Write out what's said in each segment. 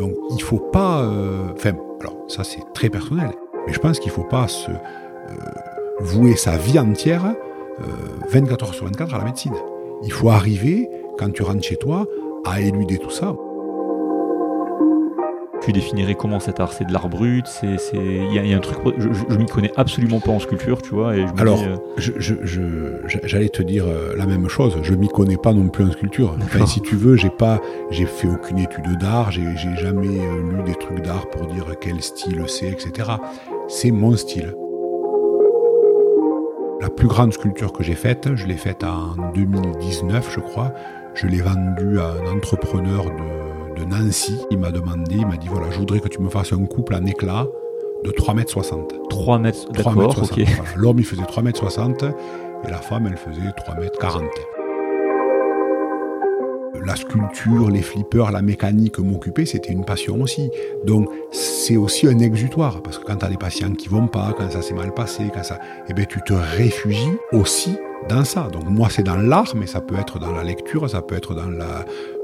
Donc il faut pas... euh, Enfin, alors ça c'est très personnel, mais je pense qu'il faut pas se euh, vouer sa vie entière euh, 24 heures sur 24 à la médecine. Il faut arriver, quand tu rentres chez toi, à éluder tout ça. Tu définirais comment cet art C'est de l'art brut C'est, il y, a- il y a un truc. Je, je, je m'y connais absolument pas en sculpture, tu vois. Et je me Alors, euh, j'allais te dire euh, la même chose. Je m'y connais pas non plus en sculpture. Enfin, si tu veux, j'ai pas, j'ai fait aucune étude d'art. J'ai, j'ai jamais euh, lu des trucs d'art pour dire quel style c'est, etc. C'est mon style. La plus grande sculpture que j'ai faite, je l'ai faite en 2019, je crois. Je l'ai vendue à un entrepreneur de, de Nancy. Il m'a demandé, il m'a dit voilà, je voudrais que tu me fasses un couple en éclat de 3 mètres 60. 3 mètres. 3 D'accord, mètres 60. ok. Voilà. L'homme, il faisait 3 mètres 60 et la femme, elle faisait 3 mètres 40. La sculpture, les flippers, la mécanique m'occupaient, c'était une passion aussi. Donc, c'est aussi un exutoire, parce que quand tu as des patients qui vont pas, quand ça s'est mal passé, quand ça, eh ben, tu te réfugies aussi dans ça. Donc, moi, c'est dans l'art, mais ça peut être dans la lecture, ça peut être dans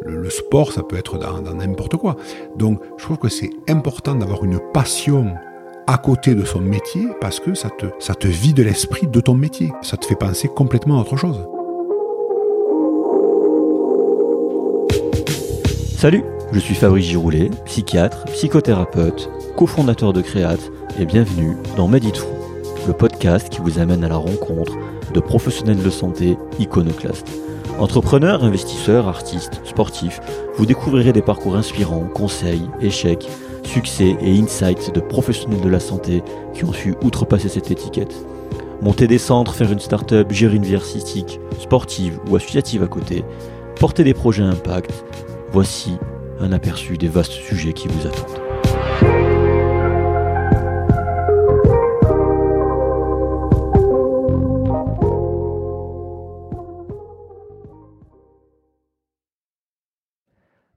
le, sport, ça peut être dans n'importe quoi. Donc, je trouve que c'est important d'avoir une passion à côté de son métier parce que ça te, ça te vide l'esprit de ton métier. Ça te fait penser complètement à autre chose. Salut, je suis Fabrice Giroulet, psychiatre, psychothérapeute, cofondateur de Créate, et bienvenue dans Meditfou, le podcast qui vous amène à la rencontre de professionnels de santé iconoclastes. Entrepreneurs, investisseurs, artistes, sportifs, vous découvrirez des parcours inspirants, conseils, échecs, succès et insights de professionnels de la santé qui ont su outrepasser cette étiquette. Monter des centres, faire une start-up, gérer une vie artistique, sportive ou associative à côté, porter des projets à impact, voici un aperçu des vastes sujets qui vous attendent.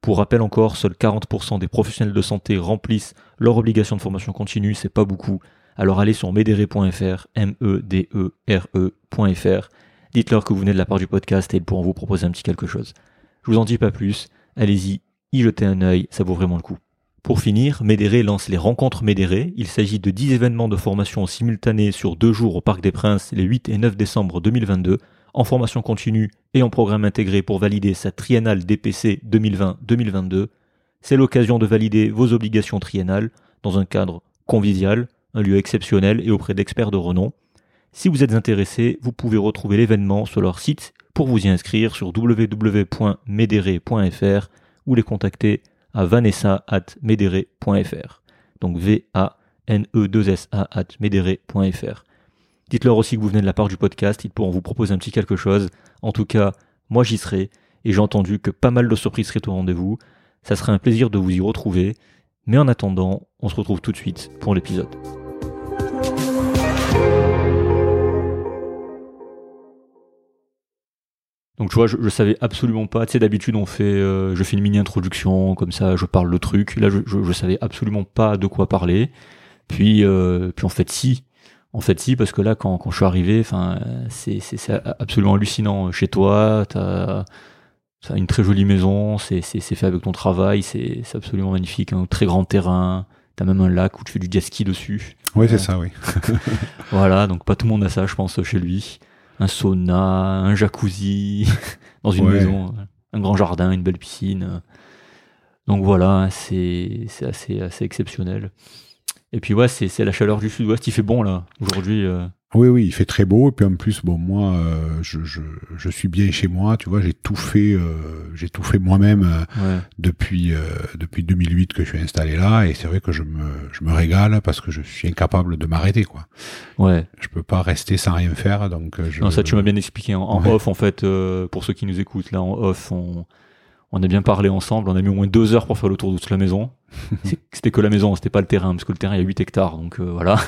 pour rappel encore, seuls 40% des professionnels de santé remplissent leur obligation de formation continue, c'est pas beaucoup. Alors allez sur medere.fr, E M-E-D-E-R-E.fr. Dites-leur que vous venez de la part du podcast et ils pourront vous proposer un petit quelque chose. Je vous en dis pas plus, allez-y, y jetez un œil, ça vaut vraiment le coup. Pour finir, Médéré lance les rencontres Médéré. Il s'agit de 10 événements de formation simultanés sur deux jours au Parc des Princes les 8 et 9 décembre 2022, en formation continue et en programme intégré pour valider sa triennale DPC 2020-2022. C'est l'occasion de valider vos obligations triennales dans un cadre convivial, un lieu exceptionnel et auprès d'experts de renom. Si vous êtes intéressé, vous pouvez retrouver l'événement sur leur site pour vous y inscrire sur www.medere.fr ou les contacter à vanessa.medere.fr. Donc V-A-N-E-2-S-A at medere.fr. Dites-leur aussi que vous venez de la part du podcast, ils pourront vous proposer un petit quelque chose. En tout cas, moi j'y serai, et j'ai entendu que pas mal de surprises seraient au rendez-vous. Ça serait un plaisir de vous y retrouver. Mais en attendant, on se retrouve tout de suite pour l'épisode. Donc tu vois, je, savais absolument pas. Tu sais, d'habitude on fait, euh, je fais une mini introduction comme ça, je parle le truc. Là, je savais absolument pas de quoi parler. Puis, euh, puis en fait, si. En fait, si, parce que là, quand, quand je suis arrivé, c'est absolument hallucinant. Chez toi, t'as as une très jolie maison, c'est fait avec ton travail, c'est absolument magnifique. Un très grand terrain, t'as même un lac où tu fais du jet ski dessus. Oui, c'est ça, oui. voilà, donc pas tout le monde a ça, je pense, chez lui. Un sauna, un jacuzzi dans une maison, un grand jardin, une belle piscine. Donc voilà, c'est assez, assez exceptionnel. Et puis ouais, c'est la chaleur du sud-ouest, il fait bon là, aujourd'hui. Euh. Oui, oui, il fait très beau. Et puis en plus, bon, moi, euh, je, je, je, suis bien chez moi. Tu vois, j'ai tout fait, euh, j'ai tout fait moi-même depuis depuis 2008 que je suis installé là. Et c'est vrai que je me je me régale parce que je suis incapable de m'arrêter, quoi. Ouais. Je peux pas rester sans rien faire. Donc je, non, ça tu m'as bien expliqué en, off en fait. pour ceux qui nous écoutent là en off, on on a bien parlé ensemble, on a mis au moins deux heures pour faire le tour de toute la maison. c'était que la maison, c'était pas le terrain, parce que le terrain il y a 8 hectares, donc euh, voilà.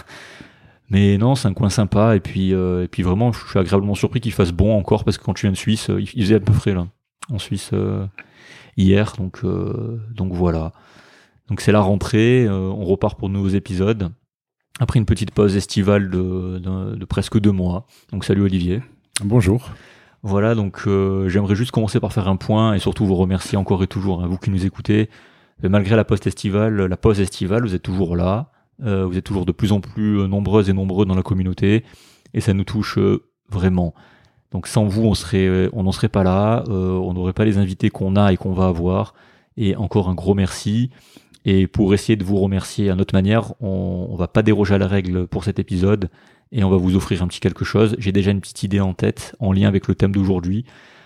Mais non, c'est un coin sympa, et puis, euh, et puis vraiment, je suis agréablement surpris qu'il fasse bon encore, parce que quand tu viens de Suisse, euh, il faisait à peu près là, en Suisse hier, donc, donc voilà. Donc c'est la rentrée, on repart pour de nouveaux épisodes. Après une petite pause estivale de, de presque deux mois. Donc salut Olivier. Bonjour. Voilà, donc euh, j'aimerais juste commencer par faire un point et surtout vous remercier encore et toujours, hein, vous qui nous écoutez. malgré la pause estivale, la pause estivale, vous êtes toujours là, euh, vous êtes toujours de plus en plus euh, nombreuses et nombreux dans la communauté et ça nous touche vraiment. Donc sans vous, on serait, on n'en serait pas là, on n'aurait pas les invités qu'on a et qu'on va avoir. Et encore un gros merci. Et pour essayer de vous remercier à notre manière, on, on va pas déroger à la règle pour cet épisode et on va vous offrir un petit quelque chose. J'ai déjà une petite idée en tête en lien avec le thème d'aujourd'hui.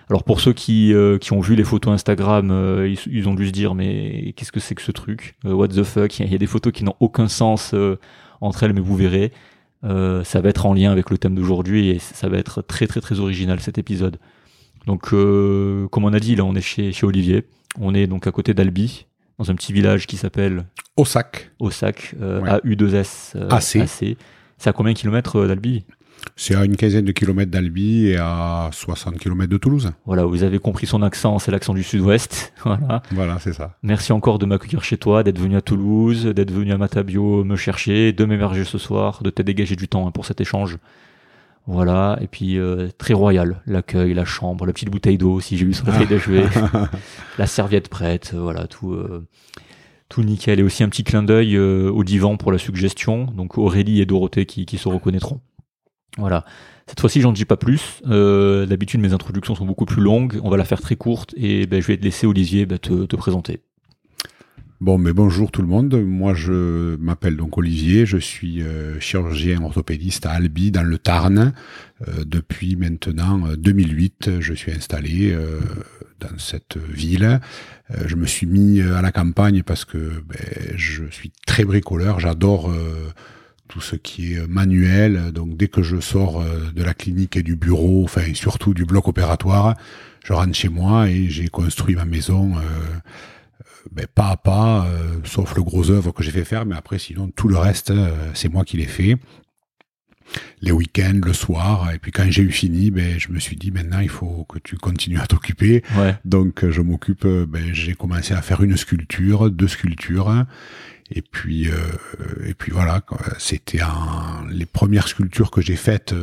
Alors pour ceux qui, euh, qui ont vu les photos Instagram, euh, ils, ont dû se dire mais qu'est-ce que c'est que ce truc? Euh, What the fuck? Il y a des photos qui n'ont aucun sens entre elles, mais vous verrez. ça va être en lien avec le thème d'aujourd'hui et ça va être très très très original cet épisode. Donc comme on a dit, là on est chez, chez Olivier. On est donc à côté d'Albi, dans un petit village qui s'appelle Ossac. Ossac, A-U-2-S. AC. C'est à combien de kilomètres euh, d'Albi? C'est à une quinzaine de kilomètres d'Albi et à 60 kilomètres de Toulouse. Voilà, vous avez compris son accent, c'est l'accent du sud-ouest. Voilà, voilà c'est ça. Merci encore de m'accueillir chez toi, d'être venu à Toulouse, d'être venu à Matabio me chercher, de m'émerger ce soir, de t'être dégagé du temps hein, pour cet échange. Voilà, et puis euh, très royal, l'accueil, la chambre, la petite bouteille d'eau si j'ai vu sur la feuille jouer, la serviette prête, voilà, tout. Euh, tout nickel. Et aussi un petit clin d'œil euh, au divan pour la suggestion. Donc Aurélie et Dorothée qui, qui se reconnaîtront. Voilà. Cette fois-ci, j'en dis pas plus. Euh, D'habitude, mes introductions sont beaucoup plus longues. On va la faire très courte et ben, je vais te laisser, Olivier, ben, te, te présenter. Bon, mais bonjour tout le monde. Moi, je m'appelle donc Olivier. Je suis euh, chirurgien orthopédiste à Albi, dans le Tarn. Depuis maintenant 2008, euh, je suis installé dans cette ville. je me suis mis à la campagne parce que ben, je suis très bricoleur. J'adore tout ce qui est manuel. Donc, dès que je sors de la clinique et du bureau, enfin surtout du bloc opératoire, je rentre chez moi et j'ai construit ma maison ben, pas à pas, euh, sauf le gros œuvre que j'ai fait faire, mais après sinon tout le reste, euh, c'est moi qui l'ai fait. Les week-ends, le soir, et puis quand j'ai eu fini, ben, je me suis dit maintenant il faut que tu continues à t'occuper. Donc euh, je m'occupe, ben, j'ai commencé à faire une sculpture, deux sculptures, et puis et puis voilà, c'était les premières sculptures que j'ai faites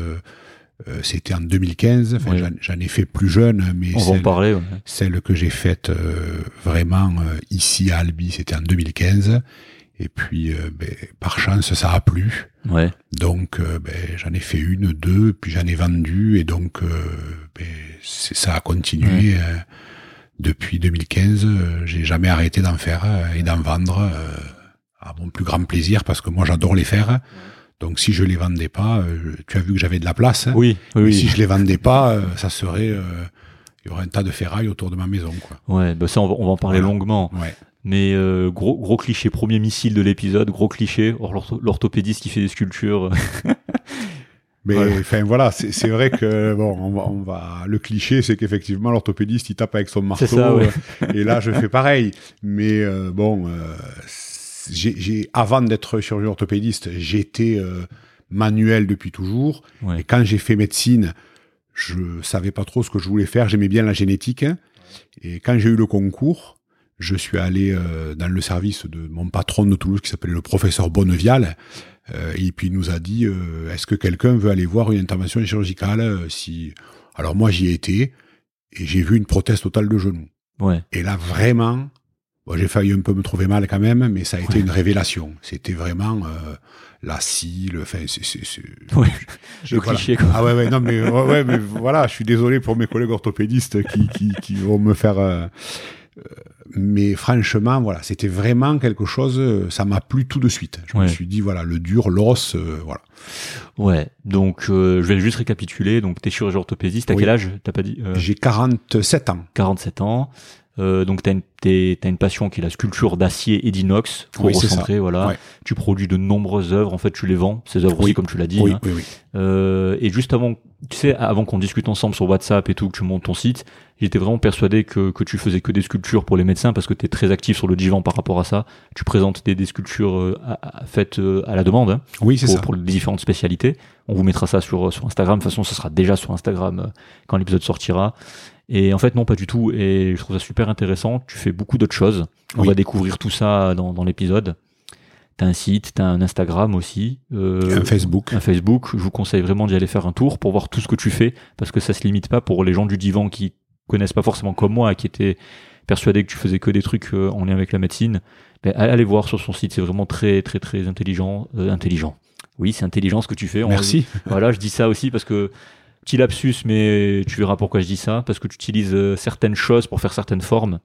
euh, c'était en 2015. J'en ai fait plus jeune, mais celle, parler, celle que j'ai faite euh, vraiment euh, ici à Albi, c'était en 2015. Et puis, ben, par chance, ça a plu. Ouais. Donc, ben, j'en ai fait une, deux, puis j'en ai vendu, et donc, ben, ça a continué. depuis 2015, j'ai jamais arrêté d'en faire et d'en vendre à mon plus grand plaisir, parce que moi, j'adore les faire. Donc si je les vendais pas, euh, tu as vu que j'avais de la place. Hein. oui, oui, Si je les vendais pas, euh, ça serait, euh, il y aurait un tas de ferrailles autour de ma maison, quoi. Ouais, bah ça on va, en parler longuement. Ouais. Mais gros gros cliché, premier missile de l'épisode, gros cliché. L'orthopédiste qui fait des sculptures. Mais enfin voilà, c'est vrai que bon, on va, on va le cliché, c'est qu'effectivement l'orthopédiste il tape avec son marteau. Ça, ouais. et là je fais pareil. Mais bon, j'ai avant d'être chirurgien orthopédiste, j'étais euh, manuel depuis toujours. Et quand j'ai fait médecine, je savais pas trop ce que je voulais faire. J'aimais bien la génétique. Et quand j'ai eu le concours, je suis allé euh, dans le service de mon patron de Toulouse qui s'appelait le professeur Bonnevial. Euh, et puis il nous a dit euh, est-ce que quelqu'un veut aller voir une intervention chirurgicale si alors moi j'y ai été et j'ai vu une prothèse totale de genou. Ouais. Et là vraiment bon, j'ai failli un peu me trouver mal quand même mais ça a été une révélation. C'était vraiment euh, la scie, le enfin c'est c'est c'est- Ouais. Le voilà. cliché, quoi. Ah ouais, ouais, non, mais, ouais, ouais, mais voilà, je suis désolé pour mes collègues orthopédistes qui, qui, qui vont me faire. euh, euh, mais franchement, voilà, c'était vraiment quelque chose, ça m'a plu tout de suite. Je Ouais. me suis dit, voilà, le dur, l'os, euh, voilà. Ouais. Donc, euh, je vais juste récapituler. Donc, t'es chirurgien orthopédiste. À Oui. quel âge? T'as pas dit euh, J'ai 47 ans. 47 ans. Euh, donc, t'as une, t'es- t'as une passion qui est la sculpture d'acier et d'inox. Pour Oui, recentrer, voilà. Ouais. Tu produis de nombreuses œuvres. En fait, tu les vends. Ces œuvres Oui. aussi, comme tu l'as dit. Oui, hein. oui, oui. Euh, et juste avant, tu sais, avant qu'on discute ensemble sur WhatsApp et tout, que tu montes ton site, j'étais vraiment persuadé que, que tu faisais que des sculptures pour les médecins parce que tu es très actif sur le divan par rapport à ça. Tu présentes des, des sculptures euh, à- à- faites euh, à la demande hein, Oui, c'est pour, ça. pour les différentes spécialités. On vous mettra ça sur, sur Instagram. De toute façon, ça sera déjà sur Instagram euh, quand l'épisode sortira. Et en fait, non, pas du tout. Et je trouve ça super intéressant. Tu fais beaucoup d'autres choses. On Oui. va découvrir tout ça dans, dans l'épisode. T'as un site, t'as un Instagram aussi. euh, Un Facebook. un Facebook. Je vous conseille vraiment d'y aller faire un tour pour voir tout ce que tu fais, parce que ça se limite pas pour les gens du divan qui connaissent pas forcément comme moi, qui étaient persuadés que tu faisais que des trucs euh, en lien avec la médecine. Mais allez voir sur son site, c'est vraiment très très très intelligent, euh, intelligent. Oui, c'est intelligent ce que tu fais. On- Merci. voilà, je dis ça aussi parce que petit lapsus, mais tu verras pourquoi je dis ça, parce que tu utilises euh, certaines choses pour faire certaines formes,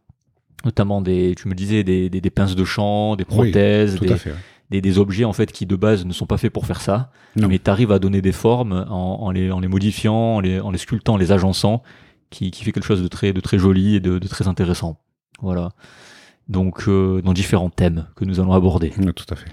notamment des, tu me disais des, des, des pinces de chant, des Oui, prothèses, Tout des, à fait. ouais. des, des objets en fait qui de base ne sont pas faits pour faire ça, Non. mais tu arrives à donner des formes en, en, les, en les modifiant, en les, en les sculptant, en les agençant, qui, qui fait quelque chose de très, de très joli et de, de très intéressant. Voilà. Donc, euh, dans différents thèmes que nous allons aborder. Tout à fait.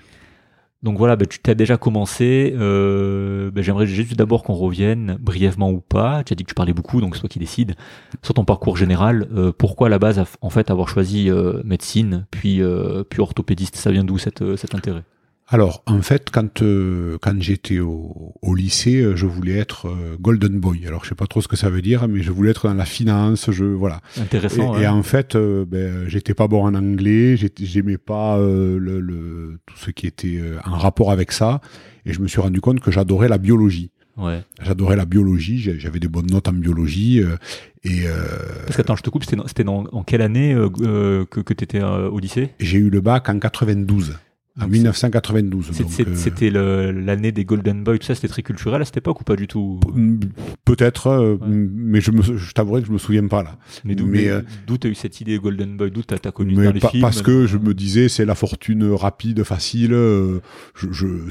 Donc voilà, bah, tu t'as déjà commencé. Euh, bah, J'aimerais juste d'abord qu'on revienne, brièvement ou pas. Tu as dit que tu parlais beaucoup, donc c'est toi qui décides. Sur ton parcours général, euh, pourquoi la base, en fait, avoir choisi euh, médecine, puis, euh, puis orthopédiste? Ça vient d'où cet intérêt? Alors, en fait, quand, euh, quand j'étais au, au lycée, euh, je voulais être euh, Golden Boy. Alors, je sais pas trop ce que ça veut dire, mais je voulais être dans la finance. Je voilà. Intéressant. Et, et en fait, euh, ben, j'étais pas bon en anglais, j'aimais pas euh, le, le- tout ce qui était euh, en rapport avec ça, et je me suis rendu compte que j'adorais la biologie. Ouais. J'adorais la biologie, j'avais des bonnes notes en biologie, euh, et euh, Parce que attends, je te coupe. C'était dans, c'était dans- en quelle année euh, euh, que, que tu étais au lycée? j'ai eu le bac en 92, en Donc, 1992. C'est- donc, c'est- euh, C'était l'année des Golden Boy, tout ça. C'était très culturel à cette époque ou pas du tout? Peut-être, euh, Ouais. mais je, me, je t'avouerai que je me souviens pas là. Mais d'où euh, t'as eu cette idée Golden Boy? D'où t'as t'as connu Mais dans les pa- films? parce que je me disais, c'est la fortune rapide, facile. euh, je, je-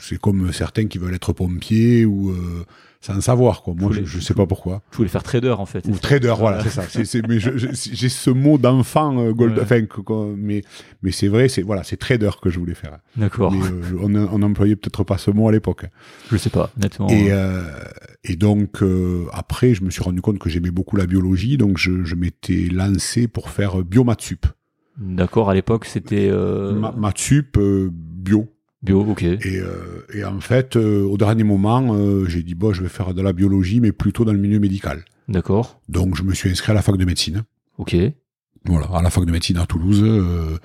c'est comme certains qui veulent être pompiers ou euh, sans savoir quoi. Moi, je, je sais pas pourquoi. Je voulais faire trader en fait. Ou trader, voilà, c'est ça. C'est, c'est- mais j'ai ce mot d'enfant euh, gold, Ouais. enfin, mais mais c'est vrai, c'est voilà, c'est trader que je voulais faire. D'accord. Euh, on, on employait peut-être pas ce mot à l'époque. Je sais pas, honnêtement. Et, euh, et donc euh, après, je me suis rendu compte que j'aimais beaucoup la biologie, donc je, je m'étais lancé pour faire biomatsup. D'accord, à l'époque c'était euh, Ma- Matsup euh, bio. Bio, ok. Et, euh, et en fait, euh, au dernier moment, euh, j'ai dit bon, je vais faire de la biologie, mais plutôt dans le milieu médical. D'accord, Donc, je me suis inscrit à la fac de médecine. ok. Voilà, à la fac de médecine à Toulouse euh,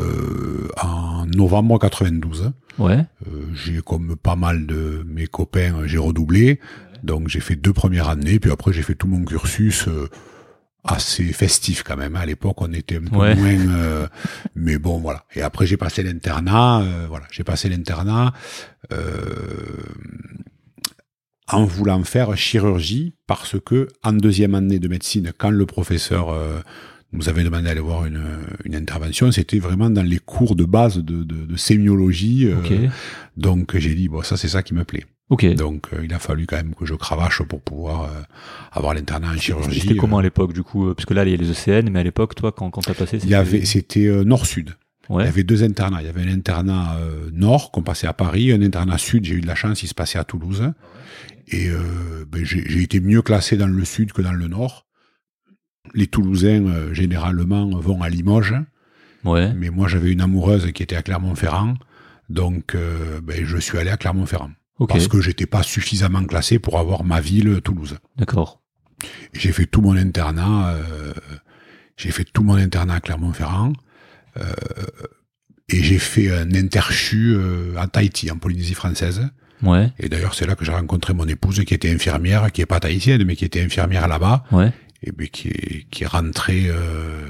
euh, en novembre 92. Ouais, Euh, j'ai comme pas mal de mes copains, j'ai redoublé. Donc, j'ai fait deux premières années, puis après, j'ai fait tout mon cursus. Assez festif quand même. À l'époque, on était un peu Ouais. moins, euh, mais bon, voilà. Et après, j'ai passé l'internat. euh, voilà, j'ai passé l'internat euh, en voulant faire chirurgie parce que en deuxième année de médecine, quand le professeur euh, nous avait demandé d'aller voir une, une intervention, c'était vraiment dans les cours de base de, de, de sémiologie. euh, ok. donc, j'ai dit bon, ça, c'est ça qui me plaît. Ok. Donc, euh, il a fallu quand même que je cravache pour pouvoir euh, avoir l'internat en chirurgie. C'était comment euh, à l'époque du coup euh, Parce que là il y a les ECN, mais à l'époque toi quand, quand t'as passé c'était euh, nord-sud. Il y avait deux internats. Il y avait un internat euh, nord qu'on passait à Paris, un internat sud. J'ai eu de la chance, il se passait à Toulouse. Et euh, ben, j'ai été mieux classé dans le sud que dans le nord. Les Toulousains euh, généralement vont à Limoges, ouais. mais moi j'avais une amoureuse qui était à Clermont-Ferrand, donc euh, ben, je suis allé à Clermont-Ferrand Ok, parce que j'étais pas suffisamment classé pour avoir ma ville Toulouse. d'accord. J'ai fait tout mon internat. euh, j'ai fait tout mon internat à Clermont-Ferrand. Euh, et j'ai fait un interchu euh, à Tahiti, en Polynésie française. Ouais. Et d'ailleurs, c'est là que j'ai rencontré mon épouse qui était infirmière, qui est pas tahitienne, mais qui était infirmière là-bas, Ouais. et puis qui est, qui est rentrée euh,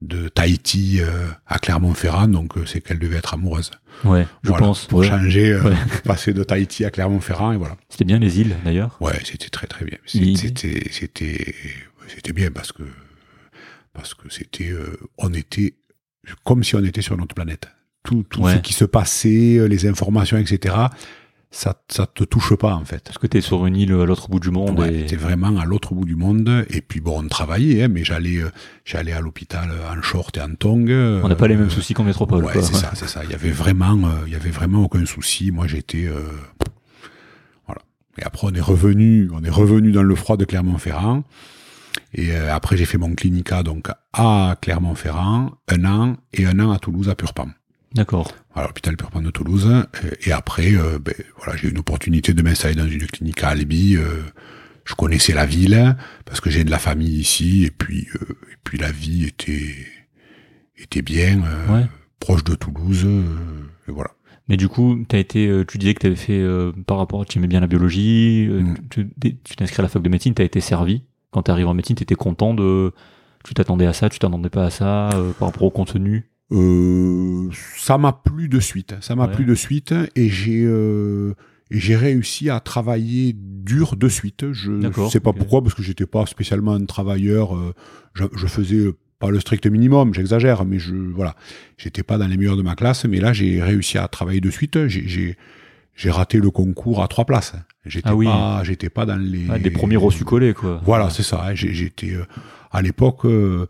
de Tahiti euh, à Clermont-Ferrand, donc euh, c'est qu'elle devait être amoureuse. Ouais. Je Voilà, pense. Pour ouais. changer, euh, Ouais. passer de Tahiti à Clermont-Ferrand, et voilà. C'était bien les îles d'ailleurs. Ouais, c'était très très bien. C'était c'était c'était bien parce que parce que c'était euh, on était comme si on était sur notre planète. Tout tout Ouais. ce qui se passait, euh, les informations, etc. Ça ça te touche pas en fait. Parce que t'es sur une île à l'autre bout du monde. Ouais, et... t'es vraiment à l'autre bout du monde. Et puis bon, on travaillait, hein, mais j'allais euh, j'allais à l'hôpital en short et en tongs. On n'a pas les mêmes soucis qu'en métropole. Ouais, c'est ça, c'est ça. Il y avait vraiment, euh, il y avait vraiment aucun souci. Moi, j'étais, euh, voilà. Et après, on est revenu, on est revenu dans le froid de Clermont-Ferrand. Et euh, après, j'ai fait mon clinica donc à Clermont-Ferrand, un an et un an à Toulouse à Purpan. D'accord. À l'hôpital Purpan de Toulouse. Euh, Et après, euh, ben, voilà, j'ai eu une opportunité de m'installer dans une clinique à Albi. euh, je connaissais la ville parce que j'ai de la famille ici. Et puis, euh, et puis la vie était était bien, Ouais. proche de Toulouse. et voilà. Mais du coup, t'as été, tu disais que t'avais fait euh, par rapport, tu aimais bien la biologie, Mm. tu tu- tu t'es inscrit à la fac de médecine, t'as été servi. Quand t'es arrivé en médecine, t'étais content de, tu t'attendais à ça, tu t'attendais pas à ça, euh, par rapport au contenu? Euh, ça m'a plu de suite. Ça m'a Ouais. plu de suite et j'ai euh, j'ai réussi à travailler dur de suite. Je D'accord, sais pas pourquoi parce que j'étais pas spécialement un travailleur. euh, je, je faisais pas le strict minimum, j'exagère, mais je voilà, j'étais pas dans les meilleurs de ma classe. Mais là, j'ai réussi à travailler de suite. J'ai j'ai raté le concours à trois places. J'étais Ah oui. pas j'étais pas dans les Ouais, des premiers reçus collés, quoi. Voilà, c'est ça. hein. J'étais euh, à l'époque, euh,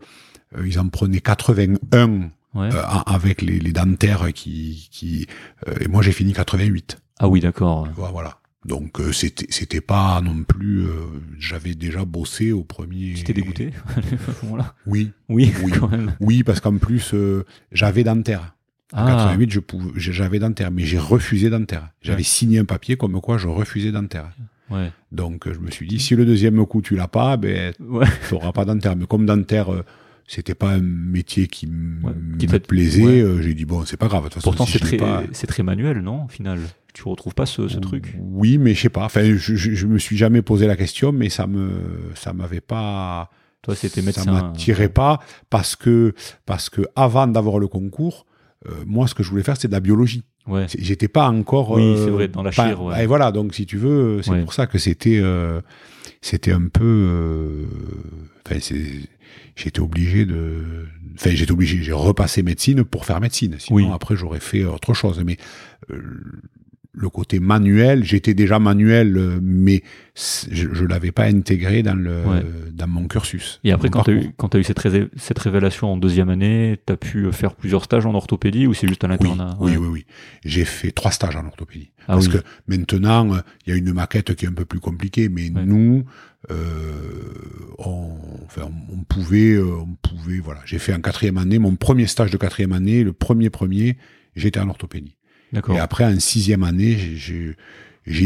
ils en prenaient 81 Ouais. euh, avec les, les dentaires qui, qui euh, et moi j'ai fini 88. Ah oui, d'accord. Tu voilà. Donc euh, c'était c'était pas non plus. J'avais déjà bossé au premier. J'étais dégoûté. voilà. Oui, Oui, Oui. quand même. oui, parce qu'en plus j'avais dentaire. En Ah, 88, je pouvais, j'avais dentaire, mais j'ai refusé dentaire. J'avais Ouais. signé un papier comme quoi je refusais dentaire. ouais. Donc je me suis dit, si le deuxième coup tu l'as pas, ben Ouais. tu n'auras pas dentaire. Mais comme dentaire, c'était pas un métier qui Ouais, me qui plaisait, ouais. euh, j'ai dit bon, c'est pas grave. De toute façon, Pourtant, si c'est très, pas- c'est très manuel, non, au final? Tu retrouves pas ce, ce truc? Oui, mais je sais pas. Enfin, je, je, je me suis jamais posé la question, mais ça me, ça m'avait pas, Toi, c'était ça médecin. m'attirait pas parce que, parce que avant d'avoir le concours, euh, moi, ce que je voulais faire, c'est de la biologie. Ouais. J'étais pas encore. Oui, euh, c'est vrai, dans la pas- chire, ouais. Et voilà, donc si tu veux, c'est Ouais. pour ça que c'était, euh, c'était un peu. euh, Enfin, c'est, j'étais obligé de. Enfin, j'étais obligé. J'ai repassé médecine pour faire médecine. Sinon, Oui. après, j'aurais fait autre chose. Mais euh, le côté manuel, j'étais déjà manuel, euh, mais je, je l'avais pas intégré dans le Ouais. dans mon cursus. Et après, quand tu as eu, quand as eu cette, ré- cette révélation en deuxième année, tu as pu faire plusieurs stages en orthopédie ou c'est juste à Oui, l'internat oui, Ouais. oui, oui. J'ai fait trois stages en orthopédie. Ah Parce oui. que maintenant, euh, il y a une maquette qui est un peu plus compliquée, mais Ouais. nous, euh, on, enfin, on, pouvait, euh, on pouvait, voilà. J'ai fait en quatrième année, mon premier stage de quatrième année, le premier premier, j'étais en orthopédie. Et après, en sixième année, j'ai-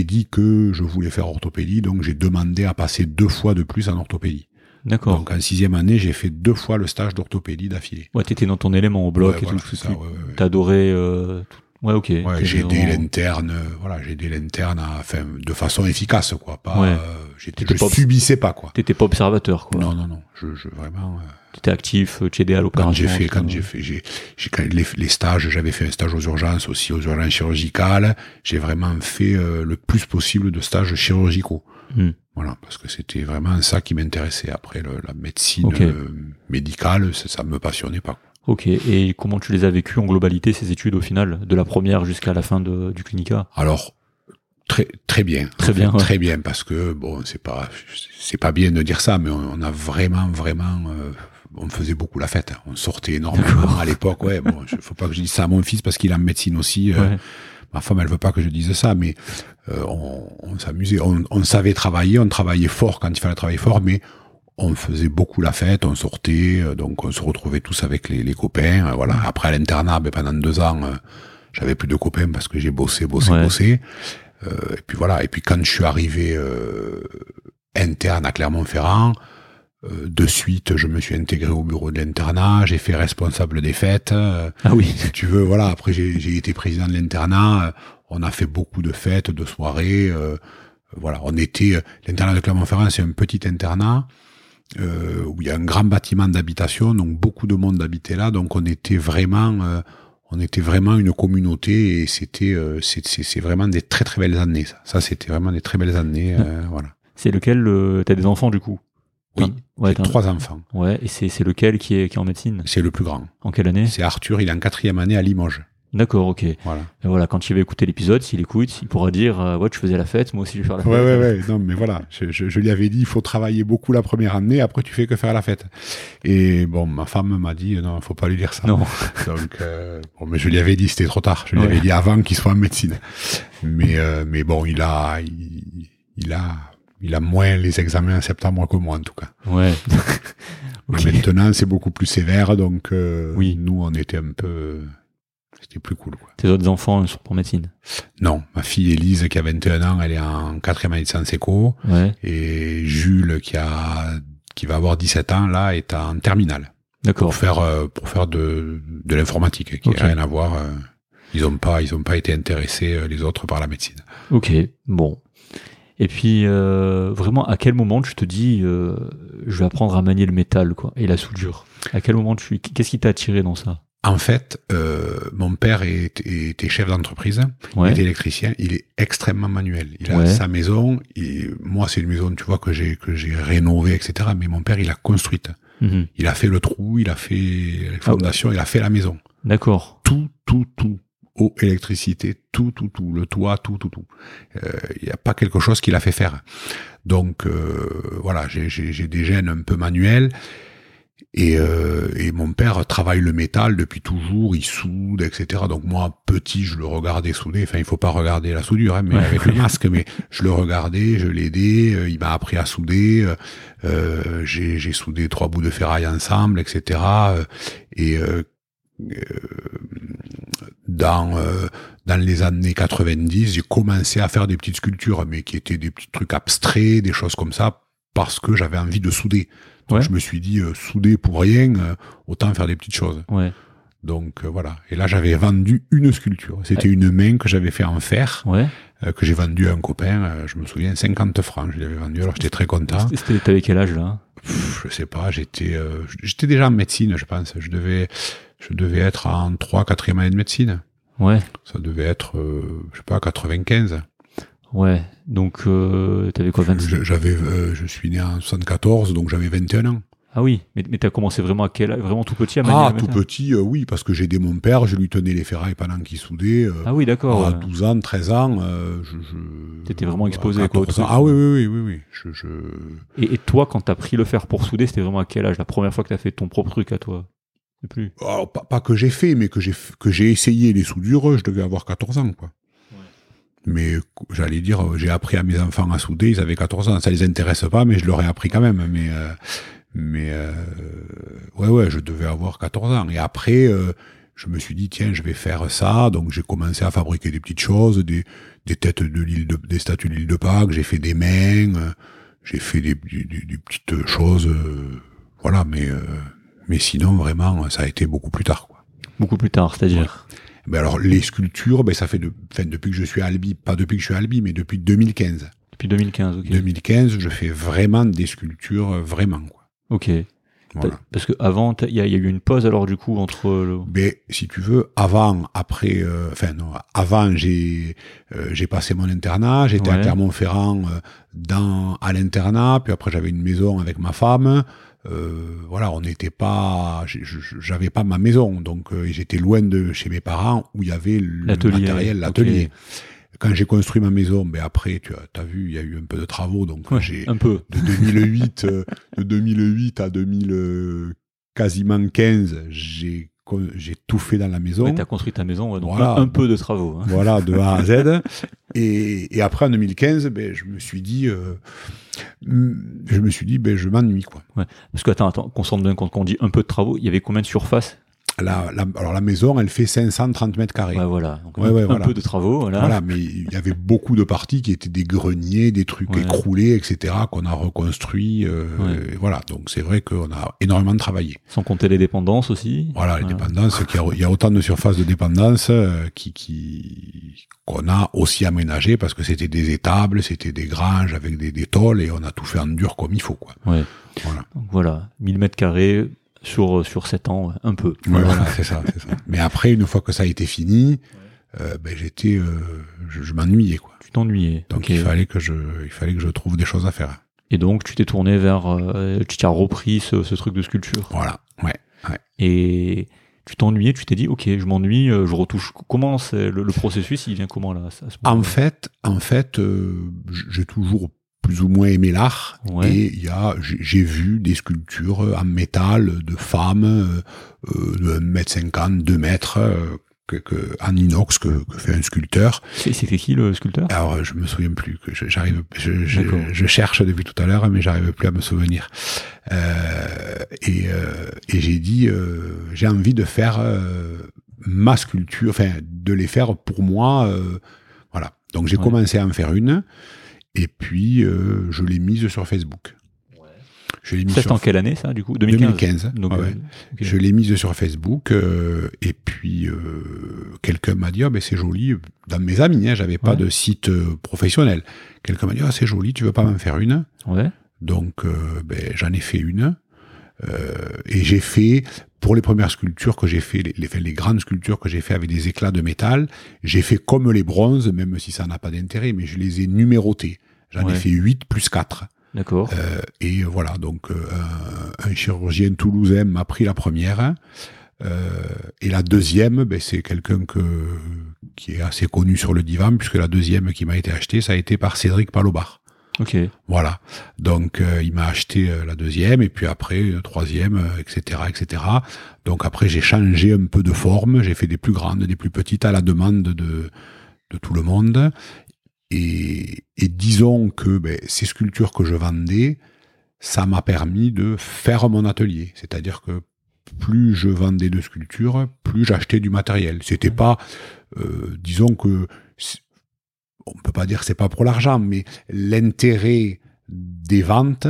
dit que je voulais faire orthopédie, donc j'ai demandé à passer deux fois de plus en orthopédie. D'accord. Donc en sixième année, j'ai fait deux fois le stage d'orthopédie d'affilée. Ouais, t'étais dans ton élément au bloc Ouais, et voilà, tout. ça, ouais, ouais. T'adorais. Euh, tout- Ouais, ok. Ouais, j'ai aidé l'interne, voilà, j'ai aidé l'interne, à- enfin, de façon efficace, quoi. Pas, Ouais. euh, j'étais, je pas- subissais pas, quoi. T'étais pas observateur, quoi. Non, non, non, je, je vraiment. euh, T'étais actif, euh, tu aidais à l'opération. quand j'ai fait, quand j'ai fait, j'ai, j'ai les, les stages, j'avais fait un stage aux urgences aussi, aux urgences chirurgicales. J'ai vraiment fait euh, le plus possible de stages chirurgicaux. Hmm. Voilà, parce que c'était vraiment ça qui m'intéressait. Après, le- la médecine euh, médicale, ça, ça me passionnait pas. Ok. Et comment tu les as vécues en globalité, ces études, au final, de la première jusqu'à la fin de, du clinica? Alors très très bien, Très bien, ouais. très bien parce que bon c'est pas c'est pas bien de dire ça, mais on, on a vraiment vraiment euh, on faisait beaucoup la fête, on sortait énormément à l'époque. Ouais, bon, je- faut pas que je dise ça à mon fils parce qu'il est en médecine aussi. euh, Ouais. Ma femme, elle veut pas que je dise ça, mais euh, on, on s'amusait, on, on savait travailler, on travaillait fort quand il fallait travailler fort, mais on faisait beaucoup la fête, on sortait, euh, donc on se retrouvait tous avec les, les copains. euh, voilà. Après à l'internat, ben, pendant deux ans, euh, j'avais plus de copains parce que j'ai bossé, bossé, Ouais. bossé. Euh, et puis voilà. Et puis quand je suis arrivé euh, interne à Clermont-Ferrand, de suite, je me suis intégré au bureau de l'internat, j'ai fait responsable des fêtes. euh, Ah oui. si tu veux, voilà. Après, j'ai été président de l'internat. euh, On a fait beaucoup de fêtes, de soirées. euh, voilà, on était euh, l'internat de Clermont-Ferrand, c'est un petit internat euh, où il y a un grand bâtiment d'habitation, donc beaucoup de monde habitait là. Donc on était vraiment, euh, on était vraiment une communauté et c'était, euh, c'est vraiment des très très belles années. Ça, ça c'était vraiment des très belles années. euh, voilà. C'est lequel euh, T'as des enfants du coup? Oui, Ouais, j'ai trois enfants. Ouais, et c'est c'est lequel qui est, qui est en médecine? C'est le plus grand. En quelle année? C'est Arthur, il est en quatrième année à Limoges. D'accord, ok. Et Voilà. voilà, quand il va écouter l'épisode, s'il écoute, il pourra dire euh, Ouais, tu faisais la fête, moi aussi je vais faire la fête. Ouais, ouais, ouais. Non, mais voilà. Je, je, je lui avais dit, il faut travailler beaucoup la première année, après tu fais que faire la fête. Et bon, ma femme m'a dit, non, faut pas lui dire ça. Non. Donc, euh, bon, mais je lui avais dit, c'était trop tard. Je lui Ouais. avais dit avant qu'il soit en médecine. Mais, euh, mais bon, il a, il, il a, il a moins les examens en septembre que moi, en tout cas. Ouais. Maintenant, c'est beaucoup plus sévère, donc, euh, Oui. nous, on était un peu, c'était plus cool, quoi. Tes autres enfants ils sont en médecine? Non, ma fille Élise, qui a 21 ans, elle est en quatrième année de Sciences Éco. Ouais. Et Jules, qui a, qui va avoir 17 ans, là, est en terminale. D'accord. Pour faire, euh, pour faire de, de l'informatique, qui n'a rien à voir. euh, Ils ont pas, ils ont pas été intéressés, les autres, par la médecine. Ok, bon. Et puis, euh, vraiment, à quel moment tu te dis, euh, je vais apprendre à manier le métal, quoi, et la soudure? À quel moment tu, qu'est-ce qui t'a attiré dans ça? En fait, euh, mon père est- était chef d'entreprise, il Ouais. était électricien, il est extrêmement manuel. Il a Ouais. sa maison, et moi c'est une maison, tu vois, que j'ai que j'ai rénovée, etc. Mais mon père, il a construite. Mhm. Il a fait le trou, il a fait les Ah ouais. fondations, il a fait la maison. D'accord. tout, tout, tout. Eau, électricité, tout, tout, tout. Le toit, tout, tout, tout. Il n'y a pas quelque chose qu'il a fait faire. Donc, euh, voilà, j'ai- des gènes un peu manuels. Et, euh, et mon père travaille le métal depuis toujours, il soude, etc. Donc moi, petit, je le regardais souder. Enfin, il faut pas regarder la soudure, hein, mais Ouais. avec le masque. Mais je le regardais, je l'aidais. euh, Il m'a appris à souder. euh, euh, j'ai soudé trois bouts de ferraille ensemble, etc. euh, Et euh, dans euh, dans les années 90, j'ai commencé à faire des petites sculptures, mais qui étaient des petits trucs abstraits, des choses comme ça, parce que j'avais envie de souder. Donc Ouais. je me suis dit, euh, souder pour rien, euh, autant faire des petites choses. Ouais. Donc euh, voilà. Et là, j'avais vendu une sculpture. C'était une main que j'avais fait en fer, euh, que j'ai vendue à un copain. euh, je me souviens, 50 francs. Je l'avais vendu. Alors j'étais très content. T'avais quel âge là? Pff, je sais pas. J'étais, euh, j'étais déjà en médecine, je pense. Je devais, je devais être en 3 4 année de médecine. Ouais. Ça devait être, euh, je sais pas, 95. Ouais. Donc, euh, t'avais quoi, 26 Je- J'avais, euh, je suis né en 74, donc j'avais 21 ans. Ah oui, mais, mais t'as commencé vraiment à quel âge? Vraiment tout petit à Ah, tout petit, euh, oui, parce que j'ai aidé mon père, je lui tenais les ferrailles pendant qu'il soudait. euh, Ah oui, d'accord. à ouais. 12 ans, 13 ans, je, je... T'étais vraiment à exposé, quoi, au 14 ans. truc. Ah oui, oui, oui, oui, oui. Je, je... Et, et toi, quand t'as pris le fer pour souder, c'était vraiment à quel âge? La première fois que t'as fait ton propre truc à toi? Plus. Alors, pas, pas que j'ai fait, mais que j'ai que j'ai essayé les soudures, je devais avoir 14 ans, quoi. Mais j'allais dire, euh, j'ai appris à mes enfants à souder, ils avaient 14 ans. Ça les intéresse pas, mais je leur ai appris quand même. Mais, euh, mais euh, ouais, ouais, je devais avoir 14 ans. Et après, euh, je me suis dit, tiens, je vais faire ça. Donc j'ai commencé à fabriquer des petites choses, des, des têtes de l'île de, des statues de l'île de Pâques. J'ai fait des mains, euh, j'ai fait des, des, des- des petites choses, euh, voilà. Mais, euh, mais sinon, vraiment, ça a été beaucoup plus tard, quoi. Beaucoup plus tard, c'est-à-dire. Ben alors les sculptures, ben ça fait de, enfin, depuis que je suis à Albi, pas depuis que je suis à Albi, mais depuis 2015. Depuis 2015, ok. 2015, je fais vraiment des sculptures, euh, vraiment quoi. Ok. Voilà. Parce que avant, il y, a il y a eu une pause alors du coup entre le. Mais si tu veux, avant, après, euh, enfin non, avant j'ai euh, j'ai passé mon internat, j'étais à Ouais. Clermont-Ferrand euh, dans à l'internat, puis après j'avais une maison avec ma femme. Euh, voilà, on n'était pas, j'avais pas ma maison, donc euh, j'étais loin de chez mes parents où il y avait le matériel, l'atelier. Quand j'ai construit ma maison, ben après, tu as, as vu, il y a eu un peu de travaux, donc Ouais, j'ai un peu. de 2008, euh, de 2008 à 2000, euh, quasiment 15, j'ai j'ai tout fait dans la maison. Ouais, t'as construit ta maison, ouais, donc Voilà. un, peu de travaux. hein. Voilà, de A à Z. Et, et après, en 2015, ben, je me suis dit, euh, je me suis dit, ben, je m'ennuie, quoi. Parce que attends, attends, qu'on se rende bien compte, quand on dit un peu de travaux, il y avait combien de surface la, la- alors la maison, elle fait 530 mètres carrés. Ouais, voilà. Donc, Ouais, un, ouais, un voilà. peu de travaux, voilà. Voilà, mais il y avait beaucoup de parties qui étaient des greniers, des trucs écroulés, etc., qu'on a reconstruits. euh, et voilà, donc c'est vrai qu'on a énormément travaillé. Sans compter les dépendances aussi. Voilà, les dépendances, qu'il y a- il y a autant de surfaces de dépendance euh, qui, qui qu'on a aussi aménagé parce que c'était des étables, c'était des granges avec des, des tôles et on a tout fait en dur comme il faut, quoi. Ouais. Voilà. Donc voilà, 1000 mètres carrés sur, sur 7 ans, un peu. Ouais, voilà, c'est ça, c'est ça. Mais après, une fois que ça a été fini, euh, ben j'étais, euh, je, je m'ennuyais, quoi. Tu t'ennuyais. Donc il fallait que je, il fallait que je trouve des choses à faire. Et donc tu t'es tourné vers, euh, tu as repris ce, ce truc de sculpture. Voilà, ouais. Et tu t'ennuyais, tu t'es dit, ok, je m'ennuie, euh, je retouche. Comment c'est le, le processus Il vient comment là moment-là En fait, en fait, euh, j'ai toujours plus ou moins aimé l'art Ouais. et il y a, j'ai vu des sculptures en métal de femmes euh, euh, de 1m50, 2 mètres, euh, que, que, en inox que, que fait un sculpteur. C'est- C'était qui le sculpteur? Alors, euh, je me souviens plus. Que je- j'arrive, je, je, D'accord. je cherche depuis tout à l'heure, mais j'arrive plus à me souvenir. Euh, et euh, et j'ai dit, euh, j'ai envie de faire euh, ma sculpture, enfin, de les faire pour moi. euh, voilà. Donc j'ai Ouais. commencé à en faire une, et puis euh, je l'ai mise sur Facebook. Je l'ai mise en quelle année ça du coup? 2015. 2015. Donc, ouais, euh. Je l'ai mise sur Facebook euh, et puis euh, quelqu'un m'a dit ben c'est joli dans mes amis hein, j'avais pas Ouais. de site euh, professionnel. Quelqu'un m'a dit ah c'est joli tu veux pas m'en faire une? Ouais. donc euh, ben, j'en ai fait une Euh, et j'ai fait pour les premières sculptures que j'ai fait les, les, les grandes sculptures que j'ai fait avec des éclats de métal j'ai fait comme les bronzes même si ça n'a pas d'intérêt mais je les ai numérotées. J'en Ouais. ai fait 8 plus 4. D'accord. Euh, et voilà, donc euh, un, un chirurgien toulousain m'a pris la première. Euh, et la deuxième, ben, c'est quelqu'un que qui est assez connu sur le divan, puisque la deuxième qui m'a été achetée, ça a été par Cédric Palobar. Ok. Voilà. Donc euh, il m'a acheté euh, la deuxième, et puis après une troisième, euh, etc., etc. Donc après j'ai changé un peu de forme, j'ai fait des plus grandes, des plus petites à la demande de tout le monde. Et, disons que ben, ces sculptures que je vendais, ça m'a permis de faire mon atelier. C'est-à-dire que plus je vendais de sculptures, plus j'achetais du matériel. C'était pas, euh, disons que, on peut pas dire que c'est pas pour l'argent, mais l'intérêt des ventes,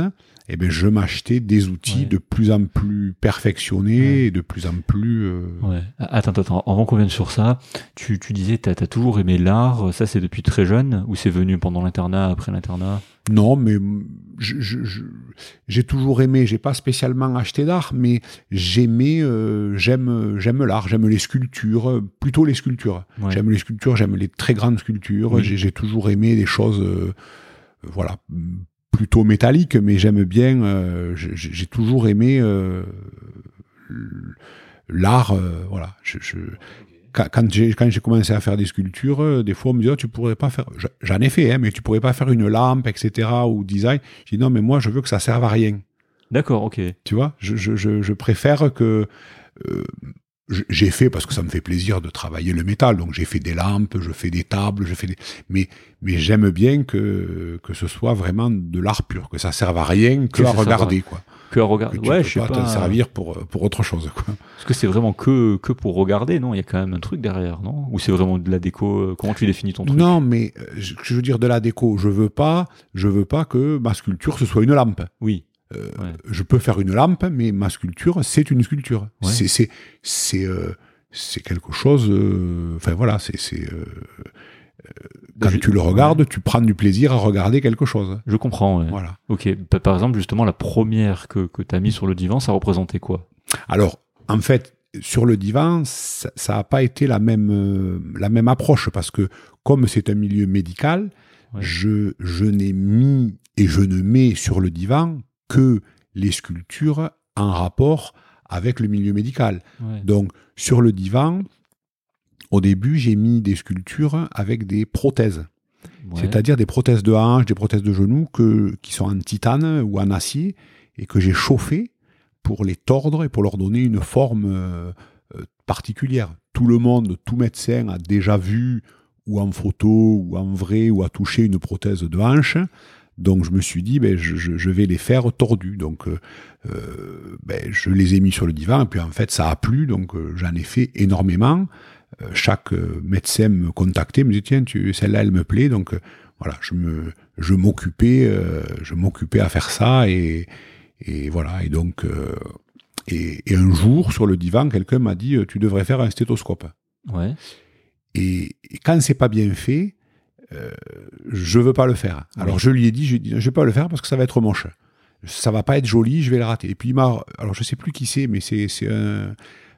eh ben je m'achetais des outils Ouais. de plus en plus perfectionnés Ouais. et de plus en plus. euh, Ouais. Attends, attends, attends. Avant qu'on vienne sur ça, tu, tu disais t'as as toujours aimé l'art. Ça, c'est depuis très jeune ou c'est venu pendant l'internat, après l'internat? Non, mais je- je- je- j'ai toujours aimé. J'ai pas spécialement acheté d'art, mais j'aimais, euh, j'aime, j'aime l'art, j'aime les sculptures, euh, plutôt les sculptures. J'aime les sculptures, j'aime les très grandes sculptures. Oui. J'ai, toujours aimé des choses, euh, voilà, plutôt métalliques, mais j'aime bien. euh, j'ai, toujours aimé euh, l'art, euh, voilà. Je, je- quand, j'ai quand j'ai commencé à faire des sculptures, euh, des fois on me dit oh, tu pourrais pas faire. J'en ai fait, hein, mais tu pourrais pas faire une lampe, etc. ou design. J'ai dit non, mais moi je veux que ça serve à rien. D'accord, ok. Tu vois, je, je, je, je préfère que euh, j'ai fait parce que ça me fait plaisir de travailler le métal. Donc j'ai fait des lampes, je fais des tables, je fais des. Mais mais j'aime bien que que ce soit vraiment de l'art pur, que ça serve à rien que Que à regarder quoi. Que à regarder. Que tu Ouais, peux je sais pas, pas. t'en servir pour pour autre chose quoi. Est-ce que c'est vraiment que, que pour regarder Non, il y a quand même un truc derrière, non? Ou c'est vraiment de la déco euh, Comment tu définis ton truc? Non, mais euh, je veux dire de la déco. Je veux pas, je veux pas que ma sculpture ce soit une lampe. Oui. Euh, Ouais. Je peux faire une lampe, mais ma sculpture c'est une sculpture. Ouais. C'est c'est c'est euh, quelque chose. euh, Enfin voilà, c'est c'est euh, quand Je- tu le regardes, tu prends du plaisir à regarder quelque chose. Je comprends. Voilà. Ok. Pa- Par exemple, justement, la première que, que tu as mis sur le divan, ça représentait quoi? Alors, en fait, sur le divan, ça n'a pas été la même, euh, la même approche parce que comme c'est un milieu médical, Ouais. je, je n'ai mis et je ne mets sur le divan que les sculptures en rapport avec le milieu médical. Ouais. Donc, sur le divan, au début, j'ai mis des sculptures avec des prothèses, Ouais. c'est-à-dire des prothèses de hanche, des prothèses de genoux que, qui sont en titane ou en acier et que j'ai chauffées pour les tordre et pour leur donner une forme euh, euh, particulière. Tout le monde, tout médecin a déjà vu ou en photo ou en vrai ou a touché une prothèse de hanche. Donc je me suis dit, ben, je, je- vais les faire tordus. Donc euh, euh, ben, je les ai mis sur le divan et puis en fait ça a plu. Donc euh, j'en ai fait énormément. Euh, chaque médecin me contactait, me disait tiens, tu, celle-là elle me plaît. Donc voilà, je me, je m'occupais, euh, je m'occupais à faire ça et, et voilà. Et donc euh, et, et un jour sur le divan, quelqu'un m'a dit tu devrais faire un stéthoscope. Ouais. Et, et quand c'est pas bien fait, euh, je veux pas le faire. Alors je lui ai dit, je, lui ai dit, je vais pas le faire parce que ça va être moche. Ça va pas être joli, je vais le rater. Et puis il m'a, alors je sais plus qui c'est, mais c'est un,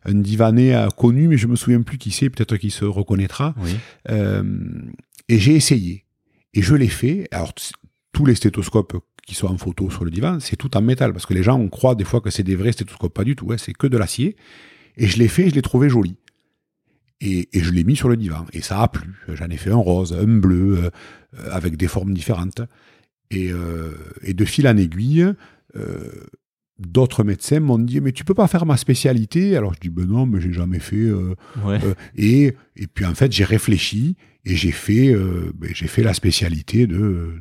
un divané euh, connu, mais je me souviens plus qui c'est. Peut-être qu'il se reconnaîtra. Oui. Euh, et j'ai essayé. Et je l'ai fait. Alors, tous les stéthoscopes qui sont en photo sur le divan, c'est tout en métal. Parce que les gens, on croit des fois que c'est des vrais stéthoscopes. Pas du tout. ouais, c'est que de l'acier. Et je l'ai fait, je l'ai trouvé joli. Et, et je l'ai mis sur le divan. Et ça a plu. J'en ai fait un rose, un bleu, euh, euh, avec des formes différentes. Et, euh, et de fil en aiguille, d'autres médecins m'ont dit Mais tu peux pas faire ma spécialité? Alors je dis Ben non, mais j'ai jamais fait. euh, Ouais. euh, et, et puis en fait, j'ai réfléchi et j'ai fait, euh, ben, j'ai fait la spécialité de,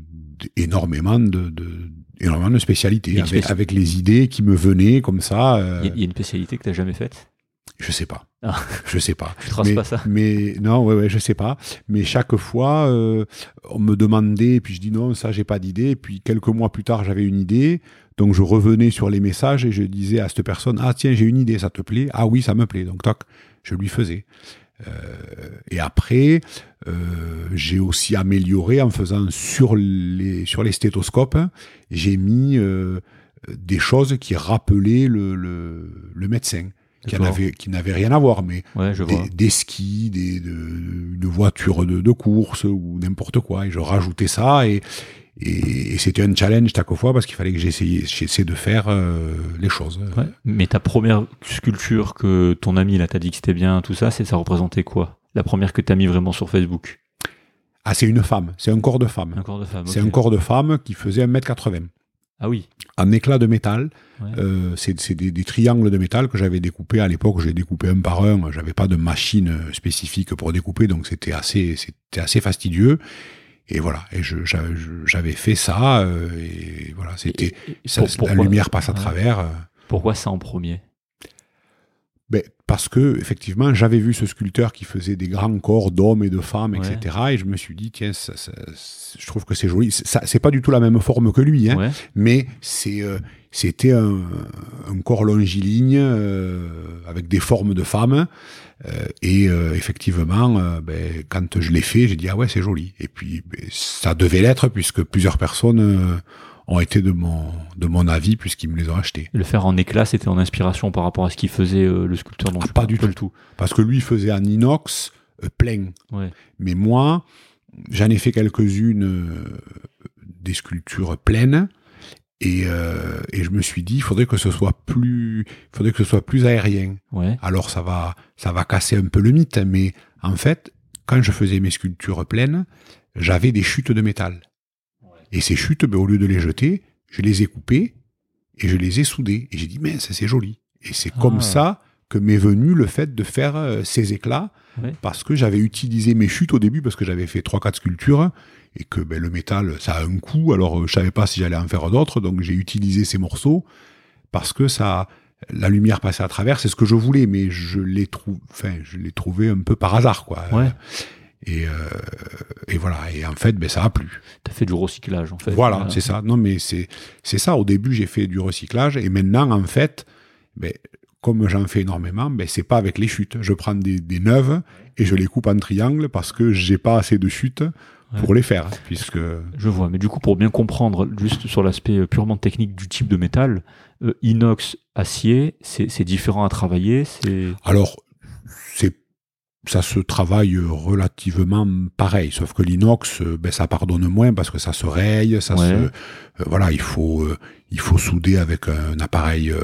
de- énormément de, de énormément de spécialités avec, les idées qui me venaient comme ça. Il y, a- il y a une spécialité que tu n'as jamais faite? Je sais pas, Ah. je sais pas. Tu traces mais, pas ça mais non, ouais, ouais, je sais pas. Mais chaque fois, euh, on me demandait, et puis je dis non, ça j'ai pas d'idée. Et puis quelques mois plus tard, j'avais une idée. Donc je revenais sur les messages et je disais à cette personne, ah tiens, j'ai une idée, ça te plaît? Ah oui, ça me plaît. Donc toc, je lui faisais. Euh, et après, euh, j'ai aussi amélioré en faisant sur les sur les stéthoscopes, j'ai mis euh, des choses qui rappelaient le, le, le médecin, qui avait qui n'avaient rien à voir, mais Ouais, je des, des skis, des, de, une voiture de, de course ou n'importe quoi. Et je rajoutais ça et, et, et c'était un challenge chaque fois parce qu'il fallait que j'essaye j'essaie de faire euh, les choses. Ouais. Mais ta première sculpture que ton ami là t'a dit que c'était bien, tout ça, c'est ça représentait quoi? La première que t'as mis vraiment sur Facebook? Ah, c'est une femme, c'est un corps de femme. Un corps de femme. C'est un corps de femme qui faisait 1m80. Ah oui. En éclat de métal, Ouais. Euh, c'est des, des triangles de métal que j'avais découpés à l'époque. J'ai découpé un par un. J'avais pas de machine spécifique pour découper, donc c'était assez, c'était assez fastidieux. Et voilà. Et j'avais fait ça. euh, et voilà, c'était pour- la lumière passe à ouais. travers. euh. Pourquoi ça en premier? Ben, parce que effectivement, j'avais vu ce sculpteur qui faisait des grands corps d'hommes et de femmes, Ouais. etc. Et je me suis dit, tiens, ça- ça- je trouve que c'est joli. Ça, c'est pas du tout la même forme que lui, hein, Ouais. mais c'est, euh, c'était un, un corps longiligne euh, avec des formes de femmes. Euh, et euh, effectivement, euh, ben, quand je l'ai fait, j'ai dit ah ouais, c'est joli. Et puis ben, ça devait l'être puisque plusieurs personnes euh, ont été de mon de mon avis puisqu'ils me les ont achetés. Le faire en éclat, c'était en inspiration par rapport à ce qu'il faisait euh, le sculpteur dont Ah, pas du tout. tout. Parce que lui il faisait en inox euh, plein. Ouais. Mais moi, j'en ai fait quelques-unes euh, des sculptures pleines. Et, euh, et je me suis dit, il faudrait que ce soit plus, faudrait que ce soit plus aérien. Ouais. Alors ça va, ça va casser un peu le mythe, mais en fait, quand je faisais mes sculptures pleines, j'avais des chutes de métal. Et ces chutes, ben, au lieu de les jeter, je les ai coupées et je les ai soudées. Et j'ai dit, mais ça c'est joli. Et c'est Ah. comme ça que m'est venu le fait de faire euh, ces éclats, parce que j'avais utilisé mes chutes au début, parce que j'avais fait trois quatre sculptures, et que ben, le métal, ça a un coût, alors euh, je savais pas si j'allais en faire d'autres, donc j'ai utilisé ces morceaux, parce que ça, la lumière passait à travers, c'est ce que je voulais, mais je l'ai trouvé, enfin, je l'ai trouvé un peu par hasard, quoi. Ouais. Et, euh, et voilà. Et en fait, ben, ça a plu. T'as fait du recyclage en fait. Voilà, c'est ça. Non, mais c'est c'est ça. Au début, j'ai fait du recyclage, et maintenant, en fait, ben, comme j'en fais énormément, ben, c'est pas avec les chutes. Je prends des, des neuves et je les coupe en triangle parce que j'ai pas assez de chutes pour les faire, puisque Je vois, mais du coup, pour bien comprendre, juste sur l'aspect euh, purement technique du type de métal, euh, inox, acier, c'est c'est différent à travailler. C'est alors c'est ça se travaille relativement pareil, sauf que l'inox, euh, ben, ça pardonne moins parce que ça se raye, ça Ouais. se, euh, voilà, il faut, euh, il faut souder avec un appareil, euh,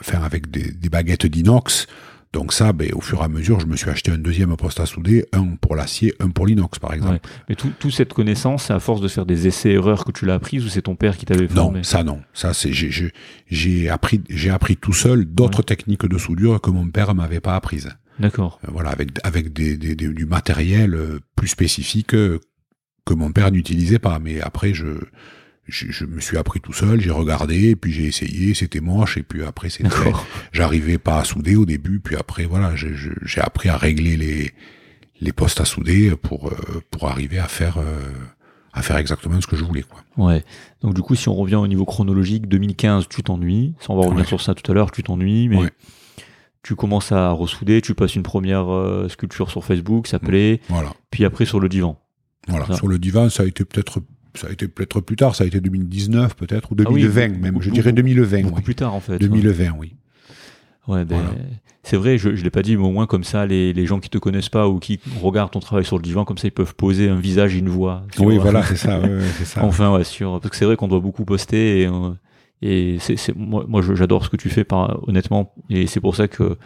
enfin avec des, des baguettes d'inox. Donc ça, ben, au fur et à mesure, je me suis acheté un deuxième poste à souder, un pour l'acier, un pour l'inox, par exemple. Ouais. Mais tout, toute cette connaissance, c'est à force de faire des essais-erreurs que tu l'as apprise ou c'est ton père qui t'avait formé? Non, ça non. Ça c'est j'ai appris j'ai appris tout seul d'autres techniques de soudure que mon père m'avait pas apprises. D'accord. Euh, Voilà, avec avec des, des- des- du matériel euh, plus spécifique que mon père n'utilisait pas. Mais après je je, je me suis appris tout seul, j'ai regardé, et puis j'ai essayé, c'était moche, et puis après c'était, j'arrivais pas à souder au début, puis après voilà, j'ai- appris à régler les les postes à souder pour euh, pour arriver à faire à faire exactement ce que je voulais quoi. Ouais. Donc du coup, si on revient au niveau chronologique, 2015, tu t'ennuies. Ça, on va revenir Ouais. sur ça tout à l'heure. Tu t'ennuies, mais Ouais. Tu commences à ressouder. Tu passes une première euh, sculpture sur Facebook, ça plaît. Voilà, Puis après sur le divan. voilà. Sur le divan, ça a été peut-être ça a été peut-être plus tard, ça a été 2019 peut-être ou Ah oui, 2020 beaucoup- même. Je dirais 2020. Beaucoup ouais. plus tard en fait. 2020, oui. Ouais, ben, Voilà. c'est vrai, je, je l'ai pas dit, mais au moins comme ça, les, les gens qui te connaissent pas ou qui regardent ton travail sur le divan, comme ça, ils peuvent poser un visage et une voix. Oui, voilà, c'est ça, ouais. Enfin, ouais, sur, parce que c'est vrai qu'on doit beaucoup poster et, et c'est, moi, j'adore ce que tu fais, par, honnêtement, et c'est pour ça que,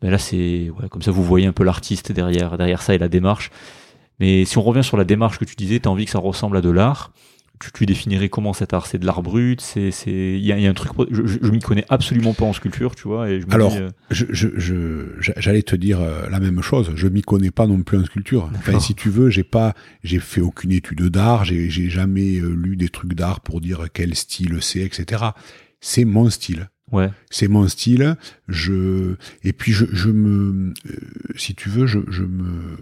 ben là, c'est, comme ça, vous voyez un peu l'artiste derrière, derrière ça et la démarche. Mais si on revient sur la démarche que tu disais, tu as envie que ça ressemble à de l'art. Tu, tu définirais comment cet art C'est de l'art brut C'est, c'est, il y y a un truc. Je, je, je m'y connais absolument pas en sculpture, tu vois. Et je Alors, euh, Je, je, je- j'a- j'allais te dire euh, la même chose. Je m'y connais pas non plus en sculpture. Enfin, si tu veux, j'ai pas, j'ai fait aucune étude d'art. J'ai, j'ai jamais euh, lu des trucs d'art pour dire quel style c'est, etc. C'est mon style. ouais, C'est mon style. Je et puis je, je me, euh, si tu veux, je, je me,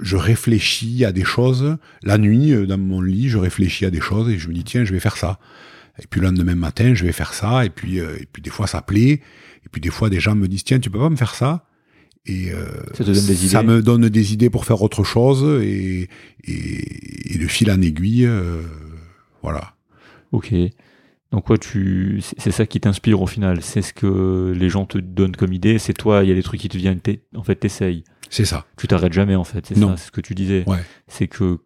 je réfléchis à des choses la nuit euh, dans mon lit. Je réfléchis à des choses et je me dis tiens, je vais faire ça. Et puis le lendemain matin, je vais faire ça. Et puis euh, et puis des fois ça plaît. Et puis des fois des gens me disent tiens, tu peux pas me faire ça. Et euh, Ça te donne des ça me donne des idées pour faire autre chose et et, et de fil en aiguille, euh, voilà. ok. Donc ouais, tu, c'est ça qui t'inspire au final. C'est ce que les gens te donnent comme idée. C'est toi, il y a des trucs qui te viennent. En fait, t'essayes. C'est ça. Tu t'arrêtes jamais en fait. C'est Non. ça, c'est ce que tu disais. Ouais. C'est que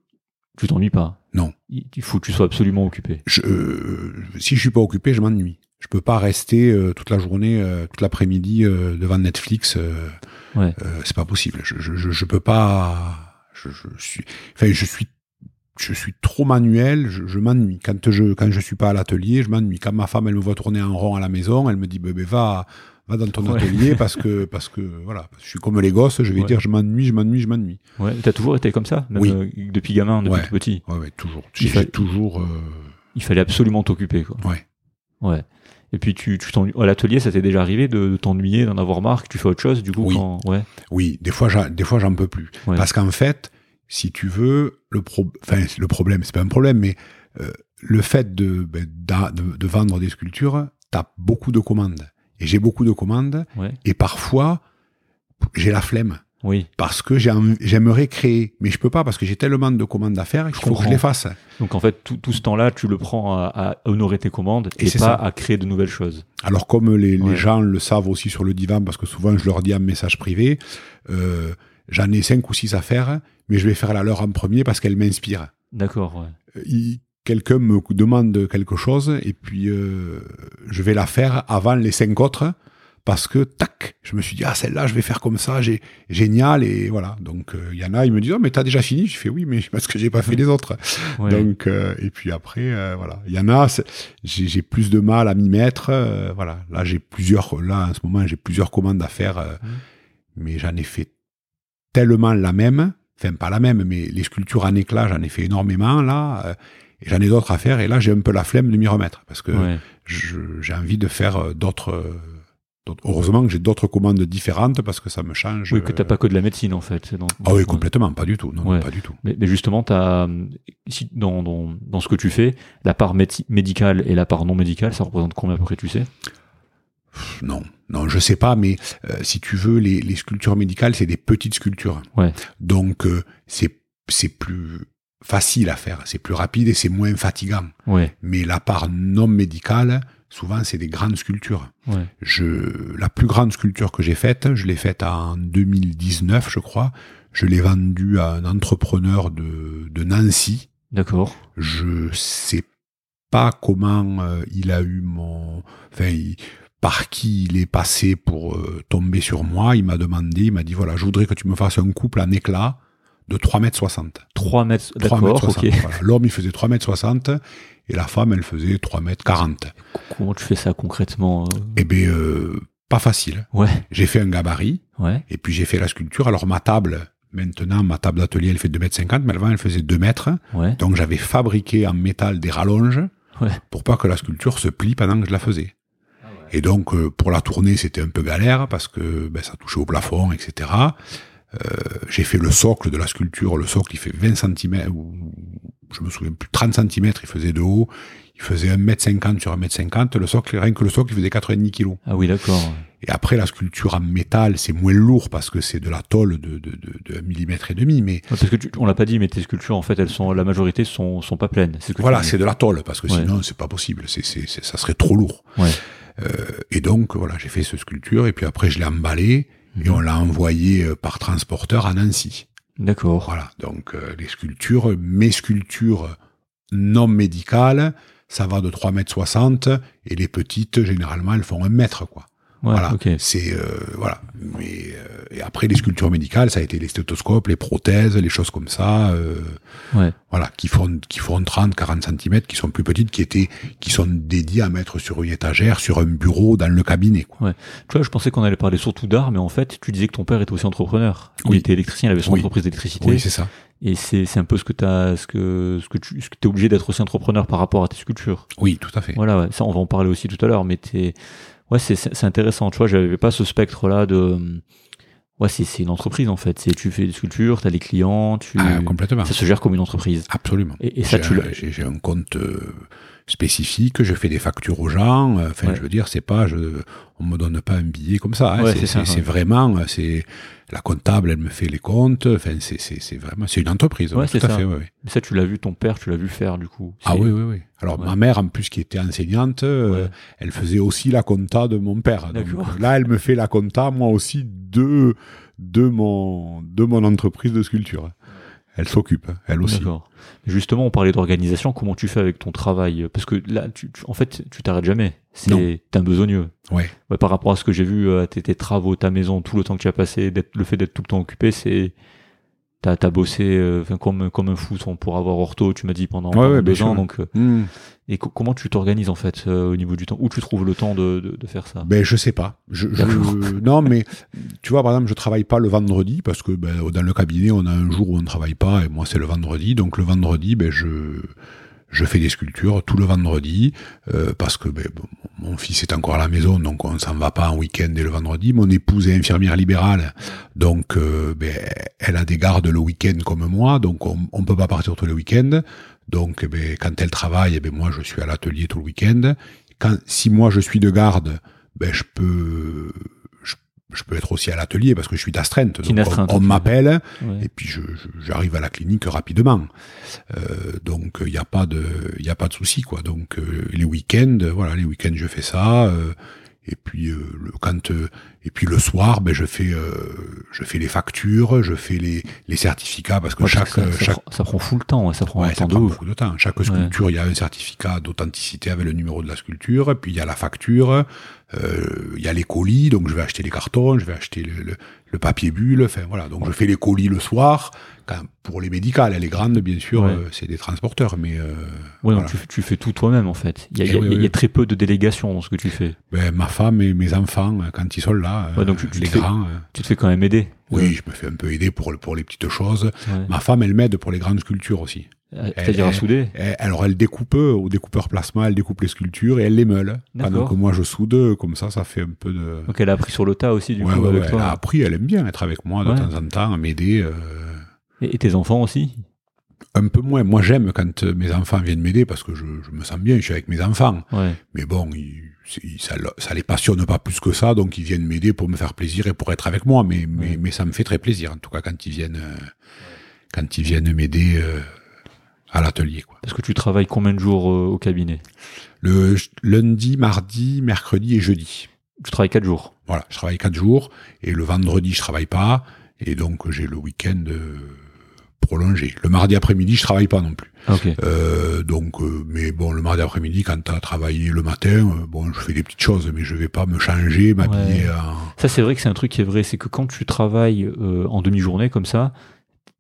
tu t'ennuies pas. Non. Il faut que tu sois absolument occupé. je, euh, si je suis pas occupé, je m'ennuie. Je peux pas rester euh, toute la journée, euh, toute l'après-midi devant Netflix. Ouais. c'est pas possible. Je, je, je, je peux pas. Je, je suis. Enfin, je suis. Je suis trop manuel. Je, je m'ennuie. Quand je quand je suis pas à l'atelier, je m'ennuie. Quand ma femme elle me voit tourner en rond à la maison, elle me dit bébé va va dans ton Ouais. atelier parce que parce que voilà. Je suis comme les gosses. Je vais Ouais. dire je m'ennuie, je m'ennuie, je m'ennuie. Ouais. T'as toujours été comme ça, même Oui. euh, depuis gamin, depuis Ouais. tout petit. Ouais, toujours. Il J'ai fallait- toujours. euh, Il fallait absolument t'occuper, quoi. Ouais. Ouais. Et puis tu, tu t'ennuies. À l'atelier, ça t'est déjà arrivé de, de t'ennuyer, d'en avoir marre, que tu fais autre chose, du coup, Oui. quand. Ouais. Oui, des fois, j'en- des fois, j'en peux plus. Parce qu'en fait, si tu veux, le, pro enfin, le problème, c'est pas un problème, mais euh, le fait de, ben, de, de vendre des sculptures, t'as beaucoup de commandes. Et j'ai beaucoup de commandes, Ouais. et parfois, j'ai la flemme. Oui. Parce que j'aimerais créer, mais je peux pas parce que j'ai tellement de commandes à faire qu'il faut que je les fasse. Donc en fait, tout, tout ce temps-là, tu le prends à, à honorer tes commandes Et pas ça. à créer de nouvelles choses. Alors comme les, les gens le savent aussi sur le divan, parce que souvent je leur dis en message privé, euh, j'en ai cinq ou six à faire, mais je vais faire la leur en premier parce qu'elle m'inspire. D'accord, ouais. Quelqu'un me demande quelque chose et puis euh, je vais la faire avant les cinq autres parce que tac, je me suis dit ah celle-là je vais faire comme ça, j'ai génial et voilà. Donc euh, il y en a, ils me disent oh, mais t'as déjà fini, je fais oui mais parce que j'ai pas fait les autres. Ouais. Donc euh, et puis après euh, voilà, il y en a, j'ai plus de mal à m'y mettre. euh, voilà, là j'ai plusieurs, là en ce moment j'ai plusieurs commandes à faire, euh, mais j'en ai fait tellement la même, enfin pas la même, mais les sculptures en éclat j'en ai fait énormément là. Et j'en ai d'autres à faire et là j'ai un peu la flemme de m'y remettre parce que Ouais. j'ai envie de faire euh, d'autres. euh, d'autres- Heureusement que j'ai d'autres commandes différentes parce que ça me change. Oui, que t'as euh, pas que de la médecine en fait. dans- Ah oui, complètement, pas du tout. Non, pas du tout. Mais, mais justement, t'as, si, dans, dans, dans ce que tu fais, la part médi- médicale et la part non médicale, ça représente combien à peu près, tu sais? Non, non, je sais pas, mais euh, si tu veux, les, les sculptures médicales, c'est des petites sculptures. Ouais. Donc euh, c'est c'est plus facile à faire, c'est plus rapide et c'est moins fatigant. Mais la part non médicale, souvent c'est des grandes sculptures. ouais. Je, la plus grande sculpture que j'ai faite, je l'ai faite en 2019, je crois. Je l'ai vendue à un entrepreneur de, de Nancy. D'accord. Je sais pas comment euh, il a eu mon, enfin, il- par qui il est passé pour euh, tomber sur moi. Il m'a demandé, il m'a dit voilà, je voudrais que tu me fasses un couple en éclat de 3 mètres 60. 3 mètres, 3 mètres d'accord, 60. ok. voilà. L'homme, il faisait 3 mètres 60 et la femme, elle faisait 3 mètres 40. Comment tu fais ça concrètement euh? Eh bien, euh, pas facile. Ouais, J'ai fait un gabarit ouais, et puis j'ai fait la sculpture. Alors ma table, Maintenant, ma table d'atelier, elle fait 2m50, mais avant, elle faisait 2 mètres. Ouais. Donc, j'avais fabriqué en métal des rallonges Ouais. pour pas que la sculpture se plie pendant que je la faisais. Et donc, euh, pour la tournée, c'était un peu galère parce que ben, ça touchait au plafond, etc. Euh, j'ai fait le socle de la sculpture. Le socle, il fait 20 cm, ou je me souviens plus, 30 cm, il faisait de haut. Il faisait 1m50 sur 1m50. Le socle, rien que le socle, il faisait 90 kg. Ah oui, d'accord. Et après, la sculpture en métal, c'est moins lourd parce que c'est de la tôle de, de, de, de 1 mm et demi. Mais Parce que tu, on l'a pas dit, mais tes sculptures, en fait, elles sont, la majorité sont, sont pas pleines. Ce que voilà, c'est de la tôle parce que Ouais. sinon, c'est pas possible. C'est, c'est, ça serait trop lourd. Ouais. Euh, et donc, voilà, j'ai fait ce sculpture et puis après, je l'ai emballé et on l'a envoyé euh, par transporteur à Nancy. D'accord. Voilà, donc euh, les sculptures, mes sculptures non médicales, ça va de 3 mètres 60 et les petites, généralement, elles font un mètre, quoi. Ouais, voilà, c'est euh, voilà. Mais euh, et après les sculptures médicales, ça a été les stéthoscopes, les prothèses, les choses comme ça. euh, Ouais. voilà, qui font qui font 30, 40 cm, qui sont plus petites, qui étaient qui sont dédiées à mettre sur une étagère, sur un bureau, dans le cabinet. Quoi. Tu vois, je pensais qu'on allait parler surtout d'art, mais en fait, tu disais que ton père était aussi entrepreneur. Il Oui. était électricien, il avait son Oui. entreprise d'électricité. Oui, c'est ça. et c'est, c'est un peu ce que t'as, ce que, ce que tu, ce que t'es obligé d'être aussi entrepreneur par rapport à tes sculptures. Oui, tout à fait. Voilà, ouais. Ça, on va en parler aussi tout à l'heure, mais t'es, ouais, c'est, intéressant. Tu vois, j'avais pas ce spectre-là de, ouais, c'est, c'est une entreprise, en fait. C'est, tu fais des sculptures, t'as les clients, tu, Ah, complètement. ça se gère comme une entreprise. Absolument. Et, et ça, tu J'ai j'ai un compte spécifique, je fais des factures aux gens. euh, Enfin, Ouais. je veux dire, c'est pas, je, on me donne pas un billet comme ça. hein, Ouais, c'est vraiment, euh, c'est la comptable, elle me fait les comptes. Enfin, c'est vraiment, c'est une entreprise. Ouais, tout à ça. fait. ouais, ouais. mais ça, tu l'as vu, ton père, tu l'as vu faire, du coup. Ah oui, oui, oui. Alors ma mère, en plus, qui était enseignante, euh, elle faisait aussi la compta de mon père. Donc là, elle me fait la compta, moi aussi, de de mon de mon entreprise de sculpture. Elle s'occupe, elle aussi. D'accord. Justement, on parlait d'organisation. Comment tu fais avec ton travail? Parce que là, tu, tu- en fait, tu t'arrêtes jamais. C'est un besogneux. Ouais. Ouais, par rapport à ce que j'ai vu, euh, tes, tes travaux, ta maison, tout le temps que tu as passé, le fait d'être tout le temps occupé, c'est t'as as bossé euh, comme comme un fou pour avoir ortho. Tu m'as dit pendant, Ouais, pendant ouais, deux ans. Donc, euh, Hmm. et co- comment tu t'organises en fait euh, au niveau du temps? Où tu trouves le temps de, de, de faire ça? Ben je sais pas. Je, je- D'accord. non mais tu vois par exemple je travaille pas le vendredi parce que ben, dans le cabinet on a un jour où on ne travaille pas et moi c'est le vendredi donc le vendredi ben je je fais des sculptures tout le vendredi euh, parce que ben, mon fils est encore à la maison donc on s'en va pas en week-end et le vendredi. Mon épouse est infirmière libérale donc euh, ben, elle a des gardes le week-end comme moi donc on, on peut pas partir tous les week-ends donc ben, quand elle travaille ben moi je suis à l'atelier tout le week-end quand si moi je suis de garde, ben je peux je, peux être aussi à l'atelier parce que je suis d'astreinte. Donc, astreinte, on, on m'appelle Ouais. et puis j'arrive à la clinique rapidement. Euh, donc il n'y a pas de il a pas de souci quoi. Donc euh, les week-ends, voilà, les week-ends je fais ça. euh, et puis euh, le, quand euh, et puis le soir, ben je fais euh, je fais les factures, je fais les, les certificats parce que Ouais, chaque ça, ça, chaque prend, ça prend full temps, ouais, ça prend un Ouais, ça temps de prend ouf. beaucoup de temps. Chaque sculpture, il y a un certificat d'authenticité avec le numéro de la sculpture, puis il y a la facture, il y a les colis, donc je vais acheter les cartons, je vais acheter le, le- le papier bulle, enfin voilà, donc je fais les colis le soir. Quand, pour les médicales, les grandes, bien sûr, Ouais. euh, c'est des transporteurs, mais euh, Ouais, voilà. donc tu, tu fais tout toi-même en fait. Il y Eh y a- oui, il y a oui. très peu de délégation dans ce que tu fais. ben, ma femme et mes enfants, euh, quand ils sont là, euh, Ouais, donc tu- tu les te fais- grands, euh, Tu te fais quand même aider. oui, je me fais un peu aider pour, pour les petites choses. Ouais. Ma femme, elle m'aide pour les grandes sculptures aussi. Euh, C'est-à-dire à souder. Alors elle découpe euh, au découpeur plasma, elle découpe les sculptures et elle les meule. Pendant que moi je soude, comme ça, ça fait un peu de. Donc elle a appris sur le tas aussi du ouais, coup ouais, avec ouais, toi. Elle a appris, elle aime bien être avec moi de temps en temps, à m'aider. euh, Et, et tes enfants aussi un peu moins. Moi j'aime quand euh, mes enfants viennent m'aider parce que je, je me sens bien, je suis avec mes enfants. Mais bon, ils- ça, ça les passionne pas plus que ça, donc ils viennent m'aider pour me faire plaisir et pour être avec moi. Mais, mais, mais ça me fait très plaisir, en tout cas quand ils viennent, euh, quand ils viennent m'aider euh, à l'atelier. quoi. Parce que tu travailles combien de jours euh, au cabinet? Le lundi, mardi, mercredi et jeudi. Tu travailles quatre jours? Voilà, je travaille quatre jours et le vendredi je travaille pas et donc j'ai le week-end euh, prolongé. Le mardi après-midi je travaille pas non plus. Ah. Euh, donc, mais bon, le mardi après-midi quand t'as travaillé le matin, bon, je fais des petites choses, mais je vais pas me changer, m'habiller. Ouais. en- Ça c'est vrai que c'est un truc qui est vrai, c'est que quand tu travailles en demi-journée comme ça,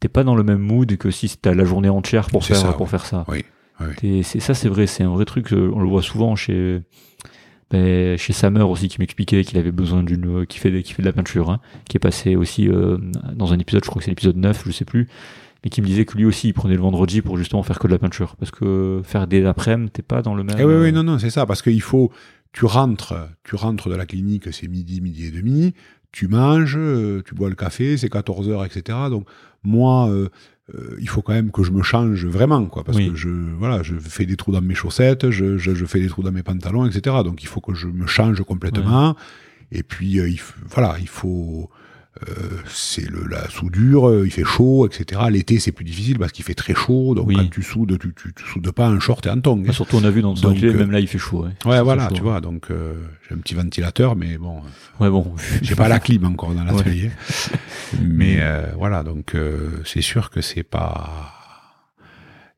t'es pas dans le même mood que si t'as la journée entière pour faire ça, pour faire ça. Oui, oui. T'es- c'est ça c'est vrai, c'est un vrai truc. euh, On le voit souvent chez ben, chez sa mère aussi qui m'expliquait qu'il avait besoin d'une euh, qui fait qui fait de la peinture hein, qui est passé aussi euh, dans un épisode je crois que c'est l'épisode 9 je sais plus mais qui me disait que lui aussi il prenait le vendredi pour justement faire que de la peinture parce que faire des après-midi t'es pas dans le même Eh oui, oui, non, non, c'est ça, parce qu'il faut, tu rentres, tu rentres de la clinique, c'est midi, midi et demi, tu manges, euh, tu bois le café, c'est 14 heures, etc. Donc, moi, euh, euh, il faut quand même que je me change vraiment, quoi, parce Oui. que je, voilà, je fais des trous dans mes chaussettes, je, je, je fais des trous dans mes pantalons, etc. Donc, il faut que je me change complètement. Et puis, euh, il, voilà, il faut, c'est le, la soudure, euh, il fait chaud, etc. L'été, c'est plus difficile parce qu'il fait très chaud. Donc, Oui. quand tu soudes, tu, tu, tu soudes pas en short et en tongs. Bah, surtout on a vu dans son Donc, euh, même là il fait chaud ouais, Ouais, voilà, chaud. tu vois. Donc, euh, j'ai un petit ventilateur, mais bon, ouais bon j'ai pas la clim encore dans l'atelier. Mais euh, voilà, donc euh, c'est sûr que c'est pas.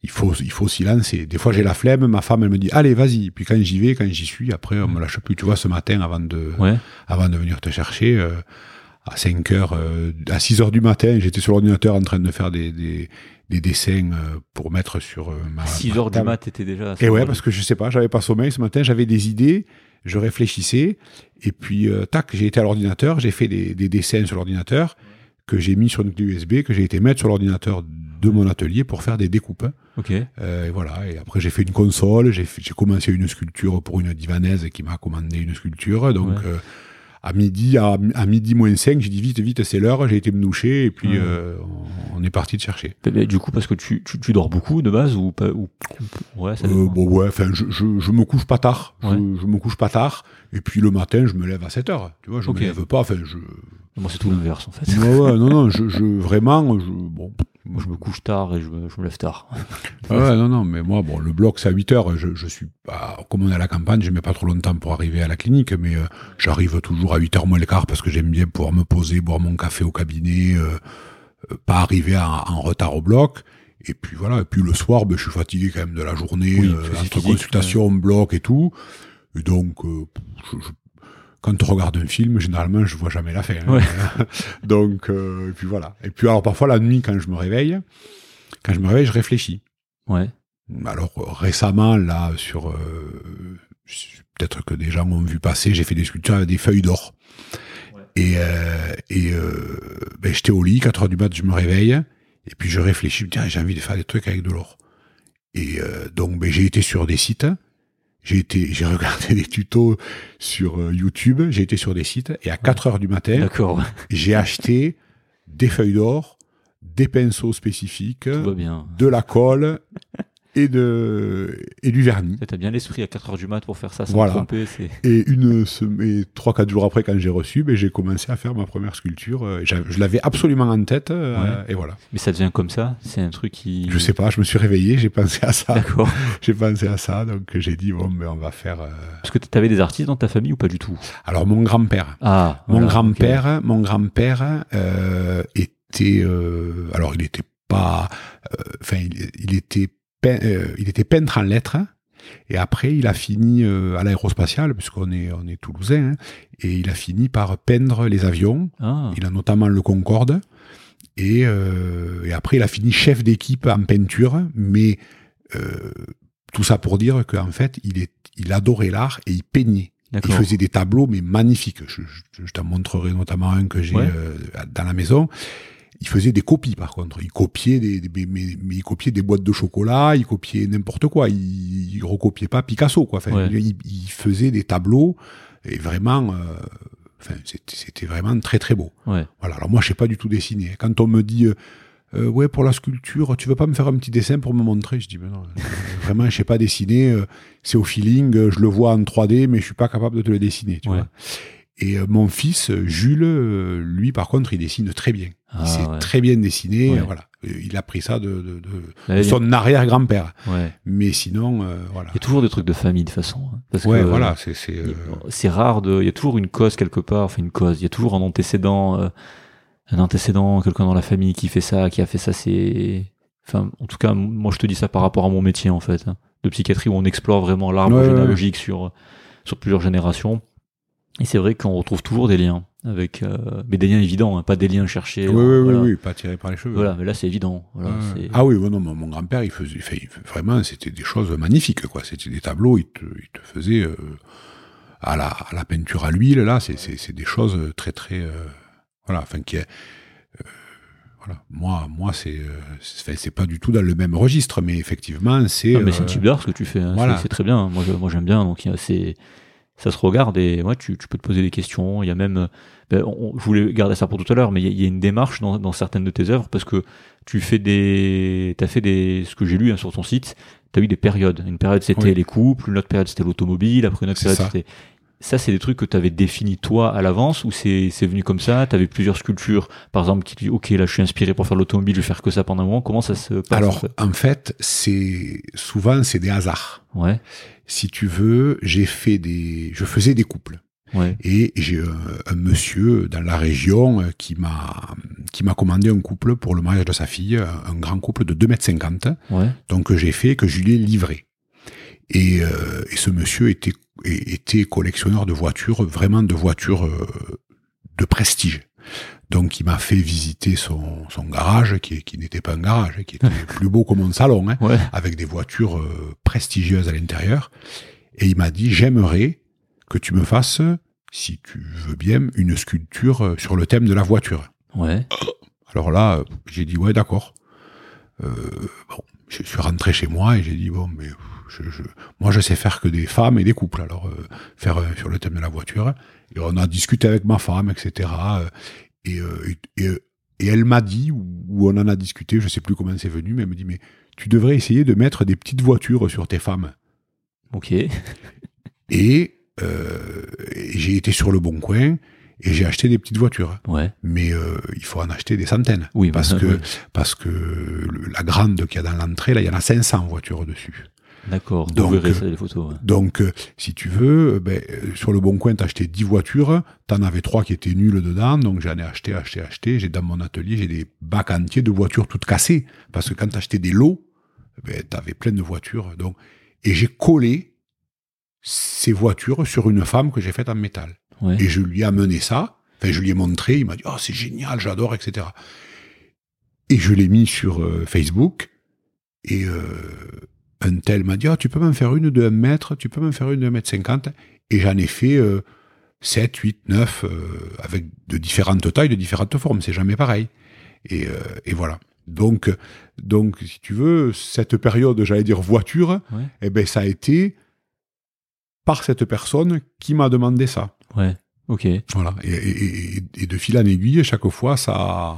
Il faut, il faut s'y lancer. Des fois, j'ai la flemme. Ma femme, elle me dit, allez, vas-y. Puis quand j'y vais, quand j'y suis, après, on me lâche plus. Tu vois, ce matin, avant de, ouais avant de venir te chercher, euh, à 5 heures, euh, à 6 heures du matin, j'étais sur l'ordinateur en train de faire des, des, des dessins euh, pour mettre sur euh, ma. 6 ma heures du mat t'étais déjà à Et ouais, ce- parce que je sais pas, j'avais pas sommeil ce matin, j'avais des idées, je réfléchissais, et puis euh, tac, j'ai été à l'ordinateur, j'ai fait des, des dessins sur l'ordinateur que j'ai mis sur une clé USB, que j'ai été mettre sur l'ordinateur de mon atelier pour faire des découpes. ok Euh, et voilà. Et après, j'ai fait une console, j'ai commencé une sculpture pour une divanaise qui m'a commandé une sculpture. Donc, Ouais. euh, à midi, à, à midi moins 5, j'ai dit vite, vite, c'est l'heure. J'ai été me doucher et puis euh, on, on est parti de chercher. Mais- du coup parce que tu, tu, tu dors beaucoup de base ou pas ou... ouais ça Euh, bon, ouais, enfin, je, je, je me couche pas tard. Je, Ouais. je me couche pas tard. Et puis le matin, je me lève à 7 heures. Tu vois, je Ok. me lève pas. Enfin, je. moi c'est tout l'inverse en fait Ouais, ouais, non, non, je, je vraiment, je, bon. Moi je me couche tard et je me, je me lève tard Ouais, non, non, mais moi, bon, le bloc, c'est à 8 heures. Je, je suis pas, comme on est à la campagne, je mets pas trop longtemps pour arriver à la clinique, mais euh, j'arrive toujours à 8 heures moins le quart parce que j'aime bien pouvoir me poser, boire mon café au cabinet, euh, euh, pas arriver à- en retard au bloc. Et puis voilà, et puis le soir, ben, je suis fatigué quand même de la journée, Oui, euh, entre consultation, bloc et tout. Et donc, euh, je- je- quand on regarde un film, généralement, je vois jamais la fin. hein. Ouais. donc, euh, et puis voilà. Et puis alors parfois la nuit, quand je me réveille, quand je me réveille, je réfléchis. ouais Alors récemment, là, sur euh, peut-être que des gens ont vu passer, j'ai fait des sculptures avec des feuilles d'or. Ouais. Et, euh, et ben, j'étais au lit, 4 heures du mat, je me réveille, et puis je réfléchis, je me dis, Ah, j'ai envie de faire des trucs avec de l'or. Et donc, ben, j'ai été sur des sites, j'ai été, j'ai regardé des tutos sur euh, YouTube, j'ai été sur des sites, et à 4 heures du matin, j'ai acheté des feuilles d'or, des pinceaux spécifiques, bien. de la colle et de et du vernis. T'as bien l'esprit à 4h du mat pour faire ça sans Voilà. tromper. Et une et trois quatre jours après quand j'ai reçu, ben, j'ai commencé à faire ma première sculpture. Euh, Je l'avais absolument en tête euh, et voilà. Mais ça devient comme ça C'est un truc qui. Je sais pas, je me suis réveillé, j'ai pensé à ça, D'accord. j'ai pensé à ça, donc j'ai dit bon ben on va faire. euh, Parce que t'avais des artistes dans ta famille ou pas du tout? Alors mon grand-père, Ah. mon voilà, grand-père, mon grand-père euh, était euh, alors il était pas, euh, enfin il, il était euh, il était peintre en lettres. Et après, il a fini euh, à l'aérospatiale, puisqu'on est, on est toulousain, hein, et il a fini par peindre les avions. Ah. Il a notamment le Concorde. Et, euh, et après, il a fini chef d'équipe en peinture. Mais tout ça pour dire qu'en fait, il, est, il adorait l'art et il peignait. Il faisait des tableaux, mais magnifiques. Je, je, je t'en montrerai notamment un que j'ai Ouais. euh, dans la maison. Il faisait des copies, par contre. Il copiait des, des- mais, mais- mais il copiait des boîtes de chocolat, il copiait n'importe quoi. Il, il recopiait pas Picasso, quoi. Enfin, Ouais. il, il faisait des tableaux et vraiment, euh, enfin, c'était vraiment très très beau. Ouais. Voilà. Alors moi, je sais pas du tout dessiner. Quand on me dit, euh, euh, ouais, pour la sculpture, tu veux pas me faire un petit dessin pour me montrer? Je dis, mais non, euh, vraiment, je sais pas dessiner. euh, C'est au feeling. Je le vois en 3D, mais je suis pas capable de te le dessiner. Tu Ouais. vois et euh, mon fils, euh, Jules, euh, lui, par contre, il dessine très bien. Ah, il sait ouais. très bien dessiner. Ouais. Voilà. Il a pris ça de, son arrière-grand-père. Ouais. Mais sinon, euh, voilà. Il y a toujours des trucs de famille de toute façon. hein, Parce Ouais, que, voilà. C'est, euh, rare de. Il y a toujours une cause quelque part. Enfin, une cause. Il y a toujours un antécédent. euh, un antécédent, quelqu'un dans la famille qui fait ça, qui a fait ça. C'est. Enfin, en tout cas, moi, je te dis ça par rapport à mon métier, en fait, hein, de psychiatrie, où on explore vraiment l'arbre généalogique sur sur plusieurs générations. Et c'est vrai qu'on retrouve toujours des liens avec, euh, mais des liens évidents, hein, pas des liens cherchés. oui, oui, voilà. oui, oui, pas tiré par les cheveux. Voilà, mais là c'est évident. Voilà, c'est- Ah oui, non, mon, grand-père, il faisait, il vraiment, c'était des choses magnifiques, quoi. C'était des tableaux, il te, il te faisait, euh, à la, à la peinture à l'huile, là, c'est, des choses très, très, euh, voilà, enfin, qui est, voilà. Moi, moi, c'est, c'est, pas du tout dans le même registre, mais effectivement, c'est. Non, mais c'est un type d'art ce que tu fais. hein. voilà. C'est, très bien. Moi, je- moi, j'aime bien. Donc, c'est, ça se regarde et ouais, tu, tu peux te poser des questions. Il y a même, ben, on- je voulais garder ça pour tout à l'heure, mais il y a, il y a une démarche dans, dans certaines de tes œuvres parce que tu fais des, t'as fait des, ce que j'ai lu hein, sur ton site, t'as eu des périodes. Une période c'était Oui. les couples, une autre période c'était l'automobile, après une autre période c'était. Ça, c'est des trucs que tu avais définis toi à l'avance ou c'est c'est venu comme ça? Tu avais plusieurs sculptures, par exemple, qui disent Ok, là je suis inspiré pour faire l'automobile, je vais faire que ça pendant un moment. Comment ça se passe Alors, en fait, c'est souvent c'est des hasards. Ouais, Si tu veux, j'ai fait des, je faisais des couples. ouais, Et j'ai un, un monsieur dans la région euh, qui m'a qui m'a commandé un couple pour le mariage de sa fille, un, un grand couple de 2 mètres 50. ouais, Donc que j'ai fait, que je lui ai livré. Et, euh, et ce monsieur était était collectionneur de voitures, vraiment de voitures euh, de prestige. Donc il m'a fait visiter son, son garage, qui, qui n'était pas un garage, qui était plus beau que mon salon, hein, ouais. avec des voitures euh, prestigieuses à l'intérieur. Et il m'a dit, j'aimerais que tu me fasses, si tu veux bien, une sculpture euh, sur le thème de la voiture. Ouais, Alors là, euh, j'ai dit, ouais, d'accord. Euh, bon, je suis rentré chez moi et j'ai dit, bon, mais je, je, moi, je sais faire que des femmes et des couples. Alors, euh, faire euh, sur le thème de la voiture. Et on a discuté avec ma femme, etc. euh, Et, et, elle m'a dit, ou on en a discuté, je sais plus comment c'est venu, mais elle me dit, mais tu devrais essayer de mettre des petites voitures sur tes femmes. ok. Et, j'ai été sur le bon coin et j'ai acheté des petites voitures. Ouais, Mais euh, il faut en acheter des centaines. oui, parce bah, que parce que le- la grande qu'il y a dans l'entrée, là, il y en a 500 voitures dessus. D'accord, vous Donc, verrez ça, les photos. ouais. Donc, euh, si tu veux, euh, ben, euh, sur le bon coin, t'as acheté 10 voitures, t'en avais trois qui étaient nulles dedans, donc j'en ai acheté, acheté, acheté. J'ai dans mon atelier, j'ai des bacs entiers de voitures toutes cassées, parce que quand t'achetais des lots, ben, t'avais plein de voitures. Donc, et j'ai collé ces voitures sur une femme que j'ai faite en métal. Ouais, Et je lui ai amené ça. Enfin, je lui ai montré. Il m'a dit, oh, c'est génial, j'adore, etc. Et je l'ai mis sur euh, Facebook. Et euh, un tel m'a dit, oh, tu peux m'en faire une de 1 mètre, tu peux m'en faire une de 1 mètre 50. Et j'en ai fait euh, 7, 8, 9, euh, avec de différentes tailles, de différentes formes. C'est jamais pareil. Et, euh, et voilà. Donc, donc, si tu veux, cette période, j'allais dire voiture, Ouais. eh ben, ça a été par cette personne qui m'a demandé ça. ouais, ok. Voilà. Et, et- et- et de fil en aiguille, chaque fois, ça.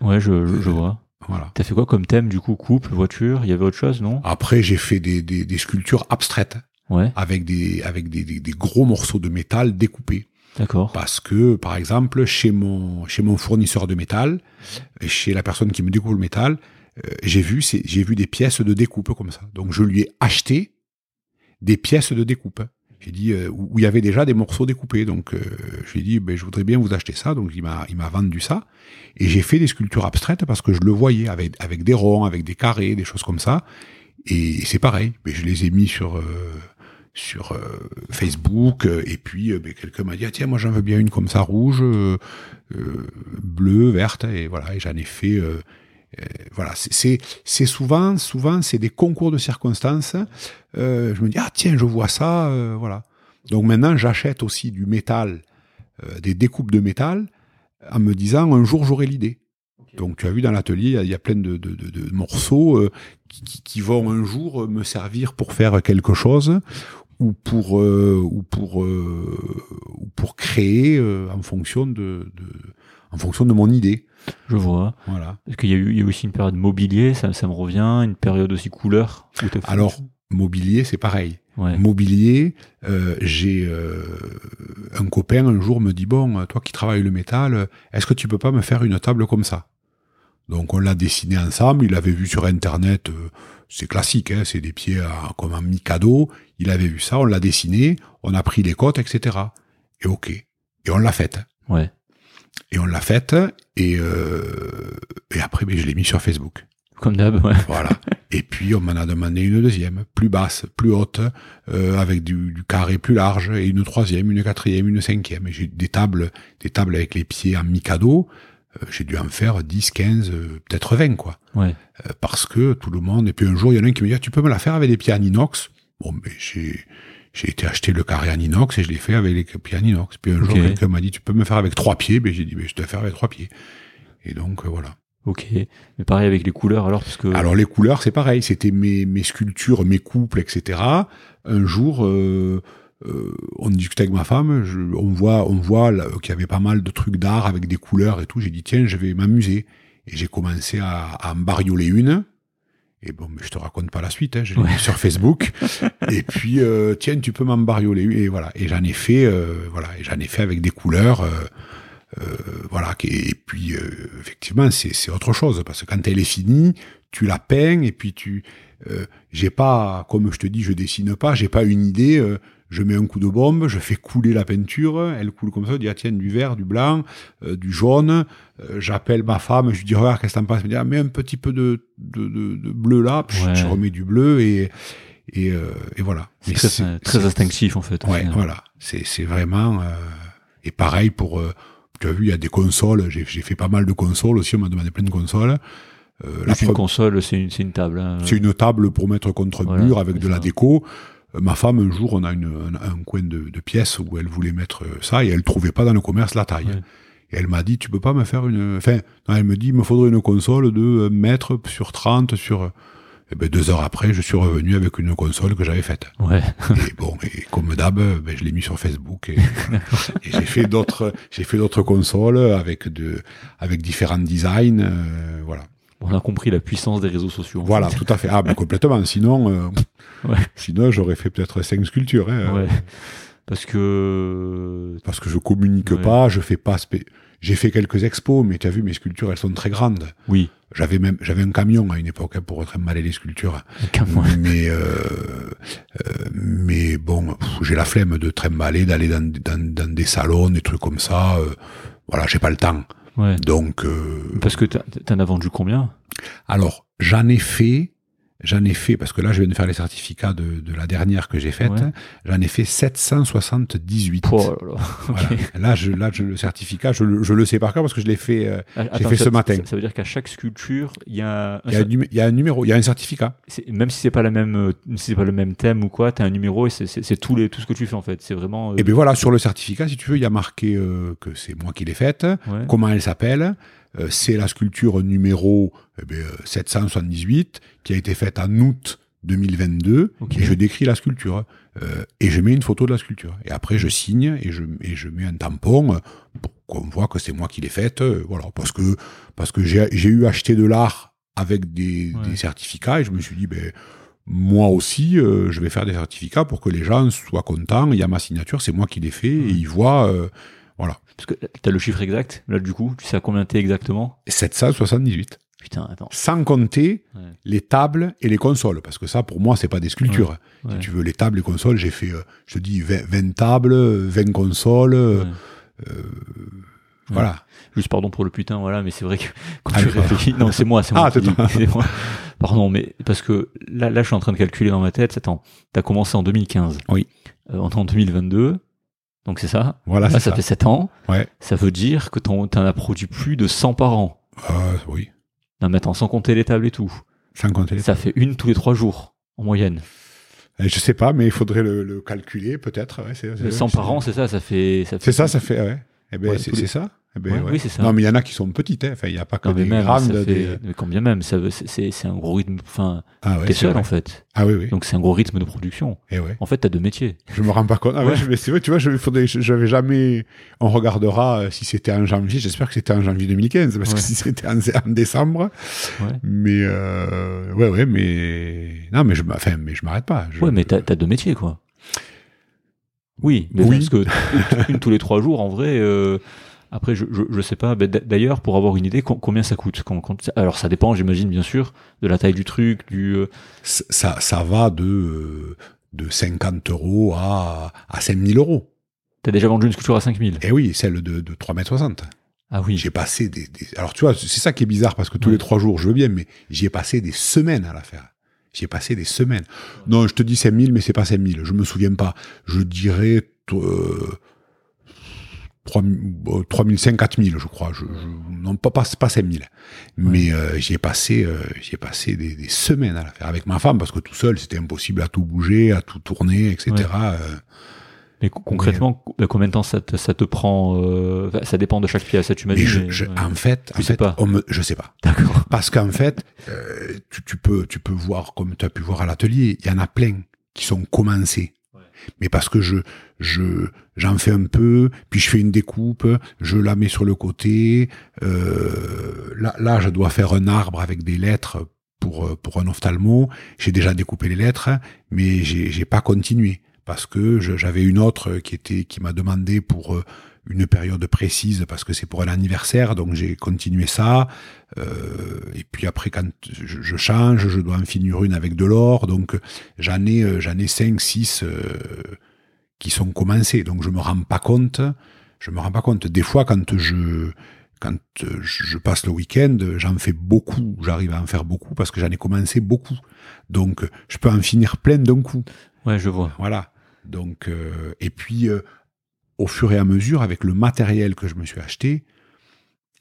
Ouais, je, je, je vois. Voilà. T'as fait quoi comme thème, du coup Couple, voiture Il y avait autre chose, non? Après, j'ai fait des, des, des sculptures abstraites Ouais, avec des avec des, des, des gros morceaux de métal découpés. d'accord. Parce que, par exemple, chez mon chez mon fournisseur de métal, chez la personne qui me découpe le métal, euh, j'ai vu j'ai vu des pièces de découpe comme ça. Donc, je lui ai acheté des pièces de découpe. J'ai dit euh, où il y avait déjà des morceaux découpés. Donc, euh, je lui ai dit, ben, je voudrais bien vous acheter ça. Donc, il m'a il m'a vendu ça. Et j'ai fait des sculptures abstraites parce que je le voyais avec avec des ronds, avec des carrés, des choses comme ça. Et c'est pareil. Mais je les ai mis sur euh, sur euh, Facebook. Et puis, euh, ben, quelqu'un m'a dit, ah, tiens, moi j'en veux bien une comme ça, rouge, euh, bleue, verte. Et voilà. Et j'en ai fait. Euh, voilà, c'est- souvent, souvent, c'est des concours de circonstances. Euh, je me dis ah tiens, je vois ça, euh, voilà. Donc maintenant, j'achète aussi du métal, des découpes de métal, en me disant un jour j'aurai l'idée. Donc tu as vu dans l'atelier, il y a- il y, a plein de, de- de- de morceaux qui, vont un jour me servir pour faire quelque chose ou pour ou pour ou pour créer en fonction de, de en fonction de mon idée. Je vois. Voilà. Parce qu'il y a eu, il y a aussi une période mobilier, ça, ça me revient, une période aussi couleur. Alors mobilier, c'est pareil. ouais, Mobilier, euh, j'ai euh, un copain un jour me dit bon, toi qui travailles le métal, est-ce que tu peux pas me faire une table comme ça? Donc on l'a dessiné ensemble. Il avait vu sur internet, euh, c'est classique, hein, c'est des pieds à- comme un mi-cadeau. Il avait vu ça, on l'a dessiné, on a pris les côtes, etc. Et ok, et on l'a faite. ouais, Et on l'a faite, et, euh, et après, ben, je l'ai mis sur Facebook. comme d'hab, ouais. Voilà. Et puis on m'en a demandé une deuxième, plus basse, plus haute, euh, avec du, du carré plus large, et une troisième, une quatrième, une cinquième. Et j'ai des tables, des tables avec les pieds en mikado. euh, j'ai dû en faire 10, 15, euh, peut-être 20, quoi. Ouais, Euh, parce que tout le monde. Et puis un jour, il y en a un qui me dit, Ah, tu peux me la faire avec des pieds en inox? Bon, mais j'ai, j'ai été acheter le carré en inox et je l'ai fait avec les pieds en inox. Puis un jour, Ok. quelqu'un m'a dit, tu peux me faire avec trois pieds? Ben, j'ai dit, ben, je te faire avec trois pieds. Et donc, euh, voilà. Ok. Mais pareil avec les couleurs alors parce que. Alors les couleurs, c'est pareil. C'était mes, mes sculptures, mes couples, etc. Un jour, euh, euh, on discutait avec ma femme. Je, on voit, on voit qu'il y avait pas mal de trucs d'art avec des couleurs et tout. J'ai dit tiens, je vais m'amuser. Et j'ai commencé à, à en barioler une. Et bon, mais je te raconte pas la suite. Hein, je l'ai Ouais. mis sur Facebook. et puis euh, tiens, tu peux m'en barioler une. Et voilà. Et j'en ai fait, euh, voilà. Et j'en ai fait avec des couleurs. euh, euh, voilà. Et puis, euh, effectivement, c'est c'est autre chose parce que quand elle est finie, tu la peins et puis tu. euh, j'ai pas, comme je te dis, je dessine pas. J'ai pas une idée. Je mets un coup de bombe, je fais couler la peinture, elle coule comme ça, je dis ah tiens du vert, du blanc, euh, du jaune. Euh, J'appelle ma femme, je lui dis regarde qu'est-ce que t'en penses, elle me dit ah, mets un petit peu de, de, de, de bleu là, Puis Ouais. je remets du bleu et et, euh, et voilà. C'est très, très instinctif en fait. Ouais, final. voilà. C'est vraiment. euh, et pareil pour. euh, tu as vu, il y a des consoles. J'ai fait pas mal de consoles aussi. On m'a demandé plein de consoles. Euh, la C'est une console, c'est une, une table. hein. c'est une table pour mettre contre Voilà, mur avec de la déco. Euh, Ma femme, un jour, on a une, un, un coin de, de pièce où elle voulait mettre euh, ça et elle trouvait pas dans le commerce la taille. Ouais. Et elle m'a dit, tu peux pas me faire une. Enfin, non, elle me dit, il me faudrait une console de 1 mètre sur 30 sur. Et ben, deux heures après, je suis revenu avec une console que j'avais faite. Ouais. Et bon, et comme d'hab, ben, je l'ai mis sur Facebook et, et j'ai fait d'autres, j'ai fait d'autres consoles avec de, avec différents designs, euh, voilà. On a compris la puissance des réseaux sociaux. Voilà, fait. tout à fait. Ah, ben, complètement. Sinon, euh, Ouais. sinon j'aurais fait peut-être cinq sculptures, hein, Ouais. euh, Parce que. parce que je communique Ouais. pas, je fais pas. spé- J'ai fait quelques expos, mais tu as vu, mes sculptures, elles sont très grandes. Oui. J'avais même, j'avais un camion à une époque hein, pour trimballer les sculptures. Ouais. mais euh, euh, mais bon, j'ai la flemme de trimballer, d'aller dans, dans, dans des salons, des trucs comme ça. voilà, j'ai pas le temps. Ouais. Donc, euh, Parce que t'as- t'en as vendu combien? Alors j'en ai fait, j'en ai fait parce que là je viens de faire les certificats de, de la dernière que j'ai faite. Ouais. J'en ai fait 778. Oh là là. Voilà. Là, je, là, je, le certificat, je, le- je le sais par cœur parce que je l'ai fait. euh, Attends, fait ça- ce matin. Ça, ça veut dire qu'à chaque sculpture, il y a un, Il y, a un numéro, il y a un certificat. même si c'est pas la même, euh, si c'est pas le même thème ou quoi, t'as un numéro et c'est- c'est c'est tout les tout ce que tu fais en fait. C'est vraiment. euh, Et bien voilà, sur le certificat, si tu veux, il y a marqué euh, que c'est moi qui l'ai faite, ouais. comment elle s'appelle. Euh, c'est la sculpture numéro eh bien, euh, 778 qui a été faite en août 2022 Ok. et je décris la sculpture Euh, et je mets une photo de la sculpture. Et après je signe et je, et je mets un tampon pour qu'on voit que c'est moi qui l'ai faite euh, voilà. Parce que parce que j'ai j'ai eu acheté de l'art avec des, Ouais. des certificats et je me suis dit ben moi aussi euh, je vais faire des certificats pour que les gens soient contents. Il y a ma signature c'est moi qui l'ai fait et ils voient euh, Parce que t'as le chiffre exact là du coup, tu sais à combien t'es exactement 778 Putain, attends. sans compter Ouais. les tables et les consoles, parce que ça, pour moi, c'est pas des sculptures. Ouais. Si tu veux, les tables et consoles, j'ai fait, euh, je te dis, 20, 20 tables, 20 consoles, euh, Ouais. voilà. Juste pardon pour le putain, voilà, mais c'est vrai que quand Ah, tu pardon. réfléchis, non, c'est moi, c'est moi. Ah, moi. Pardon, mais parce que là, là, je suis en train de calculer dans ma tête. Attends, t'as commencé en 2015. Oui. Euh, on est en 2022, donc c'est ça. Voilà, Là, ça, ça. fait 7 ans. Ouais. Ça veut dire que t'en t'en as produit plus de 100 par an. Euh, oui. Non, mais attends, sans compter les tables et tout. Sans compter les Ça fait une tous les trois jours, en moyenne. Euh, Je sais pas, mais il faudrait le, le calculer, peut-être. Ouais, c'est, c'est- 100 par an, c'est ça, ça fait. Ça fait C'est ça, ça fait, ouais. Eh ben, Ouais, c'est, les- ça. Eh ben, Ouais, ouais. oui, c'est ça. Non, mais il y en a qui sont petites, hein. Enfin, il n'y a pas que Non, des même, grandes. ça fait. des- Mais combien même c'est- un gros rythme. Enfin, Ah ouais, t'es c'est seul vrai. en fait. Ah oui, oui. Donc c'est un gros rythme de production. Eh ouais. En fait, t'as deux métiers. Je me rends pas compte. Ah mais c'est vrai, tu vois, je, j'avais jamais. On regardera euh, si c'était en janvier. J'espère que c'était en janvier 2015, parce Ouais. que si c'était en, en décembre. Ouais. Mais euh, ouais, ouais, mais non, mais je, enfin, mais je m'arrête pas. Je- Ouais, mais t'as as deux métiers, quoi. Oui, mais Oui. parce que une tous les trois jours, en vrai. euh, après, je, je, je sais pas. D'ailleurs, pour avoir une idée, com- combien ça coûte? Quand, quand- Alors, ça dépend, j'imagine, bien sûr, de la taille du truc, du. euh, ça, ça va de euh, de 50 euros à à 5000 euros. T'as déjà vendu une sculpture à 5000 Et oui, celle de, de 3 mètres 60. Ah oui. J'ai passé des, des- Alors, tu vois, c'est ça qui est bizarre, parce que tous les trois jours, je veux bien, mais j'y ai passé des semaines à la faire. J'y ai passé des semaines. Non, je te dis 5000, mais c'est pas 5000. Je me souviens pas. Je dirais euh, 3005, 4000, je crois. Je, non, pas, pas, pas 5000. Mais euh, j'y ai passé, euh, j'ai passé des, des, semaines à la faire avec ma femme parce que tout seul, c'était impossible à tout bouger, à tout tourner, etc. Euh. Mais concrètement, combien de temps ça te, ça te prend euh, Ça dépend de chaque pièce, tu m'as dit. Je, je, En fait, en fait pas. On me, je sais pas. D'accord. Parce qu'en fait, euh, tu, tu, peux, tu peux voir comme tu as pu voir à l'atelier, il y en a plein qui sont commencés mais parce que je je j'en fais un peu, puis je fais une découpe, je la mets sur le côté. Euh, là, là, je dois faire un arbre avec des lettres pour pour un ophtalmo. J'ai déjà découpé les lettres, mais j'ai j'ai pas continué parce que j'avais une autre qui était qui m'a demandé pour euh, une période précise parce que c'est pour un anniversaire, donc j'ai continué ça. Euh, et puis après, quand je, je, change, je dois en finir une avec de l'or, donc j'en ai, euh, j'en ai cinq, six euh, qui sont commencés. Donc je me rends pas compte. Je me rends pas compte. Des fois, quand je quand je passe le week-end, j'en fais beaucoup. J'arrive à en faire beaucoup parce que j'en ai commencé beaucoup. Donc je peux en finir plein d'un coup. Ouais, je vois. Voilà. Donc euh, et puis au fur et à mesure, avec le matériel que je me suis acheté,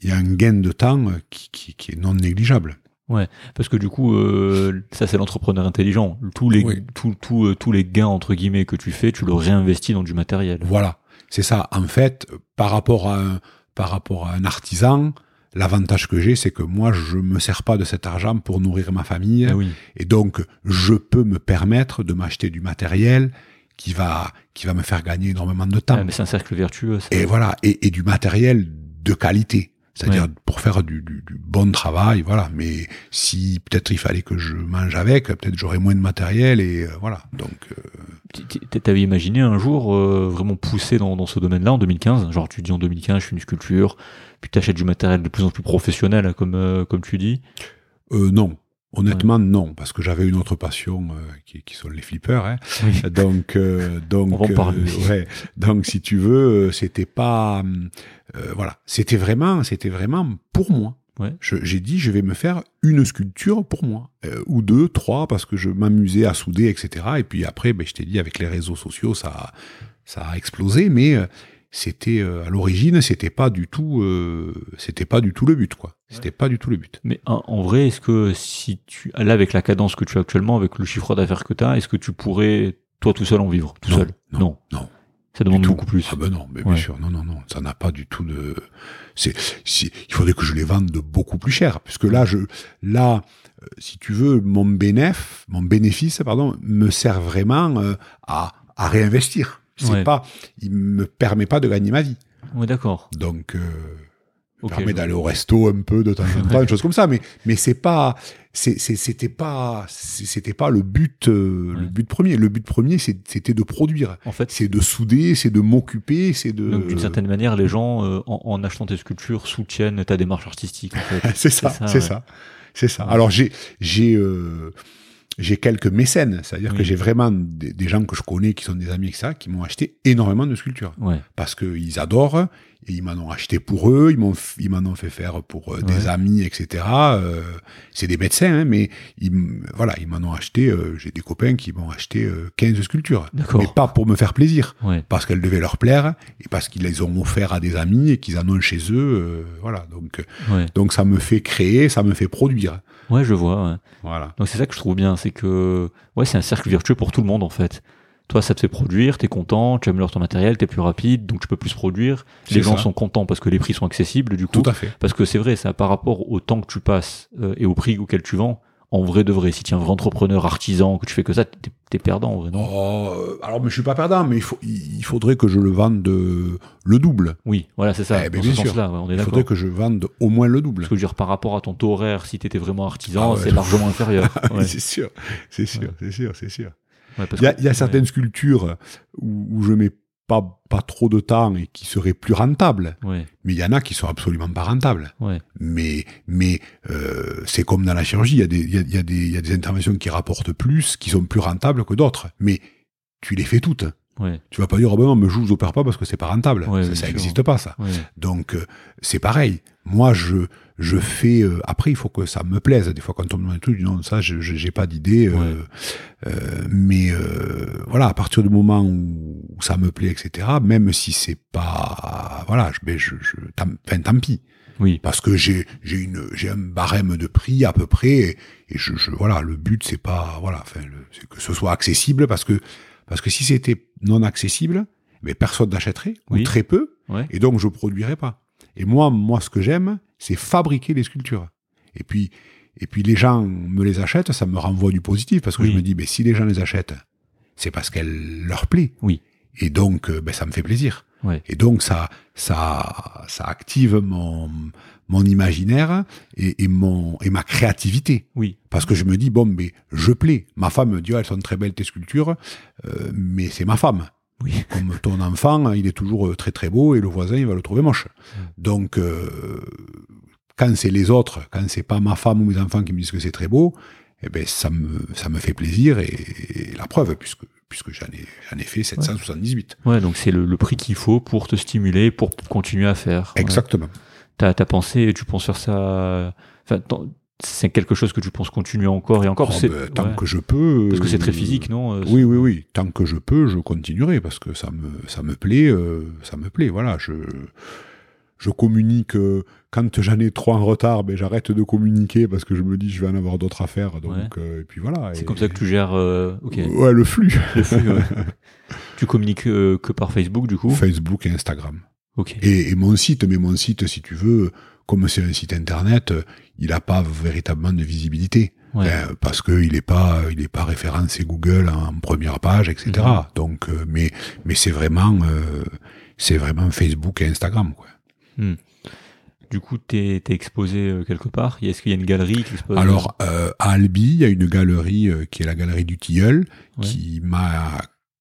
il y a un gain de temps qui, qui, qui est non négligeable. Ouais, parce que du coup, euh, ça c'est l'entrepreneur intelligent. Tous les, Oui. tous, tous, euh, tous les gains entre guillemets que tu fais, tu le réinvestis dans du matériel. Voilà, c'est ça. En fait, par rapport à un, par rapport à un artisan, l'avantage que j'ai, c'est que moi, je me sers pas de cet argent pour nourrir ma famille, Ah oui. et donc je peux me permettre de m'acheter du matériel qui va, qui va me faire gagner énormément de temps. Mais c'est un cercle vertueux. et voilà, et, et du matériel de qualité. C'est-à-dire Ouais. pour faire du, du, du bon travail, voilà. Mais si peut-être il fallait que je mange avec, peut-être j'aurais moins de matériel et euh, voilà. Donc euh, T'avais imaginé un jour euh, vraiment pousser dans, dans ce domaine-là en 2015 Genre tu dis en 2015 je fais une sculpture, puis t'achètes du matériel de plus en plus professionnel comme, euh, comme tu dis. euh, non, honnêtement non, parce que j'avais une autre passion euh, qui, qui sont les flippers. Hein. Oui. Donc euh, donc euh, ouais. Donc si tu veux, c'était pas voilà, c'était vraiment c'était vraiment pour moi. Ouais. J'ai dit, je vais me faire une sculpture pour moi, euh, ou deux, trois, parce que je m'amusais à souder, etc. Et puis après, ben, je t'ai dit, avec les réseaux sociaux, ça, a- ça a explosé, mais euh, c'était euh, à l'origine, c'était pas du tout, euh, c'était pas du tout le but, quoi. C'était pas du tout le but. Mais en, en vrai, est-ce que si tu là avec la cadence que tu as actuellement, avec le chiffre d'affaires que tu as, est-ce que tu pourrais toi tout seul en vivre? Tout Non, seul? non, non. Ça demande beaucoup plus. Ah ben non, mais Ouais. bien sûr, non, non, non, ça n'a pas du tout de. C'est, il faudrait que je les vende de beaucoup plus cher, puisque là, je, là, euh, si tu veux, mon bénéfice, mon bénéfice, pardon, me sert vraiment euh, à, à réinvestir. C'est Ouais. pas, il me permet pas de gagner ma vie. Ouais, d'accord. Donc, euh, Ok, permet d'aller au resto un peu de temps en temps, une chose comme ça, mais mais c'est pas, c'était pas, c'était pas le but, euh, le but premier. Le but premier, c'était de produire En fait, c'est de souder, c'est de m'occuper, c'est de. donc d'une certaine manière, les gens euh, en, en achetant tes sculptures soutiennent ta démarche artistique. En fait. c'est ça, C'est ça, c'est ouais. ça, c'est ça. Ouais. Alors j'ai j'ai euh, j'ai quelques mécènes, c'est-à-dire Oui. que j'ai vraiment des, des gens que je connais qui sont des amis etc qui m'ont acheté énormément de sculptures Ouais. parce que ils adorent et ils m'en ont acheté pour eux, ils m'ont ils m'en ont fait faire pour euh, des amis etc. Euh, c'est des médecins hein, mais ils voilà ils m'en ont acheté. euh, j'ai des copains qui m'ont acheté euh, 15 sculptures, D'accord. mais pas pour me faire plaisir. Ouais. parce qu'elles devaient leur plaire et parce qu'ils les ont offert à des amis et qu'ils en ont chez eux. euh, voilà, donc Ouais. donc ça me fait créer, ça me fait produire. Ouais, je vois. ouais. Voilà. Donc c'est ça que je trouve bien, c'est que ouais, c'est un cercle vertueux pour tout le monde en fait. Toi, ça te fait produire, t'es content, tu améliores ton matériel, t'es plus rapide, donc tu peux plus produire. Les gens sont contents parce que les prix sont accessibles, du coup. Tout à fait. Parce que c'est vrai, ça par rapport au temps que tu passes euh, et au prix auquel tu vends. En vrai de vrai, si tu es un vrai entrepreneur, artisan, que tu fais que ça, t'es t'es perdant en vrai, non? Oh, alors, mais je suis pas perdant, mais il, faut, il il faudrait que je le vende de, le double. Oui, voilà, c'est ça. Eh ben, dans bien ce sûr. sens-là, ouais, on est Il faudrait que je vende au moins le double. Parce que je veux dire, par rapport à ton taux horaire, si t'étais vraiment artisan, Ah ouais. c'est largement inférieur. Ouais. c'est sûr, c'est sûr, Ouais. c'est sûr, c'est sûr. Ouais, Il y a, que- il y a ouais. certaines sculptures où, où je mets pas, pas trop de temps et qui seraient plus rentables. Ouais, Mais il y en a qui sont absolument pas rentables. ouais, Mais, mais euh, c'est comme dans la chirurgie, il y, a des, y a, y a des, il y a des interventions qui rapportent plus, qui sont plus rentables que d'autres. Mais tu les fais toutes. Ouais, Tu vas pas dire, oh ben non, mais je vous opère pas parce que c'est pas rentable. Ouais, ça bien ça sûr. existe pas, ça. ouais. Donc, euh, c'est pareil. Moi, je, je fais. euh, après, il faut que ça me plaise. Des fois, quand on me demande truc, je dis non, ça, je j'ai pas d'idée. euh, euh, mais euh, voilà, à partir du moment où, où ça me plaît, etc. Même si c'est pas voilà, je, ben, je, je tant, enfin, tant pis. Oui. Parce que j'ai, j'ai une, j'ai un barème de prix à peu près, et, et je, je, voilà, le but c'est pas, voilà, enfin, c'est que ce soit accessible, parce que, parce que si c'était non accessible, mais personne n'achèterait, Oui. ou très peu, Ouais. et donc je produirais pas. Et moi, moi, ce que j'aime, c'est fabriquer les sculptures. Et puis, et puis les gens me les achètent, ça me renvoie du positif, parce que Oui. je me dis, ben, si les gens les achètent, c'est parce qu'elle leur plaît. Oui. Et donc, euh, ben, ça me fait plaisir. Ouais. Et donc, ça, ça, ça active mon, mon imaginaire et, et mon, et ma créativité. Oui. Parce que je me dis, bon, mais je plais. Ma femme me dit, elles sont très belles tes sculptures, euh, mais c'est ma femme. Oui. Comme ton enfant, il est toujours euh, très très beau et le voisin, il va le trouver moche. Mm. Donc, euh, quand c'est les autres, quand c'est pas ma femme ou mes enfants qui me disent que c'est très beau, eh ben, ça me, ça me fait plaisir et, et la preuve, puisque, puisque j'en ai, j'en ai fait 778. Ouais, donc c'est le, le prix qu'il faut pour te stimuler, pour continuer à faire. Ouais. T'as as pensé, tu penses faire ça. Enfin, c'est quelque chose que tu penses continuer encore et encore. Oh, c'est- ben, tant ouais. que je peux. Parce que c'est très euh, physique, non euh, Oui, oui, oui. Tant que je peux, je continuerai parce que ça me, ça me plaît, euh, ça me plaît. Voilà, je, je communique. euh, quand j'en ai trop en retard, ben j'arrête de communiquer parce que je me dis je vais en avoir d'autres à faire. Donc, Ouais. euh, et puis voilà. C'est comme ça que tu gères. euh, ok. Ouais, le flux. Le flux, tu communiques que par Facebook, du coup? Facebook et Instagram. Et, et mon site, mais mon site, si tu veux, comme c'est un site internet, euh, il n'a pas véritablement de visibilité. Ouais. Ben, parce qu'il n'est pas, il est pas référencé Google en première page, etc. Mhm. Donc, euh, mais, mais c'est vraiment, euh, c'est vraiment Facebook et Instagram, quoi. Du coup, t'es es exposé euh, quelque part. Est-ce qu'il y a une galerie qui expose? Alors, euh, à Albi, il y a une galerie euh, qui est la galerie du Tilleul, Ouais. qui m'a,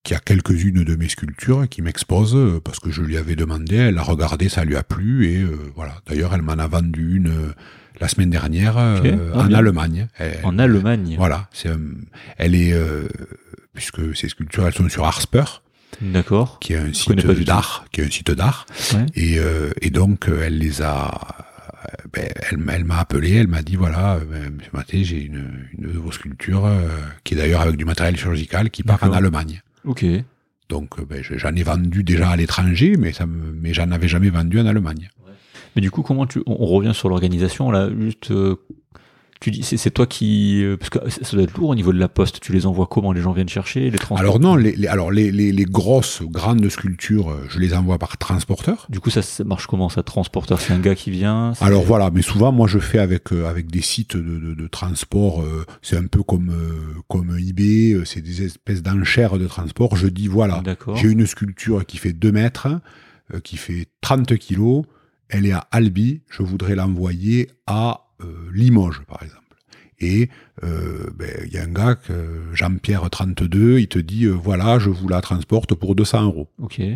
qui a quelques-unes de mes sculptures qui m'expose euh, parce que je lui avais demandé, elle a regardé, ça lui a plu et euh, voilà. D'ailleurs, elle m'en a vendu une euh, la semaine dernière euh. Ah, en bien. Allemagne. Elle- En Allemagne. Voilà, c'est, elle est, puisque ces sculptures, elles sont sur Arsper, D'accord. qui est un site d'art, qui est un site d'art, Ouais. et, et donc elle les a, ben, elle, m'a- elle m'a appelé, elle m'a dit voilà, ben, Maté, j'ai une, une de vos sculptures euh, qui est d'ailleurs avec du matériel chirurgical qui part en. Allemagne. Ok. Donc euh, ben, je- j'en ai vendu déjà à l'étranger, mais ça me, mais j'en avais jamais vendu en Allemagne. Mais du coup, comment tu. On, on revient sur l'organisation, là. Juste. euh, tu dis, c'est toi qui. euh, parce que ça doit être lourd au niveau de la poste. Tu les envoies comment Les gens viennent chercher Les transports? Alors non, les, les- alors les, les, les grosses grandes sculptures, euh, je les envoie par transporteur. Du coup, ça, ça marche comment ça Transporteur, c'est un gars qui vient Alors voilà, mais souvent moi je fais avec euh, avec des sites de, de, de transport. euh, c'est un peu comme euh, comme eBay, c'est des espèces d'enchères de transport. Je dis voilà, j'ai une sculpture qui fait 2 mètres, qui fait 30 kilos. Elle est à Albi. Je voudrais l'envoyer à Limoges par exemple. Et euh, ben, il y a un gars, que, Jean-Pierre 32, il te dit euh, voilà, je vous la transporte pour 200 euros.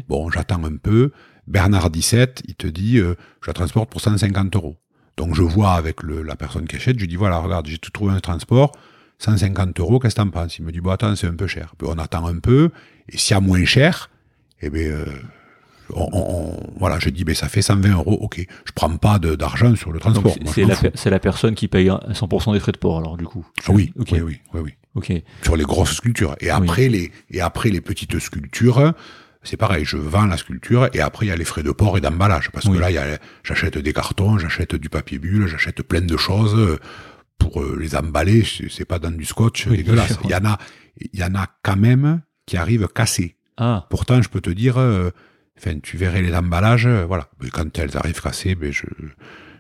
Bon, j'attends un peu. Bernard 17, il te dit, euh, je la transporte pour 150 euros. Donc je vois avec le, la personne qui achète, je lui dis, voilà, regarde, j'ai tout trouvé un transport, 150 euros, qu'est-ce que t'en penses? Il me dit, bon, attends, c'est un peu cher. Puis on attend un peu, et s'il y a moins cher, eh bien, euh, on, on- on- voilà, je dis, ben ça fait 120 euros, ok. Je prends pas d'argent sur le transport. c'est- la, la personne qui paye un- 100% des frais de port, alors, du coup. Ah oui, Ok. oui, oui, oui, oui. Ok. Sur les grosses sculptures. Et après, les, et après les petites sculptures, c'est pareil, je vends la sculpture et après il y a les frais de port et d'emballage. Parce Oui. que là, j'achète des cartons, j'achète du papier bulle, j'achète plein de choses euh, pour euh, les emballer. C'est pas dans du scotch Oui, dégueulasse. Il y en a, il y en a quand même qui arrivent cassés. Ah, Pourtant, je peux te dire, euh, enfin, tu verrais les emballages, euh, voilà. Mais quand elles arrivent cassées, ben je,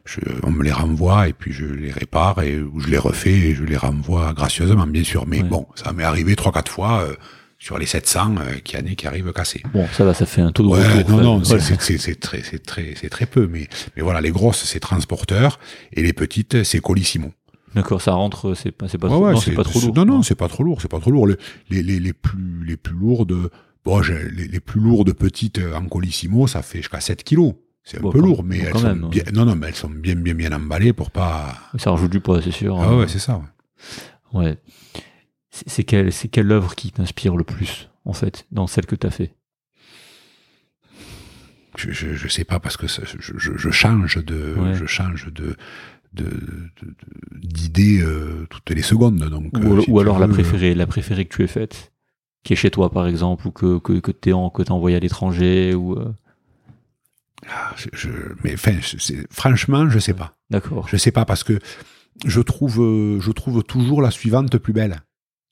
je, on me les renvoie et puis je les répare et ou je les refais et je les renvoie gracieusement, bien sûr. Mais Ouais. bon, ça m'est arrivé trois, quatre fois euh, sur les 700 euh, qui en est qui arrivent cassés. bon, ça va, ça fait un taux de Ouais, retour. non, non, c'est- très, c'est très, c'est très peu. Mais, mais voilà, les grosses, c'est transporteur et les petites, c'est colissimo. D'accord, ça rentre, c'est pas, c'est pas, Ouais, non, c'est pas trop lourd. Non, non, c'est pas trop lourd, c'est pas trop lourd. Les, les, les, les plus, les plus lourdes, bon, les, les plus lourdes petites euh, en colissimo, ça fait jusqu'à 7 kilos. C'est un Bon, peu quand- lourd, mais elles sont même, bien, non, non, mais elles sont bien, bien, bien emballées pour pas. Ça rajoute du poids, c'est sûr. Ah hein. ouais, c'est ça. ouais. Ouais. C'est quelle, c'est quelle œuvre qui t'inspire le plus, en fait, dans celle que tu as fait? Je, je, je sais pas parce que ça- je, change de, Ouais. je change de, d'idées euh, toutes les secondes. Donc, Ou, euh, si ou tu alors la préférée, la préférée que tu aies faite, qui est chez toi, par exemple, ou que, que, que tu as envoyé à l'étranger, ou... euh, Ah, je, je- mais enfin, franchement, je sais pas. D'accord. Je sais pas parce que je trouve, euh, je trouve toujours la suivante plus belle.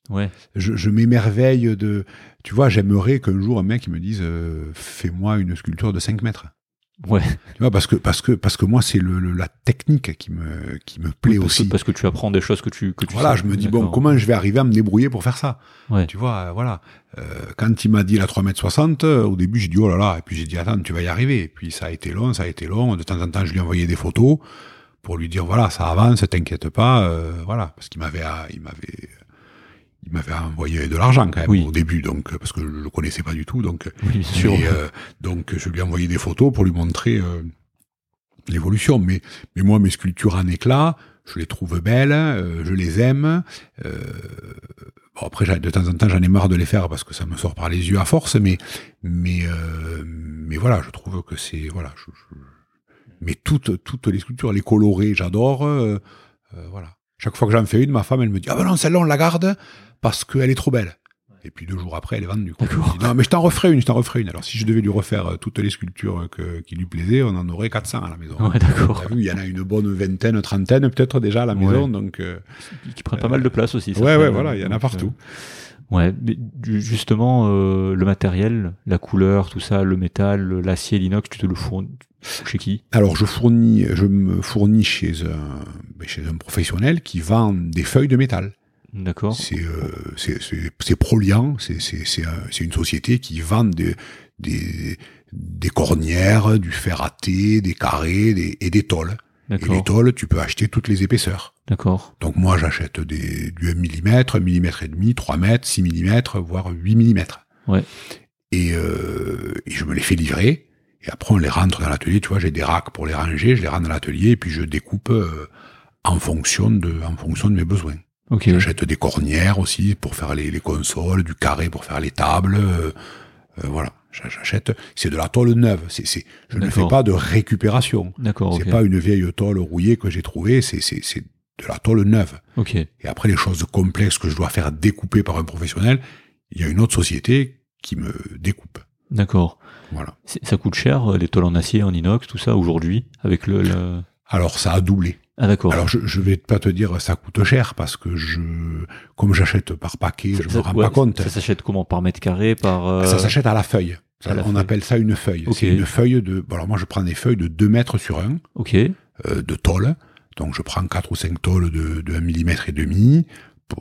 Ouais. Je, je m'émerveille de. Tu vois, j'aimerais qu'un jour un mec me dise euh, fais-moi une sculpture de 5 mètres. Ouais. Tu vois, parce que, parce que, parce que moi, c'est le, le- la technique qui me, qui me plaît parce aussi. Que, parce que tu apprends des choses que tu que tu Voilà, sais. je me dis, bon, comment je vais arriver à me débrouiller pour faire ça Ouais. Tu vois, euh, voilà. Euh, quand il m'a dit la 3m60, euh, au début, j'ai dit, oh là là. Et puis j'ai dit, attends, tu vas y arriver. Et puis ça a été long, ça a été long. De temps en temps, je lui ai envoyé des photos pour lui dire, voilà, ça avance, t'inquiète pas. euh, voilà. Parce qu'il m'avait, il m'avait, il m'avait envoyé de l'argent quand même Oui. au début, donc, parce que je le connaissais pas du tout. Donc, Oui, bien sûr. euh, donc je lui ai envoyé des photos pour lui montrer euh, l'évolution. Mais, mais moi, mes sculptures en éclat, je les trouve belles, euh, je les aime. Bon, après, de temps en temps, j'en ai marre de les faire parce que ça me sort par les yeux à force. Mais, mais, mais voilà, je trouve que c'est voilà. je- je- mais toutes, toutes les sculptures, les colorées, j'adore. voilà. Chaque fois que j'en fais une, ma femme, elle me dit ah ben non, celle-là on la garde parce qu'elle est trop belle. Et puis deux jours après, elle est vendue. quoi. Dis, non, mais je t'en referai une, je t'en referai une. Alors si je devais lui refaire euh, toutes les sculptures euh, que, qui lui plaisaient, on en aurait 400 à la maison. Ouais, d'accord. Vu, il y en a une bonne vingtaine, trentaine peut-être déjà à la Ouais. maison. Donc, euh, Qui prennent pas mal de place aussi. ça ouais, ouais, voilà, il y en a partout. euh, Ouais, justement, euh, le matériel, la couleur, tout ça, le métal, l'acier, l'inox, tu te le fournis chez qui? Alors, je fournis, je me fournis chez un, ben, chez un professionnel qui vend des feuilles de métal. D'accord. C'est euh, c'est- c'est- c'est Proliant, c'est c'est- c'est un- c'est une société qui vend des, des, des cornières, du fer à thé, des carrés des, et des tôles. Et les tôles, tu peux acheter toutes les épaisseurs. D'accord. Donc moi, j'achète des, du 1 mm, 1 mm et demi, 3 mètres, 6 mm, voire 8 mm. Ouais. Et, euh, et je me les fais livrer. Et après, on les rentre dans l'atelier. Tu vois, j'ai des racks pour les ranger. Je les rentre dans l'atelier et puis je découpe euh, en fonction de, en fonction de mes besoins. Ok. J'achète des cornières aussi pour faire les, les consoles, du carré pour faire les tables. euh, euh, voilà. J'a- J'achète. C'est de la tôle neuve. C'est, c'est, je ne fais pas de récupération. D'accord. C'est pas une vieille tôle rouillée que j'ai trouvée. C'est, c'est, c'est de la tôle neuve. Ok. Et après, les choses complexes que je dois faire découper par un professionnel, il y a une autre société qui me découpe. D'accord. Voilà. Ça coûte cher, euh, les tôles en acier, en inox, tout ça, aujourd'hui, avec le. le- Alors, ça a doublé. Ah, d'accord. Alors, je, je vais pas te dire ça coûte cher parce que je, comme j'achète par paquet, Ça- je ça- me rends ouais, pas compte. Ça s'achète comment? Par mètre carré Par. euh, Ça s'achète à la feuille. Ça, à la on feuille. appelle ça une feuille. Ok. C'est une feuille de. bon, alors moi, je prends des feuilles de 2 mètres sur 1 Ok. euh, de tôle. Donc, je prends 4 ou 5 tôles de, de 1 mm et demi.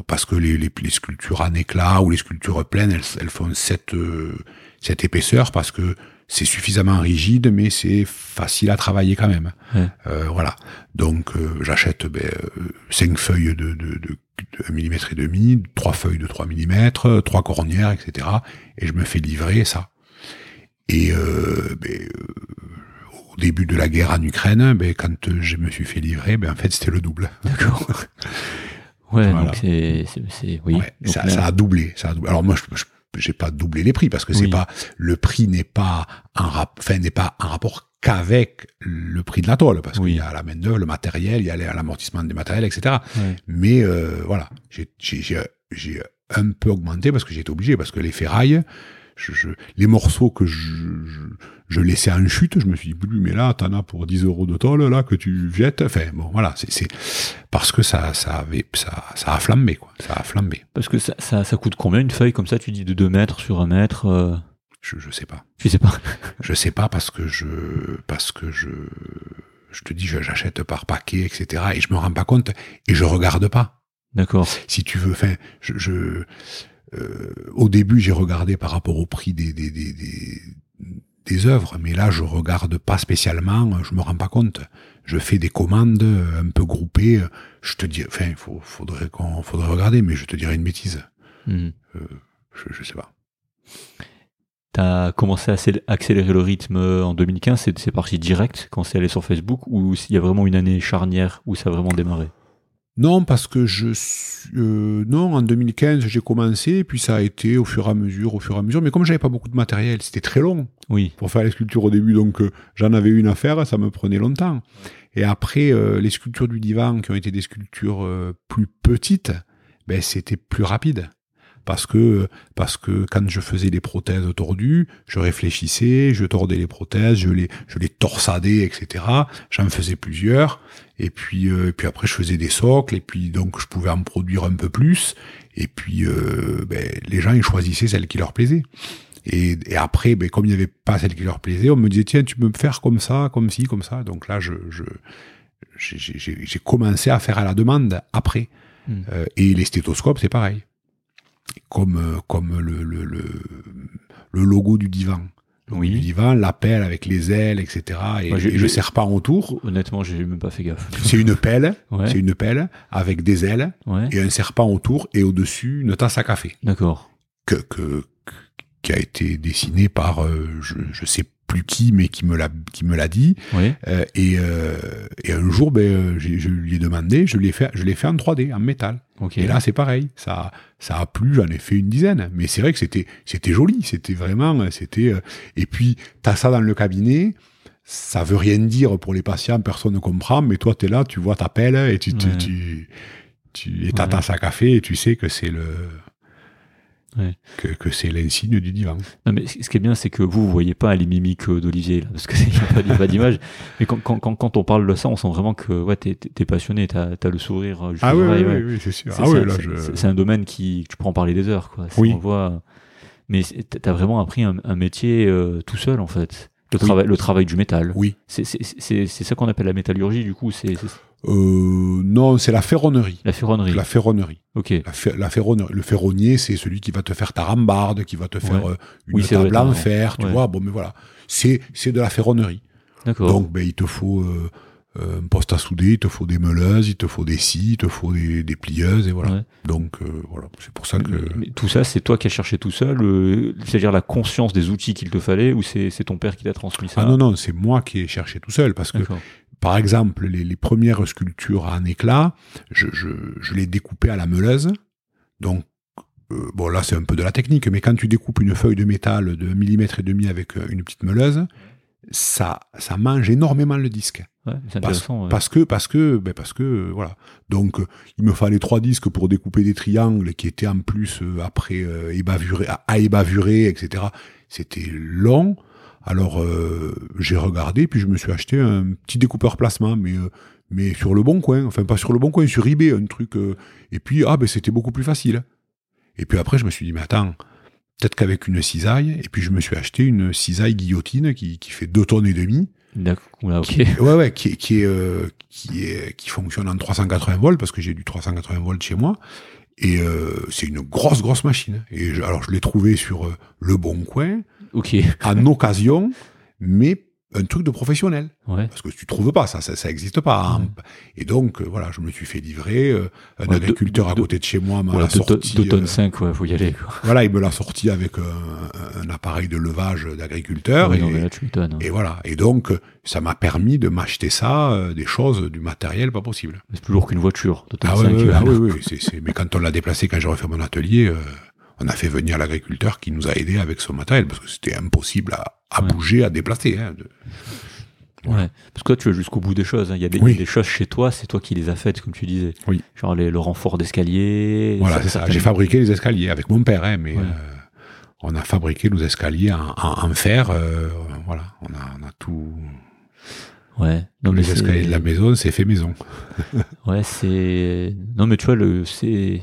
Parce que les, les, les sculptures en éclat ou les sculptures pleines, elles, elles font cette, euh, cette épaisseur parce que c'est suffisamment rigide, mais c'est facile à travailler quand même. Ouais. Euh, voilà. Donc, euh, j'achète ben, 5 feuilles de, de, de, de 1 mm et demi, 3 feuilles de 3 mm, 3 cornières, etc. Et je me fais livrer ça. Et euh, ben, euh, au début de la guerre en Ukraine, ben, quand euh, je me suis fait livrer, ben, en fait, c'était le double. D'accord. Ouais, Voilà. donc c'est. Oui. Ouais, Donc ça, là- ça a doublé, ça a doublé. Alors moi, je, je j'ai pas doublé les prix parce que c'est Oui. pas le prix n'est pas en rap, enfin n'est pas en rapport qu'avec le prix de la tôle parce Oui. qu'il y a la main d'œuvre, le matériel, il y a l'amortissement des matériels, etc. Mais euh, voilà, j'ai j'ai- j'ai j'ai un peu augmenté parce que j'étais obligé parce que les ferrailles, je, je- les morceaux que je, je, laissais en chute, je me suis dit, mais là, t'en as pour 10 euros de tôle, là, que tu jettes. Enfin, bon, voilà, c'est, parce que ça, ça avait, ça, ça a flambé, quoi. Ça a flambé. Parce que ça, ça, ça coûte combien une feuille comme ça Tu dis de 2 mètres sur 1 mètre euh, Je, je sais pas. Je sais pas? Je sais pas parce que je, parce que je, je te dis, j'achète par paquet, etc. Et je me rends pas compte et je regarde pas. D'accord. Si tu veux, enfin, je, je au début, j'ai regardé par rapport au prix des, des, des, des, des œuvres, mais là, je regarde pas spécialement, je me rends pas compte. Je fais des commandes un peu groupées. Je te dis, enfin, il faut, faudrait qu'on, faudrait regarder, mais je te dirais une bêtise. Mhm. Je, je sais pas. T'as commencé à accél- accélérer le rythme euh, en 2015, c'est c'est parti direct quand c'est allé sur Facebook ou il y a vraiment une année charnière où ça a vraiment démarré? Non, parce que je euh, non, en 2015, j'ai commencé, puis ça a été au fur et à mesure, au fur et à mesure. Mais comme j'avais pas beaucoup de matériel, c'était très long Oui. pour faire les sculptures au début, donc euh, j'en avais une à faire, ça me prenait longtemps. Et après, euh, les sculptures du divan, qui ont été des sculptures euh, plus petites, ben c'était plus rapide. Parce que parce que quand je faisais les prothèses tordues, je réfléchissais, je tordais les prothèses, je les je les torsadais, etc. J'en faisais plusieurs. Et puis euh, et puis après je faisais des socles et puis donc je pouvais en produire un peu plus. Et puis euh, ben, les gens ils choisissaient celles qui leur plaisaient. Et, et après, ben, comme il n'y avait pas celle qui leur plaisait, on me disait tiens tu peux me faire comme ça, comme ci, comme ça. Donc là je, je j'ai commencé à faire à la demande après. Hmm. Euh, et les stéthoscopes, c'est pareil. Comme, euh, comme le, le, le, le logo du divan. Oui. du divan, l'appel avec les ailes, etc. Et, et j'ai- serpent autour. Honnêtement, j'ai même pas fait gaffe. C'est une pelle, Ouais. c'est une pelle avec des ailes Ouais. et un serpent autour et au-dessus une tasse à café D'accord. que, que, que- qui a été dessiné par euh, je, je sais plus qui mais qui me l'a qui me l'a dit Ouais. Euh, et, euh, et un jour ben euh, je lui ai demandé je l'ai fait je l'ai fait en 3D en métal Ok. et là c'est pareil ça ça a plu j'en ai fait une dizaine mais c'est vrai que c'était c'était joli c'était vraiment c'était euh, et puis t'as ça dans le cabinet ça veut rien dire pour les patients personne ne comprend mais toi t'es là tu vois ta pelle et tu tu Ouais. tu, tu et ta Ouais. tasse à café et tu sais que c'est le Ouais. que, que c'est l'insigne du divan Non, mais ce qui est bien, c'est que vous, vous voyez pas les mimiques d'Olivier, là, parce qu'il n'y a pas, d'image. Mais quand, quand, quand, quand on parle de ça, on sent vraiment que ouais, t'es t'es passionné, t'as, t'as le sourire. euh, ah oui, oui, ouais. oui, oui, c'est sûr ah oui je c'est- un domaine qui, tu pourras en parler des heures, quoi. Oui. On voit. Mais c'est- t'as vraiment appris un, un métier euh, tout seul, en fait. Le, Oui. travail, le travail du métal. oui C'est, ça qu'on appelle la métallurgie, du coup. C'est euh, non c'est la ferronnerie la ferronnerie. la ferronnerie Ok. La, fer- la ferronnerie. Le ferronnier, c'est celui qui va te faire ta rambarde, qui va te faire Ouais. euh, une Oui, table en fer, tu Ouais. vois. Bon, mais voilà. C'est, c'est de la ferronnerie. D'accord. Donc, ben, il te faut euh, euh, un poste à souder, il te faut des meuleuses, il te faut des scies, il te faut des, des plieuses, et voilà. Ouais. Donc, euh, voilà. C'est pour ça que. Mais- mais tout ça, c'est toi qui as cherché tout seul, euh, c'est-à-dire la conscience des outils qu'il te fallait, ou c'est, c'est ton père qui t'a transmis ça? Ah non, non, c'est moi qui ai cherché tout seul, parce que D'accord. Par exemple, les, les premières sculptures en éclat, je, je, je les découpais à la meuleuse. Donc, euh, bon, là, c'est un peu de la technique, mais quand tu découpes une feuille de métal de 1 mm et demi avec euh, une petite meuleuse, ça, ça mange énormément le disque. Ouais, Parce, ouais. parce que, parce que, ben parce que, voilà. Donc, il me fallait trois disques pour découper des triangles qui étaient en plus euh, après euh, ébavurés, à, à ébavurer, etc. C'était long. Alors, euh, j'ai regardé, puis je me suis acheté un petit découpeur plasma, mais euh, mais sur le bon coin, enfin pas sur le bon coin, sur eBay, un truc. euh, et puis ah ben c'était beaucoup plus facile. Et puis après, je me suis dit mais attends, peut-être qu'avec une cisaille. Et puis je me suis acheté une cisaille guillotine qui, qui fait deux tonnes et demie. D'accord. Qui, ouais, ouais, qui, qui, est, euh, qui, est, qui fonctionne en 380 volts, parce que j'ai du 380 volts chez moi. Et euh, c'est une grosse, grosse machine. Et je- alors, je l'ai trouvé sur euh, Le Bon Coin, Ok. en occasion, mais un truc de professionnel. Ouais. Parce que tu trouves pas, ça, ça, ça existe pas. hein. Ouais. Et donc, euh, voilà, je me suis fait livrer. euh, un Ouais, agriculteur à côté de chez moi m'a Voilà, l'a 2 sorti. tonnes euh, 5, ouais, faut y aller. Quoi. voilà, il me l'a sorti avec un, un appareil de levage d'agriculteur. Et, hein. et voilà. Et donc, ça m'a permis de m'acheter ça, euh, des choses, du matériel pas possible. C'est plus lourd qu'une voiture. 2 tonnes Ah, ouais, 5, ouais, euh, ah oui, oui. Mais quand on l'a déplacé, quand j'ai refait mon atelier, euh, on a fait venir l'agriculteur qui nous a aidés avec son matériel parce que c'était impossible à, à Ouais. bouger, à déplacer. hein, de- Ouais. Parce que toi, tu vas jusqu'au bout des choses. hein. Il y a des, Oui. des choses chez toi, c'est toi qui les as faites, comme tu disais. Oui. Genre les, le renfort d'escalier. Voilà, c'est ça. J'ai fabriqué les escaliers avec mon père, hein, mais Ouais. euh, on a fabriqué nos escaliers en, en- en fer. euh, voilà, on a, on a tout. Ouais. Non, les escaliers de la maison, c'est fait maison. Ouais, c'est. Non, mais tu vois, le, c'est.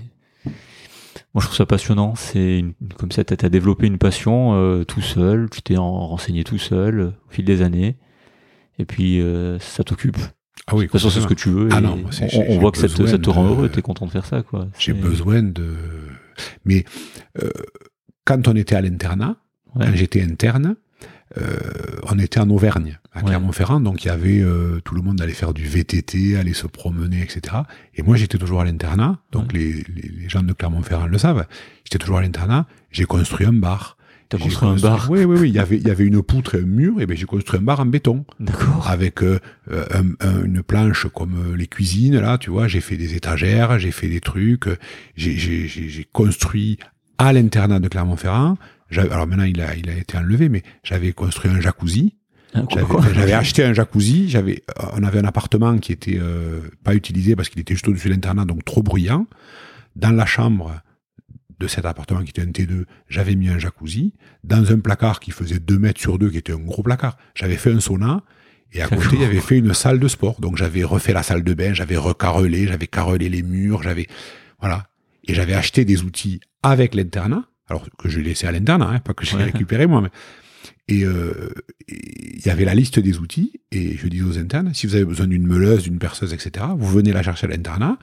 Moi, je trouve ça passionnant. C'est comme ça, t'as as développé une passion euh, tout seul. Tu t'es en... renseigné tout seul euh, au fil des années. Et puis, euh, ça t'occupe. De Ah oui, toute façon, c'est ce que tu veux. Ah non, moi, on, on voit que ça te, besoin ça te rend de- heureux. T'es content de faire ça, quoi. J'ai besoin de. Mais euh, quand on était à l'internat, Ouais. quand j'étais interne, on était en Auvergne, à. Clermont-Ferrand, donc il y avait euh, tout le monde allait faire du VTT, aller se promener, etc. Et moi j'étais toujours à l'internat, donc les, les, les gens de Clermont-Ferrand le savent. J'étais toujours à l'internat. J'ai construit un bar. T'as J'ai construit un bar. Oui, oui, oui. Il y avait, il y avait une poutre et un mur, et ben j'ai construit un bar en béton D'accord. avec euh, un- un- une planche comme euh, les cuisines là, tu vois. J'ai fait des étagères, j'ai fait des trucs. euh, J'ai, j'ai, j'ai, j'ai construit à l'internat de Clermont-Ferrand. Alors maintenant il a, il a été enlevé, mais j'avais construit un jacuzzi. Quoi, J'avais, acheté un jacuzzi. J'avais, on avait un appartement qui était euh, pas utilisé parce qu'il était juste au-dessus de l'internat, donc trop bruyant. Dans la chambre de cet appartement qui était un T2, j'avais mis un jacuzzi. Dans un placard qui faisait 2 mètres sur 2, qui était un gros placard, j'avais fait un sauna. Et à côté, il y avait fait une salle de sport. Donc j'avais refait la salle de bain, j'avais recarrelé, j'avais carrelé les murs, j'avais... Voilà. Et j'avais acheté des outils avec l'internat, alors que je laissé à l'internat, hein, pas que j'ai récupéré moi. Mais... Et euh, il y avait la liste des outils, et je disais aux internes, si vous avez besoin d'une meuleuse, d'une perceuse, etc., vous venez la chercher à l'internat,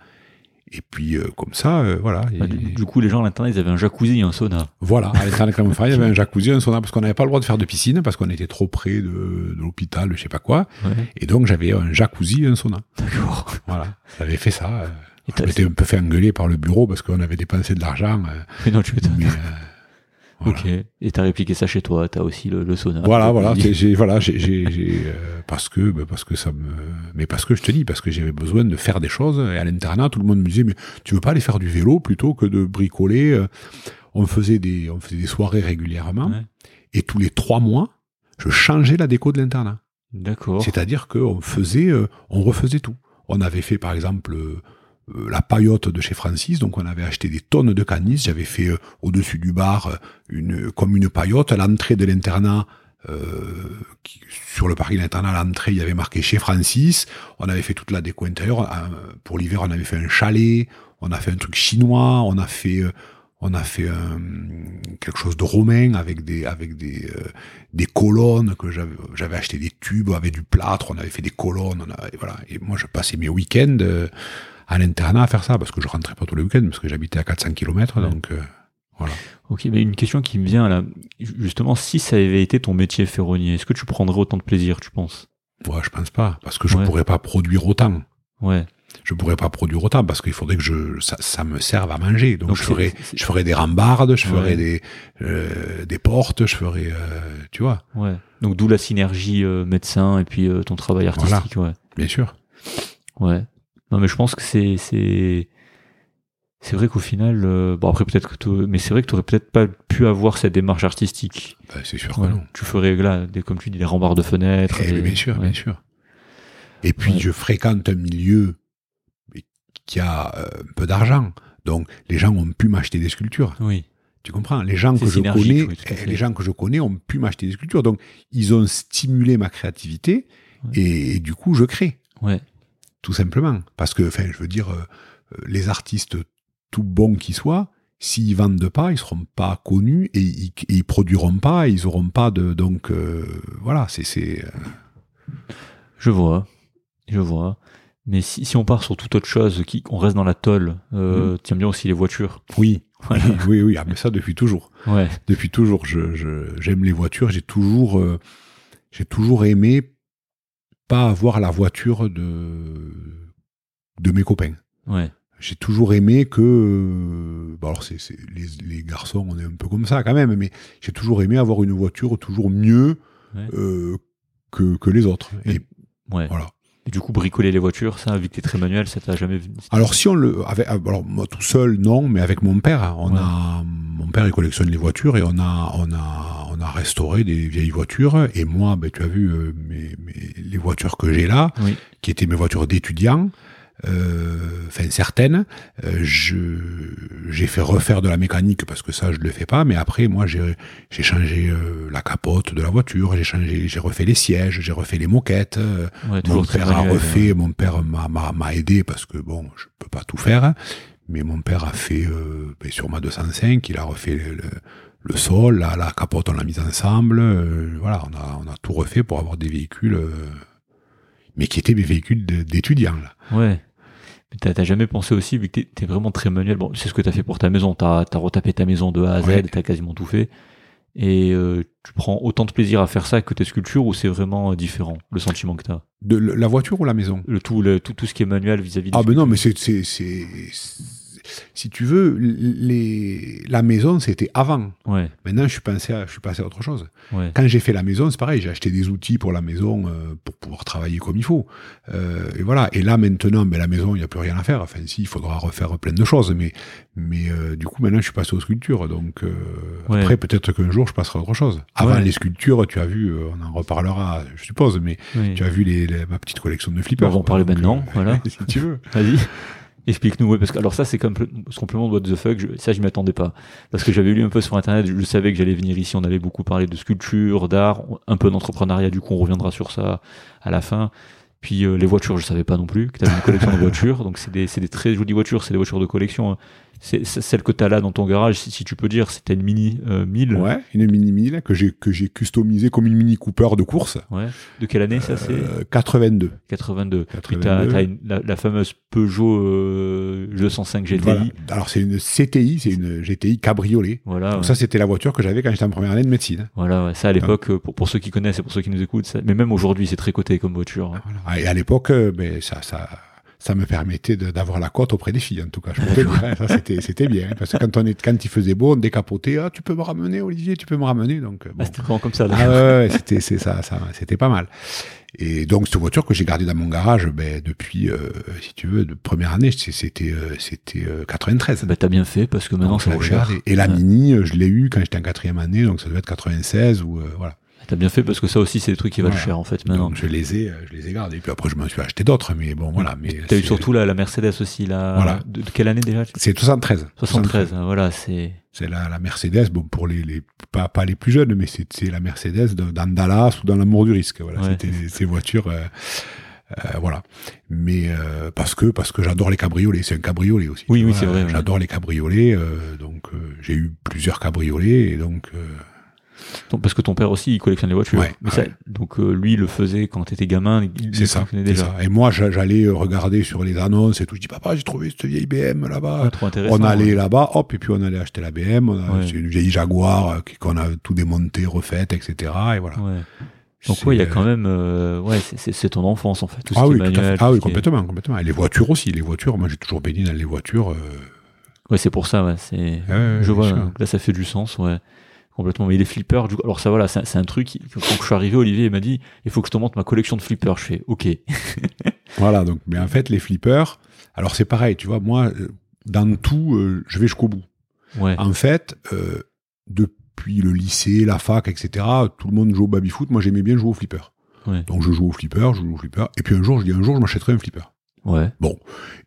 et puis euh, comme ça, euh, voilà. Bah, du, coup, les gens à l'internat, ils avaient un jacuzzi et un sauna. Voilà, à l'internat il y avait un jacuzzi et un sauna, parce qu'on n'avait pas le droit de faire de piscine, parce qu'on était trop près de, de l'hôpital, je sais pas quoi. Et donc j'avais un jacuzzi et un sauna. D'accord. Voilà, j'avais fait ça. J'étais un peu fait engueuler par le bureau parce qu'on avait dépensé de l'argent. Mais non, tu m'étonnes. Ok. Et t'as répliqué ça chez toi. T'as aussi le, le, sauna. Voilà, voilà. J'ai, voilà, j'ai, euh, parce que, bah, parce que ça me, mais parce que je te dis, parce que j'avais besoin de faire des choses. Et à l'internat, tout le monde me disait, mais tu veux pas aller faire du vélo plutôt que de bricoler euh. On faisait des, on faisait des soirées régulièrement. Et tous les trois mois, je changeais la déco de l'internat. D'accord. C'est-à-dire qu'on faisait, euh, on refaisait tout. On avait fait, par exemple, euh, la paillote de chez Francis, donc on avait acheté des tonnes de canis, j'avais fait euh, au-dessus du bar euh, une comme une paillote, à l'entrée de l'internat sur le parking de l'internat, à l'entrée, il y avait marqué chez Francis. On avait fait toute la déco intérieure. pour l'hiver, on avait fait un chalet. On a fait un truc chinois. On a fait, on a fait quelque chose de romain avec des, avec des, des colonnes que j'avais, acheté des tubes avec du plâtre. On avait fait des colonnes. On voilà. Et moi, je passais mes week-ends à l'internat à faire ça, parce que je rentrais pas tous les week-ends, parce que j'habitais à 400 km, donc euh, voilà. Ok, mais une question qui me vient là, justement, si ça avait été ton métier ferronnier, est-ce que tu prendrais autant de plaisir, tu penses? Ouais, je pense pas, parce que je pourrais pas produire autant. Ouais. Je pourrais pas produire autant parce qu'il faudrait que je ça, ça, me serve à manger. Donc, je ferais je ferais des rambardes, je ferais des euh, des portes, je ferais euh, tu vois. Ouais. Donc d'où la synergie médecin et puis ton travail artistique, ouais. Bien sûr. Ouais. Non, mais je pense que c'est c'est c'est vrai qu'au final, euh, bon après peut-être que mais c'est vrai que tu aurais peut-être pas pu avoir cette démarche artistique. Bah, c'est sûr que non. Tu ferais là, des, comme tu dis, des rembarres de fenêtres. Eh, bien sûr, bien sûr. Et puis je fréquente un milieu qui a euh, un peu d'argent, donc les gens ont pu m'acheter des sculptures. Oui. Tu comprends? Les gens que je connais, eh, les gens que je connais ont pu m'acheter des sculptures, donc ils ont stimulé ma créativité et, et, du coup je crée. Ouais tout simplement. Parce que, enfin, je veux dire, euh, les artistes, tout bons qu'ils soient, s'ils vendent pas, ils seront pas connus et ils, ils produiront pas, ils auront pas de. Donc, euh, voilà, c'est. Euh, je vois, je vois. Mais si, si, on part sur toute autre chose, qui, on reste dans la tôle, euh, mmh. bien aussi les voitures. Oui, oui, oui, ah, mais ça depuis toujours. Ouais. Depuis toujours, je, j'aime les voitures. J'ai toujours, j'ai toujours aimé pas avoir la voiture de de mes copains. Ouais. J'ai toujours aimé que, euh, alors c'est, les, les, garçons, on est un peu comme ça quand même, mais j'ai toujours aimé avoir une voiture toujours mieux euh, que, que les autres. Et ouais. voilà. Et du coup, bricoler les voitures, ça, vu que t'es très manuel, ça t'a jamais. Alors si on le, avec, alors moi tout seul, non, mais avec mon père, on a, mon père il collectionne les voitures et on a, on a, on a restauré des vieilles voitures. Et moi, ben tu as vu euh, mes, mes, les voitures que j'ai là, qui étaient mes voitures d'étudiants. Euh, enfin certaines, euh, j'ai fait refaire de la mécanique parce que ça je le fais pas, mais après moi j'ai j'ai changé euh, la capote de la voiture, j'ai changé, j'ai refait les sièges, j'ai refait les moquettes. mon père a refait, mon père m'a aidé parce que bon je peux pas tout faire, mais mon père a fait ben, sur ma 205, il a refait le, le sol, la, la, capote on l'a mise ensemble, voilà on a on a tout refait pour avoir des véhicules mais qui étaient mes véhicules d'étudiants. Là. Ouais. Mais t'as jamais pensé aussi, vu que t'es es vraiment très manuel, bon, c'est ce que t'as fait pour ta maison, t'as as retapé ta maison de A à Z, t'as quasiment tout fait, et euh, tu prends autant de plaisir à faire ça que tes sculptures, ou c'est vraiment euh, différent, le sentiment que t'as? De la voiture ou la maison? Le tout, le, tout, tout ce qui est manuel vis-à-vis Ah ben non, mais c'est si tu veux, les, la maison, c'était avant. Ouais. Maintenant, je suis passé à, je suis passé à autre chose. Ouais. Quand j'ai fait la maison, c'est pareil, j'ai acheté des outils pour la maison euh, pour pouvoir travailler comme il faut. Euh, et voilà. Et là, maintenant, ben, la maison, il n'y a plus rien à faire. Enfin, si, il faudra refaire plein de choses. Mais, mais euh, du coup, maintenant, je suis passé aux sculptures. Donc, après, peut-être qu'un jour, je passerai à autre chose. Avant les sculptures, tu as vu, on en reparlera, je suppose, mais tu as vu les, ma petite collection de flippers. On va en parler maintenant, voilà. si tu veux. Vas-y. Explique-nous, ouais, parce que alors ça c'est comme ce complément de what the fuck, je, ça je m'y attendais pas, parce que j'avais lu un peu sur internet, je savais que j'allais venir ici, on allait beaucoup parler de sculpture, d'art, un peu d'entrepreneuriat, du coup on reviendra sur ça à la fin. Puis euh, les voitures, je savais pas non plus que tu avais une collection de voitures, donc c'est des, des très jolies voitures, c'est des voitures de collection. Hein c'est celle que tu as là dans ton garage, si, tu peux dire, c'était une Mini 1000. Euh, ouais, une Mini 1000 que j'ai que j'ai customisé comme une Mini Cooper de course. Ouais. De quelle année ça c'est 82. 82. Puis tu as, la, fameuse Peugeot 205 euh, GTI. Alors c'est une CTI, c'est une GTI cabriolet. Voilà. Donc ça c'était la voiture que j'avais quand j'étais en première année de médecine. Voilà, ça à l'époque pour, pour, ceux qui connaissent et pour ceux qui nous écoutent, mais même aujourd'hui c'est très coté comme voiture. Hein. Voilà. Et à l'époque, euh, ben, ça ça ça me permettait d'avoir la cote auprès des filles, en tout cas. Je hein, ça, c'était, bien. Hein, parce que quand, on est, quand il faisait beau, on décapotait. Ah, tu peux me ramener, Olivier, tu peux me ramener. Donc, euh, ah, c'était vraiment comme ça. Ah, ouais, c'était, c'est ça, ça, c'était pas mal. Et donc, cette voiture que j'ai gardée dans mon garage, ben, depuis, euh, si tu veux, de première année, c'était, euh, c'était 93. Ben, t'as bien fait, parce que maintenant, c'est cher. Et, la Mini, je l'ai eu quand j'étais en quatrième année, donc ça devait être 96 ou, voilà. T'as bien fait parce que ça aussi c'est des trucs qui valent cher en fait maintenant. Donc je les ai, je les ai gardés. Et puis après je m'en suis acheté d'autres, mais bon voilà. Mais t'as eu surtout la, la, Mercedes aussi là. Voilà. De, quelle année déjà? C'est 73. 73. voilà c'est. C'est la, la, Mercedes, bon pour les, les pas, pas les plus jeunes, mais c'est la Mercedes dans Dallas ou dans l'amour du risque. Voilà, c'était ces voitures. Euh, euh, voilà. Mais euh, parce que parce que j'adore les cabriolets, c'est un cabriolet aussi. Oui, oui, c'est vrai. J'adore les cabriolets, euh, donc euh, j'ai eu plusieurs cabriolets et donc donc, parce que ton père aussi, il collectionne les voitures. donc euh, lui, il le faisait quand t'étais gamin. C'est ça, déjà. Et moi, j'allais regarder sur les annonces et tout. Je dis, papa, j'ai trouvé cette vieille BM là-bas. on allait là-bas, hop, et puis on allait acheter la BM. C'est une vieille Jaguar euh, qu'on a tout démonté, refaite, etc. Et voilà. Donc oui, il y a quand même, euh, ouais, c'est ton enfance en fait. Tout ah, oui, ah oui, complètement, complètement. Et les voitures aussi, les voitures. Moi, j'ai toujours baigné dans les voitures. Euh... Ouais, c'est pour ça. Ouais, c'est. je vois. Là, ça fait du sens. Ouais complètement. Mais les flippers, du coup, alors ça voilà, c'est un truc. Quand je suis arrivé, Olivier m'a dit, il faut que je te montre ma collection de flippers. Je fais, ok. voilà, donc, mais en fait, les flippers, alors c'est pareil, tu vois, moi, euh, dans tout, euh, je vais jusqu'au bout. Ouais. En fait, euh, depuis le lycée, la fac, etc., tout le monde joue au baby-foot. Moi, j'aimais bien jouer au flipper. Ouais. Donc, je joue au flipper, je joue au flipper. Et puis un jour, je dis, un jour, je m'achèterai un flipper. Ouais. Bon.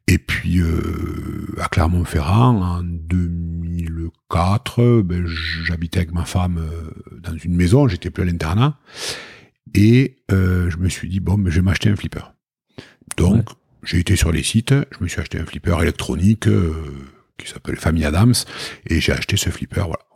Et puis, euh, à Clermont-Ferrand, en 2004, ben, j'habitais avec ma femme euh, dans une maison, j'étais plus à l'internat. Et euh, je me suis dit, bon, mais je vais m'acheter un flipper. Donc, j'ai été sur les sites, je me suis acheté un flipper électronique euh, qui s'appelle Famille Adams, et j'ai acheté ce flipper, voilà.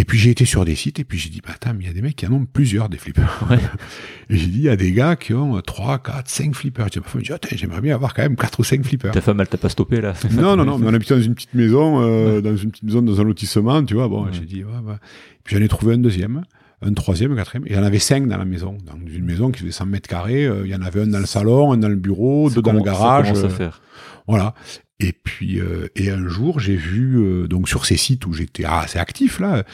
Et puis j'ai été sur des sites et puis j'ai dit, bah attends, mais il y a des mecs qui en ont plusieurs des flippers. et j'ai dit, il y a des gars qui ont 3, 4, 5 flippers. J'ai ma femme dit, attends, j'aimerais bien avoir quand même 4 ou 5 flippers. Ta femme, elle t'a pas stoppé là Non, non, non, mais on habitait dans une petite maison, euh, dans une petite maison, dans un lotissement, tu vois. Bon, j'ai dit, ouais, ouais. Puis j'en ai trouvé un deuxième, un troisième, un quatrième. Et il y en avait 5 dans la maison. Dans une maison qui faisait 100 mètres carrés, euh, il y en avait un dans le salon, un dans le bureau, deux dans le garage. Ça commence à faire. Voilà. Et puis, euh, et un jour, j'ai vu, donc sur ces sites où j'étais assez actif là,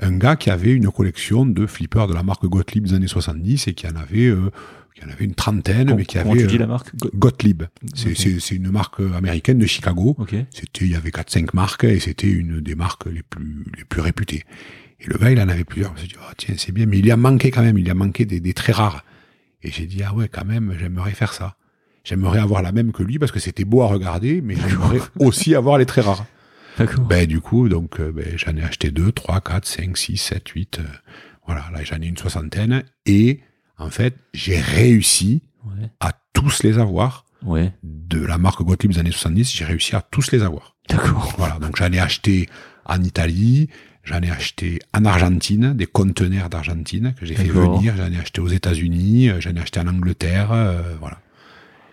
un gars qui avait une collection de flippers de la marque Gottlieb des années 70 et qui en avait, euh, qui en avait une trentaine, mais qui avait. Tu dis la marque Gottlieb. C'est une marque américaine de Chicago. C'était, il y avait 4-5 marques et c'était une des marques les plus, les plus réputées. Et le gars, il en avait plusieurs. Je me suis dit, oh, tiens, c'est bien, mais il y a manqué quand même, il y a manqué des, des très rares. Et j'ai dit, ah ouais, quand même, j'aimerais faire ça. J'aimerais avoir la même que lui parce que c'était beau à regarder, mais j'aimerais aussi avoir les très rares. Ben, du coup, donc, euh, ben, j'en ai acheté 2, 3, 4, 5, 6, 7, 8. voilà, là, j'en ai une soixantaine. Et, en fait, j'ai réussi à tous les avoir. Ouais. De la marque Gottlieb des années 70, j'ai réussi à tous les avoir. D'accord. Voilà, donc j'en ai acheté en Italie, j'en ai acheté en Argentine, des conteneurs d'Argentine que j'ai fait venir, j'en ai acheté aux États-Unis, j'en ai acheté en Angleterre, euh, voilà.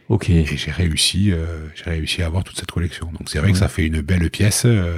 Ok. Et j'ai réussi, euh, j'ai réussi à avoir toute cette collection. Donc c'est vrai que ça fait une belle pièce euh,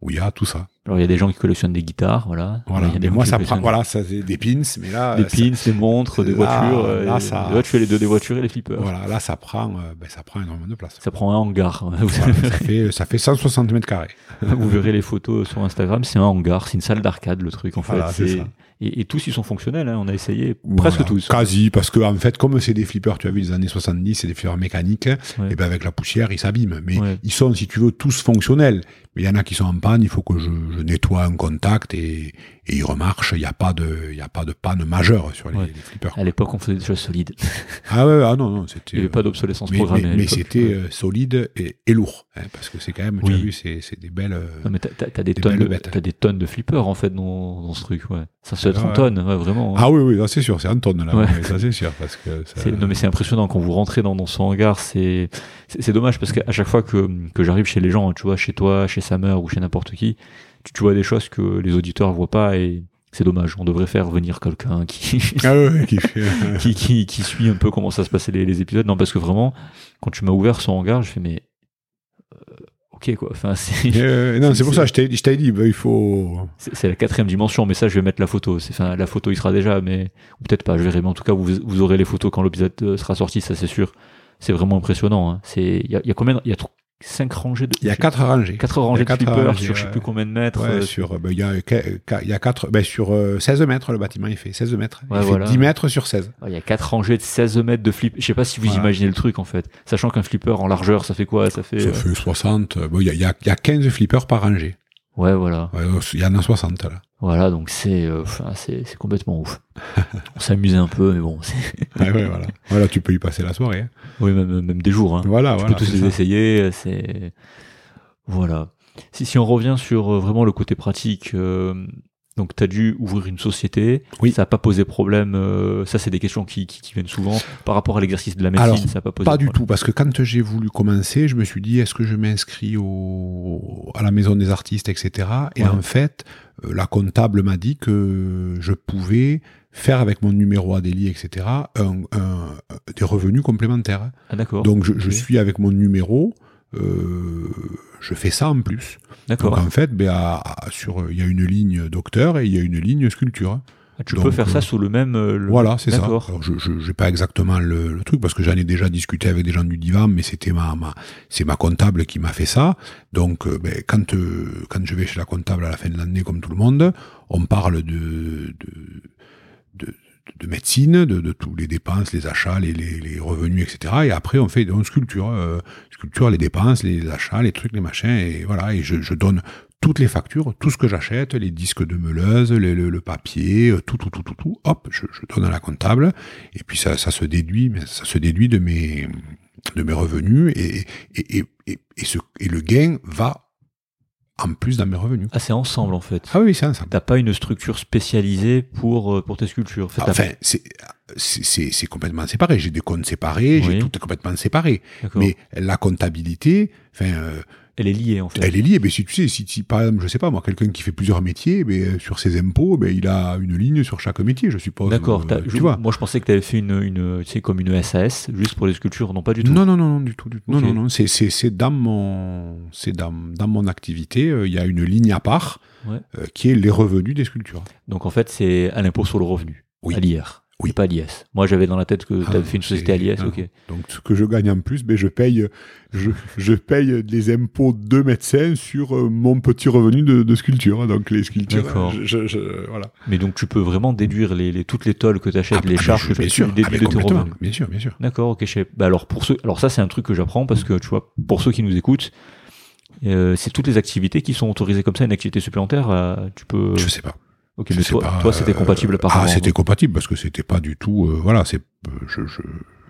où il y a tout ça. Alors il y a des gens qui collectionnent des guitares, voilà. Voilà. A moi ça prend, voilà, ça c'est des pins, mais là des pins, des montres, des voitures. Là, ça, tu fais les deux, des voitures et les flippers. Voilà, là ça prend, euh, ben, ça prend énormément de place. Ça prend un hangar. ça fait, ça fait 160 mètres carrés. Vous verrez les photos sur Instagram, c'est un hangar, c'est une salle d'arcade le truc en fait. C'est et, et, tous ils sont fonctionnels. Hein. On a essayé presque tous. Quasi, parce que en fait, comme c'est des flippers, tu as vu les années 70, c'est des flippers mécaniques. Et ben avec la poussière, ils s'abîment. Mais ils sont, si tu veux, tous fonctionnels. Mais il y en a qui sont en panne. Il faut que je, je nettoie un contact et, et il remarche. Il n'y a pas de, y a pas de panne majeure sur les, Ouais. les flippers. À l'époque, on faisait des choses solides. Ah ouais, ah non, non, Il n'y avait pas d'obsolescence mais, programmée. mais- c'était euh, solide et, et lourd, hein, parce que c'est quand même, tu as vu, c'est des belles. euh, Non, mais t'as, des, Des tonnes de, t'as des tonnes de flippers en fait dans, dans ce truc. Ouais. Ça se être Ah en tonnes, ouais, vraiment. hein. Ah oui, oui, c'est sûr, c'est un tonne là, ça c'est sûr, parce que ça- non mais c'est impressionnant quand vous rentrez dans, dans son hangar, c'est c'est dommage parce qu'à chaque fois que, que j'arrive chez les gens, tu vois, chez toi, chez Summer ou chez n'importe qui, tu, tu vois des choses que les auditeurs voient pas et c'est dommage. On devrait faire venir quelqu'un qui, Ah ouais, ouais, qui fait. qui, qui qui suit un peu comment ça se passait les, les épisodes. Non parce que vraiment, quand tu m'as ouvert son hangar, je fais mais euh, ok quoi. Enfin c'est Euh, non, c'est pour ça, je t'avais dit, bah, il faut. c'est la quatrième dimension, mais ça, je vais mettre la photo. Enfin, la photo, il sera déjà, mais ou peut-être pas. Je verrai. Mais en tout cas, vous, vous aurez les photos quand l'épisode euh, sera sorti, ça c'est sûr. C'est vraiment impressionnant. Hein. C'est, il y a, y a combien Il y a tro- cinq rangées de. Il y a quatre rangées. quatre rangées de flippers rangées, sur je sais plus combien de mètres. Ouais, euh, sur, bah, il y a, que- que- il y a quatre, ben, sur euh, 16 mètres, le bâtiment, il fait 16 mètres. Ouais, il fait voilà. 10 mètres sur 16. Il y a quatre rangées de 16 mètres de flip. Je sais pas si vous Voilà. imaginez le truc en fait. Sachant qu'un flipper en largeur, ça fait quoi Ça fait. Ça euh, fait 60. euh, Bon, il y a, il y, a, y a 15 flippers par rangée. Ouais, voilà. Ouais, il y en a 60 là. Voilà, donc c'est, euh, c'est, c'est complètement ouf. On s'amusait un peu, mais bon. c'est- Ouais, ouais, voilà. voilà, tu peux y passer la soirée. hein. Oui, même, même des jours. Hein. Voilà, Tu voilà. peux tous les ça. essayer, c'est voilà. Si, si on revient sur euh, vraiment le côté pratique, euh, donc tu as dû ouvrir une société, Oui. ça n'a pas posé problème, euh, ça c'est des questions qui, qui, qui viennent souvent par rapport à l'exercice de la médecine, Alors, ça n'a pas posé Pas du tout, parce que quand j'ai voulu commencer, je me suis dit, est-ce que je m'inscris au, à la maison des artistes, etc. Et Ouais. en fait, euh, la comptable m'a dit que je pouvais faire avec mon numéro Adélie, etc., un, un- des revenus complémentaires. Ah d'accord, Donc, je, je suis avec mon numéro, euh, je fais ça en plus. Donc, d'accord. en fait, ben, à- à- sur, il y a une ligne docteur et il y a une ligne sculpture. Ah, tu donc, peux faire ça euh, sous le même. euh, le- Voilà, c'est ça. Alors, je n'ai pas exactement le, le truc parce que j'en ai déjà discuté avec des gens du divan, mais c'était ma, ma c'est ma comptable qui m'a fait ça. Donc, euh, ben, quand quand je vais chez la comptable à la fin de l'année, comme tout le monde, on parle de de, de, de médecine, de, de tous les dépenses, les achats, les, les, les revenus, etc. Et après, on fait une sculpture, euh, sculpture, les dépenses, les achats, les trucs, les machins, et voilà. Et je, je donne toutes les factures, tout ce que j'achète, les disques de meuleuse, les- le, le papier, euh, tout, tout, tout, tout, tout, hop, je, je donne à la comptable, et puis ça, ça se déduit, mais ça se déduit de mes, de mes revenus, et, et, et, et, et ce, et le gain va en plus dans mes revenus. Ah c'est ensemble en fait. Ah oui, c'est ensemble. T'as pas une structure spécialisée pour euh, pour tes sculptures. En fait, t'as- Enfin, c'est, c'est, c'est- complètement séparé. J'ai des comptes séparés, Oui. j'ai tout est complètement séparé. Mais la comptabilité, enfin, euh, elle est liée en fait. elle est liée. Mais si tu sais, si, si par exemple, je sais pas moi, quelqu'un qui fait plusieurs métiers, mais euh, sur ses impôts, ben, il a une ligne sur chaque métier, je suppose. D'accord. Euh, tu vois. Moi je pensais que tu avais fait une, une tu sais comme une SAS juste pour les sculptures, non pas du tout. Non, non, non, non, du tout, du tout. Non, non, non. C'est, c'est, c'est dans mon, c'est dans, dans mon activité. euh, Il y a une ligne à part Ouais. euh, qui est les revenus des sculptures. Donc en fait, c'est à l'impôt sur le revenu, Oui. à l'IR, Oui. pas l'IS. Moi, j'avais dans la tête que tu avais Ah, fait une société à l'IS, ok. Donc, ce que je gagne en plus, ben, je paye, je, je paye les impôts de médecin sur euh, mon petit revenu de, de sculpture. Donc, les sculptures, D'accord. je, je- je- voilà. Mais donc tu peux vraiment déduire les, les- toutes les tolles que tu achètes, Ah, les ah, charges que tu déduis ah, de tes revenus. Bien sûr, bien sûr. D'accord, ok. sais. Bah alors pour ceux, alors ça c'est un truc que j'apprends parce que tu vois, pour ceux qui nous écoutent, euh, c'est toutes les activités qui sont autorisées comme ça, une activité supplémentaire, euh, tu peux. Je sais pas. Ok, Je mais toi, pas, toi c'était euh, compatible Ah, apparemment. c'était compatible parce que c'était pas du tout. euh, voilà, c'est. euh, Je, je,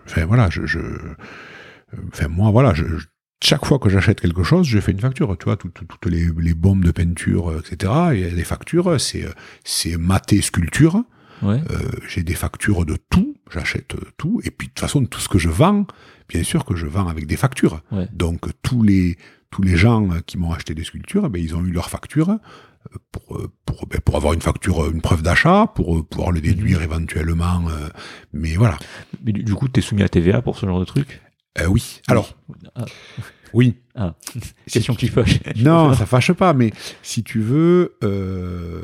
enfin, voilà, je. je enfin, moi, voilà, je, je- chaque fois que j'achète quelque chose, je fais une facture. Tu vois, tout- tout- toutes les, les bombes de peinture, etc. Il y a des factures, c'est, c'est maté sculpture. Ouais. Euh, j'ai des factures de tout, j'achète tout, et puis de toute façon, tout ce que je vends, bien sûr que je vends avec des factures. Ouais. Donc tous les tous les gens qui m'ont acheté des sculptures, eh ben, ils ont eu leur facture euh, pour euh, pour ben, pour avoir une facture, euh, une preuve d'achat, pour euh, pouvoir le déduire éventuellement. euh, mais voilà. Mais du, coup, t'es soumis à TVA pour ce genre de truc? Euh, oui. Alors Ah, oui. ah. question qui fâche. Non, ça fâche pas, mais si tu veux, euh,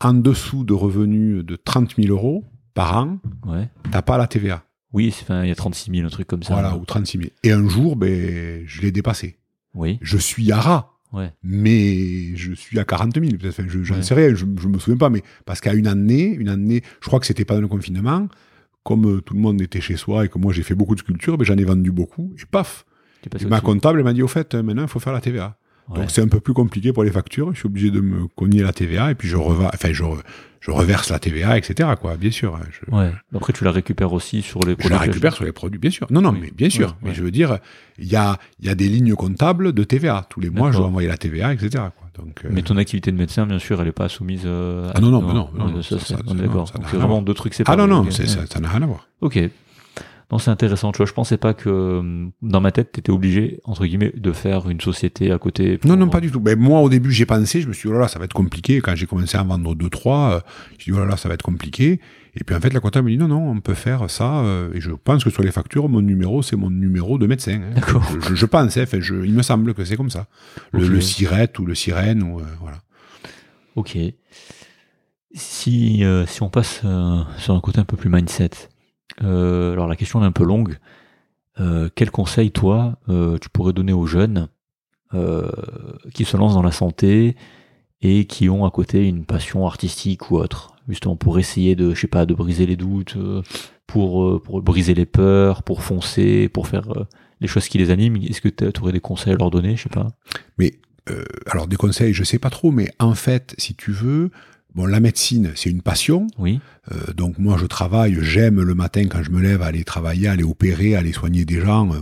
en dessous de revenus de 30 000 euros par an, Ouais. t'as pas la TVA. Oui, il y a 36 000, un truc comme ça. Voilà, ou 36 000. Et un jour, ben, je l'ai dépassé. Oui. Je suis à ras, Ouais. mais je suis à 40 000. peut-être. Enfin, je j'en Ouais. sais rien, je, je me souviens pas, mais parce qu'à une année, une année, je crois que c'était pendant le confinement, comme euh, tout le monde était chez soi et que moi j'ai fait beaucoup de sculptures, j'en ai vendu beaucoup, et paf Et Ma comptable elle m'a dit, au fait, euh, maintenant, il faut faire la TVA. Ouais. Donc c'est un peu plus compliqué pour les factures. Je suis obligé de me cogner la TVA et puis je reva, enfin je, re- je reverse la TVA, etc. Quoi, bien sûr. hein, Je, Ouais. Après, tu la récupères aussi sur les je produits. la récupère sur les produits, bien sûr. Non, non, Oui. mais bien sûr. Ouais, Mais je veux dire, il y a, il y a des lignes comptables de TVA. Tous les mois, je dois envoyer la TVA, etc. Quoi. Donc, euh, Mais ton activité de médecin, bien sûr, elle n'est pas soumise. euh, à- Ah non, non, mais non, non, non, ça, ça, ça, ça, on est non, d'accord. C'est vraiment deux trucs ah séparés. non, non, ça ça n'a rien à voir. Ok. Non, c'est intéressant. Tu vois, je pensais pas que euh, dans ma tête, tu étais obligé, entre guillemets, de faire une société à côté. pour- Non, non, pas du tout. Ben, moi, au début, j'ai pensé, je me suis dit, oh là là, ça va être compliqué. Quand j'ai commencé à en vendre deux, trois, euh, je dit, oh là là, ça va être compliqué. Et puis, en fait, la comptable me dit, non, non, on peut faire ça. euh, et je pense que sur les factures, mon numéro, c'est mon numéro de médecin. hein. D'accord. Je, je, pense, hein, enfin, je, il me semble que c'est comme ça. Le, Ok. le sirette ou le sirène, ou, euh, voilà. Ok. Si, euh, si on passe euh, sur un côté un peu plus mindset, euh, alors la question est un peu longue. Euh, quel conseil, toi, euh, tu pourrais donner aux jeunes euh, qui se lancent dans la santé et qui ont à côté une passion artistique ou autre, justement pour essayer de, je sais pas, de briser les doutes, pour, pour briser les peurs, pour foncer, pour faire les choses qui les animent. Est-ce que tu aurais des conseils à leur donner, je sais pas Mais, alors, des conseils, je sais pas trop, mais en fait, si tu veux, bon, la médecine, c'est une passion. Oui, Euh, donc moi je travaille, j'aime le matin quand je me lève aller travailler, aller opérer, aller soigner des gens. euh,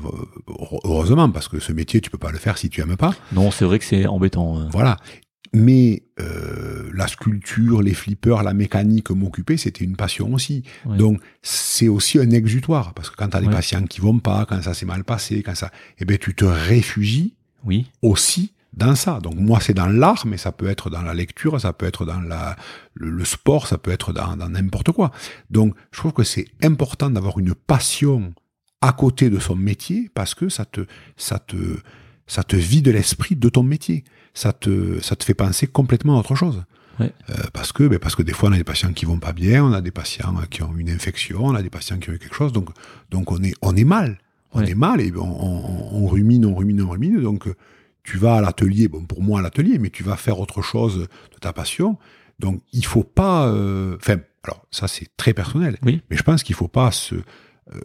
heureusement parce que ce métier tu peux pas le faire si tu aimes pas. non, c'est vrai que c'est embêtant. hein. Voilà. Mais euh, la sculpture, les flippers, la mécanique m'occuper, c'était une passion aussi. Ouais. Donc c'est aussi un exutoire parce que quand tu as des Ouais. patients qui vont pas, quand ça s'est mal passé, quand ça, eh ben tu te réfugies Oui, aussi dans ça. Donc moi, c'est dans l'art, mais ça peut être dans la lecture, ça peut être dans la, le, le sport, ça peut être dans n'importe quoi. Donc je trouve que c'est important d'avoir une passion à côté de son métier parce que ça te, ça te, ça te vide l'esprit de ton métier. Ça te, ça te fait penser complètement à autre chose. Ouais. Euh, parce que, ben parce que des fois on a des patients qui vont pas bien, on a des patients qui ont une infection, on a des patients qui ont eu quelque chose, donc, donc on est, on est mal. On Ouais. est mal et on, on, on rumine, on rumine, on rumine. Donc, euh, tu vas à l'atelier, bon, pour moi à l'atelier, mais tu vas faire autre chose de ta passion. Donc, il faut pas, euh, enfin, alors, ça c'est très personnel. oui, Mais je pense qu'il faut pas se euh,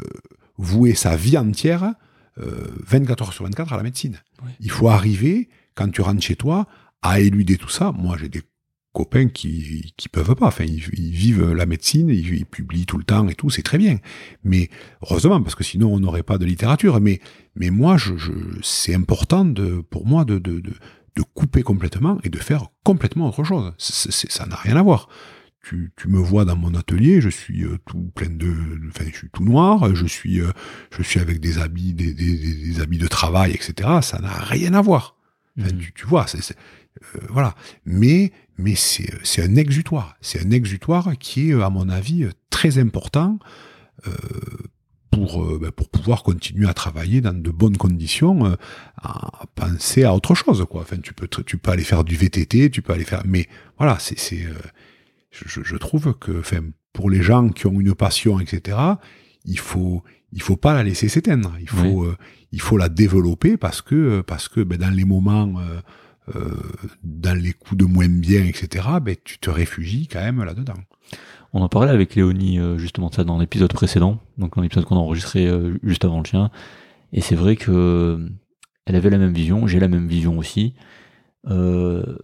vouer sa vie entière euh, 24 heures sur 24 à la médecine. Il faut arriver, quand tu rentres chez toi, à éluder tout ça. Moi, j'ai des copains qui qui peuvent pas. Enfin, ils, ils vivent la médecine, ils, ils publient tout le temps et tout, c'est très bien. Mais heureusement, parce que sinon on n'aurait pas de littérature. Mais mais moi, je, je c'est important de pour moi de, de de de couper complètement et de faire complètement autre chose. Ça n'a rien à voir tu, tu me vois dans mon atelier, je suis euh, tout plein de, enfin, je suis tout noir, je suis, euh, je suis avec des habits, des, des, habits de travail, etc. Ça n'a rien à voir. Enfin, Mhm. tu, tu vois, c'est, c'est- euh, voilà. Mais, mais c'est, un exutoire. C'est un exutoire qui est, à mon avis, très important euh, pour, euh, ben, pour pouvoir continuer à travailler dans de bonnes conditions, euh, à penser à autre chose, quoi. Enfin, tu peux, tu peux aller faire du VTT, tu peux aller faire, mais voilà, c'est, euh, je, je- trouve que, enfin, pour les gens qui ont une passion, etc., il faut, il faut pas la laisser s'éteindre. Il faut, il faut la développer parce que, parce que, ben, dans les moments, dans les coups de moins bien, etc., ben, tu te réfugies quand même là-dedans. On en parlait avec Léonie euh, justement de ça dans l'épisode précédent, donc dans l'épisode qu'on a enregistré euh, juste avant le tien. Et c'est vrai que euh, elle avait la même vision, j'ai la même vision aussi. Euh,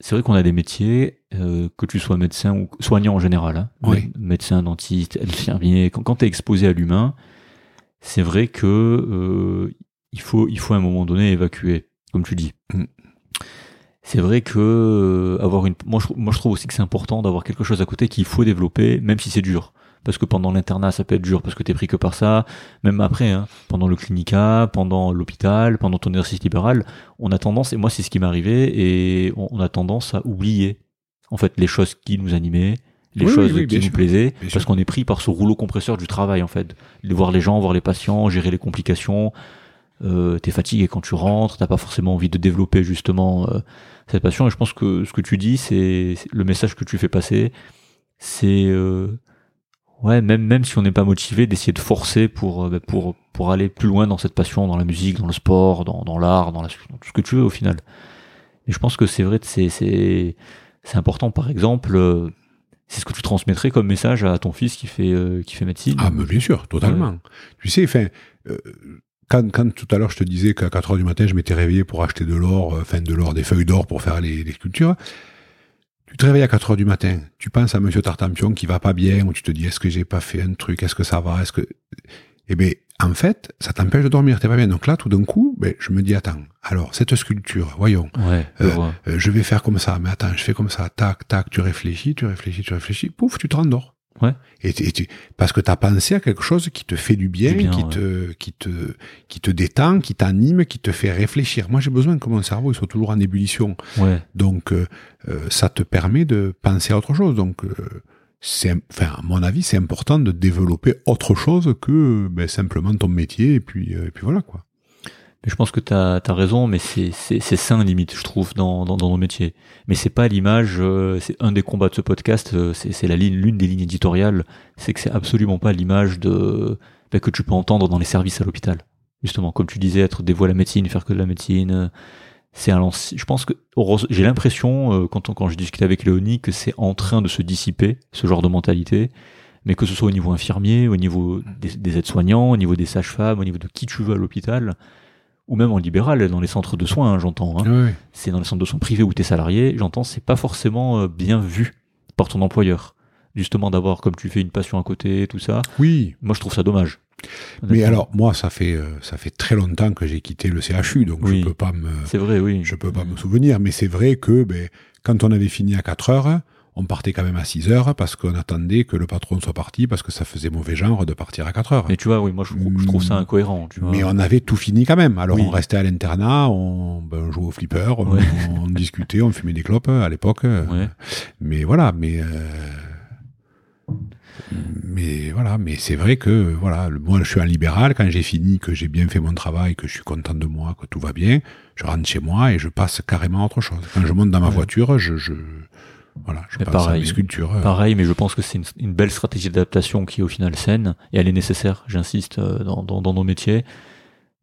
c'est vrai qu'on a des métiers, euh, que tu sois médecin ou soignant en général, hein, Oui. médecin, dentiste, infirmier, quand, quand tu es exposé à l'humain, c'est vrai que euh, il faut il faut à un moment donné évacuer, comme tu dis. Mm. C'est vrai que euh, avoir une moi je, moi je trouve aussi que c'est important d'avoir quelque chose à côté qu'il faut développer même si c'est dur. Parce que pendant l'internat ça peut être dur parce que t'es pris que par ça. Même après hein, pendant le clinica pendant l'hôpital pendant ton exercice libéral on a tendance et moi c'est ce qui m'est arrivé et on, on a tendance à oublier en fait les choses qui nous animaient les Oui, choses oui, oui, qui nous sûr. plaisaient Bien parce qu'on est pris par ce rouleau compresseur du travail en fait. De voir les gens voir les patients gérer les complications euh, t'es fatigué quand tu rentres, t'as pas forcément envie de développer justement euh, cette passion. Et je pense que ce que tu dis, c'est le message que tu fais passer, c'est euh, ouais même même si on n'est pas motivé, d'essayer de forcer pour bah, pour pour aller plus loin dans cette passion, dans la musique, dans le sport, dans, dans l'art, dans, la, dans tout ce que tu veux au final. Et je pense que c'est vrai, c'est c'est c'est important. Par exemple, c'est ce que tu transmettrais comme message à ton fils qui fait euh, qui fait médecine. Ah, mais bien sûr, totalement. Tu sais, enfin, euh, quand, quand tout à l'heure je te disais qu'à 4 heures du matin, je m'étais réveillé pour acheter de l'or, enfin de l'or, des feuilles d'or pour faire les, les sculptures, tu te réveilles à 4 heures du matin, tu penses à Monsieur Tartampion qui va pas bien, ou tu te dis est-ce que j'ai pas fait un truc, est-ce que ça va, est-ce que... Eh bien, en fait, ça t'empêche de dormir, t'es pas bien. Donc là, tout d'un coup, ben, je me dis, attends, alors, cette sculpture, voyons, Ouais, euh, euh, je vais faire comme ça, mais attends, je fais comme ça, tac, tac, tu réfléchis, tu réfléchis, tu réfléchis, pouf, tu te rendors. Ouais. Et, tu- et tu- parce que tu as pensé à quelque chose qui te fait du bien, Du bien, qui, ouais. te, qui, te, qui te détend, qui t'anime, qui te fait réfléchir. Moi, j'ai besoin que mon cerveau il soit toujours en ébullition. Ouais. Donc, euh, euh, ça te permet de penser à autre chose. Donc, euh, c'est, enfin, à mon avis, c'est important de développer autre chose que ben, simplement ton métier. Et puis, euh, et puis voilà, quoi. Mais je pense que tu as, raison, mais c'est sain limite, je trouve, dans, dans, dans nos métiers. Mais c'est pas l'image, euh, c'est un des combats de ce podcast, euh, c'est la ligne, l'une des lignes éditoriales, c'est que c'est absolument pas l'image de bah, que tu peux entendre dans les services à l'hôpital. Justement, comme tu disais, être dévoué à la médecine, faire que de la médecine, euh, c'est un Je pense que j'ai l'impression euh, quand quand je discute avec Léonie que c'est en train de se dissiper ce genre de mentalité. Mais que ce soit au niveau infirmier, au niveau des, des aides-soignants, au niveau des sages-femmes, au niveau de qui tu veux à l'hôpital, ou même en libéral, dans les centres de soins, hein, j'entends. hein. C'est dans les centres de soins privés où tu es salarié, j'entends, c'est pas forcément euh, bien vu par ton employeur. Justement, d'avoir, comme tu fais une passion à côté, tout ça. Oui, Moi, je trouve ça dommage. mais alors, moi, ça fait, euh, ça fait très longtemps que j'ai quitté le CHU, donc Oui. je peux pas me... C'est vrai, oui. Je peux pas me souvenir, mais c'est vrai que ben, quand on avait fini à 4 heures, on partait quand même à 6 heures parce qu'on attendait que le patron soit parti parce que ça faisait mauvais genre de partir à 4 heures. Mais tu vois, oui, moi, je, trouve- je trouve ça Hmm. incohérent. Tu vois. Mais on avait tout fini quand même. Alors Oui. on restait à l'internat, on, ben, on jouait au flipper, on, discutait, on fumait des clopes à l'époque. Ouais. Mais voilà, mais euh, mais voilà, mais c'est vrai que voilà, le- moi je suis un libéral. Quand j'ai fini, que j'ai bien fait mon travail, que je suis content de moi, que tout va bien, je rentre chez moi et je passe carrément à autre chose. Quand je monte dans ma Ouais. voiture, je, je voilà, je Mais à pareil. mes sculptures. Pareil, mais je pense que c'est une, une belle stratégie d'adaptation qui est au final saine, et elle est nécessaire, j'insiste, euh, dans, dans, dans nos métiers.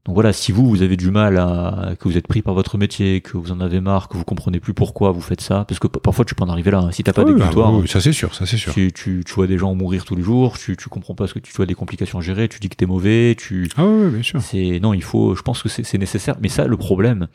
Donc voilà, si vous, vous avez du mal à, que vous êtes pris par votre métier, que vous en avez marre, que vous comprenez plus pourquoi vous faites ça, parce que parfois tu peux en arriver là, hein. si t'as pas Oui, d'exutoire, oui, ça c'est sûr, ça c'est sûr. tu, tu, tu vois des gens mourir tous les jours, tu, tu comprends pas ce que tu, tu vois des complications à gérer, tu dis que t'es mauvais, tu, Ah oui, bien sûr. c'est non, il faut. Je pense que c'est nécessaire. Mais ça, le problème,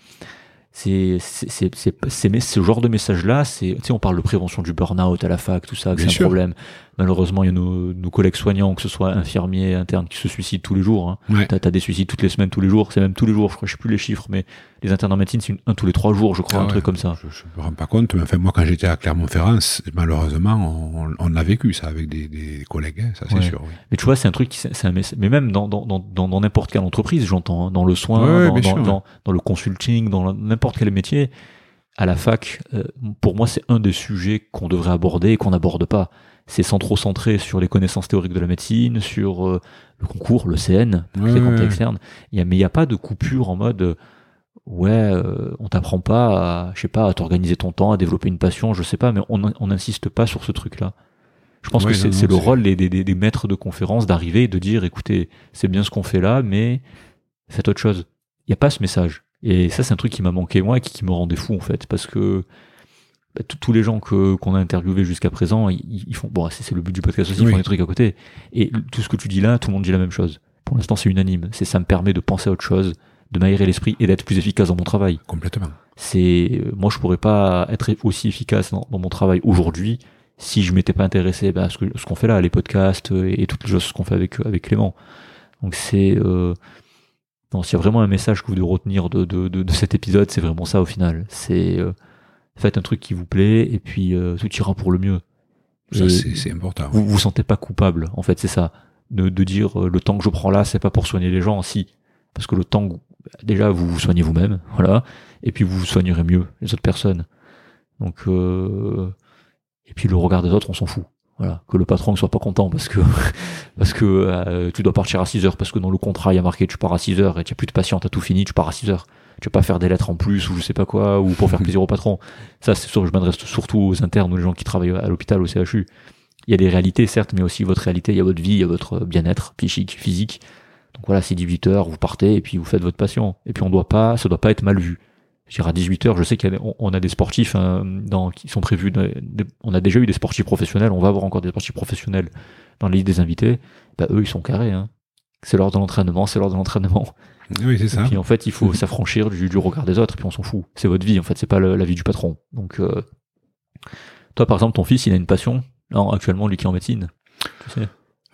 c'est c'est c'est c'est c'est- mais ce genre de message là. C'est tu sais, on parle de prévention du burn-out à la fac, tout ça, c'est un sûr. problème. Malheureusement, il y a nos, nos collègues soignants, que ce soit infirmiers, internes, qui se suicident tous les jours. Hein. Ouais. T'as as des suicides toutes les semaines, tous les jours. C'est même tous les jours. Je crois, je sais plus les chiffres, mais les internes en médecine, c'est un tous les trois jours, je crois, Ah un ouais. truc comme ça. Je ne me rends pas compte, mais enfin, moi, quand j'étais à Clermont-Ferrand, malheureusement, on, on l'a vécu, ça, avec des, des collègues, hein, ça c'est Ouais. sûr. Oui. Mais tu vois, c'est un truc qui, c'est c'est un mais même dans, dans, dans, dans n'importe quelle entreprise, j'entends, hein, dans le soin, dans, dans, sûr, ouais. dans, dans le consulting, dans n'importe quel métier, à la fac, euh, pour moi, c'est un des sujets qu'on devrait aborder et qu'on n'aborde pas. C'est sans trop centrer sur les connaissances théoriques de la médecine, sur euh, le concours, le CN, les ouais. externes. Il y a, mais il n'y a pas de coupure en mode, euh, ouais, euh, on t'apprend pas à, je sais pas, à t'organiser ton temps, à développer une passion, je sais pas, mais on n'insiste pas sur ce truc-là. Je pense que c'est le rôle des, des, des- des maîtres de conférences d'arriver et de dire, écoutez, c'est bien ce qu'on fait là, mais faites autre chose. Il n'y a pas ce message. Et ça, c'est un truc qui m'a manqué, moi, et qui, qui me rendait fou, en fait, parce que bah, tous- les gens que qu'on a interviewés jusqu'à présent, ils, ils font, bon, c'est c'est le but du podcast aussi, ils Oui. font des trucs à côté. Et tout ce que tu dis là, tout le monde dit la même chose. Pour l'instant, c'est unanime. C'est ça me permet de penser à autre chose, de m'aérer l'esprit et d'être plus efficace dans mon travail Complètement. c'est euh, moi je pourrais pas être aussi efficace dans, dans mon travail aujourd'hui si je m'étais pas intéressé bah, à ce que ce qu'on fait là les podcasts euh, et, toutes les choses qu'on fait avec avec Clément donc c'est euh, non s'il y a vraiment un message que vous devez retenir de, de, de, de cet épisode c'est vraiment ça au final c'est euh, faites un truc qui vous plaît et puis euh, tout ira pour le mieux. Ça, c'est important. vous vous sentez pas coupable en fait c'est ça. De, de dire euh, le temps que je prends là c'est pas pour soigner les gens si. Parce que le temps déjà vous vous soignez vous-même voilà. Et puis vous vous soignerez mieux les autres personnes. Donc euh, et puis le regard des autres on s'en fout voilà. Que le patron ne soit pas content parce que parce que euh, tu dois partir à 6 heures parce que dans le contrat il y a marqué tu pars à 6 heures et tu as plus de patients t'as tout fini tu pars à 6 heures tu vas pas faire des lettres en plus ou je sais pas quoi ou pour faire plaisir au patron ça c'est sûr que je m'adresse surtout aux internes ou aux gens qui travaillent à l'hôpital au CHU il y a des réalités certes mais aussi votre réalité. Il y a votre vie il y a votre bien-être psychique physique. Donc voilà c'est 18 heures vous partez et puis vous faites votre patient et puis on doit pas ça doit pas être mal vu. Je dirais à 18 heures je sais qu'on on a des sportifs hein, dans, qui sont prévus de- de- on a déjà eu des sportifs professionnels on va avoir encore des sportifs professionnels dans la liste des invités. Bah eux ils sont carrés hein. c'est l'heure de l'entraînement c'est l'heure de l'entraînement Oui, c'est ça. Et puis en fait, il faut s'affranchir du, du regard des autres, et puis on s'en fout. C'est votre vie, en fait, c'est pas le- la vie du patron. Donc, euh, toi, par exemple, ton fils, il a une passion. Non, actuellement, lui qui est en médecine. Tu sais.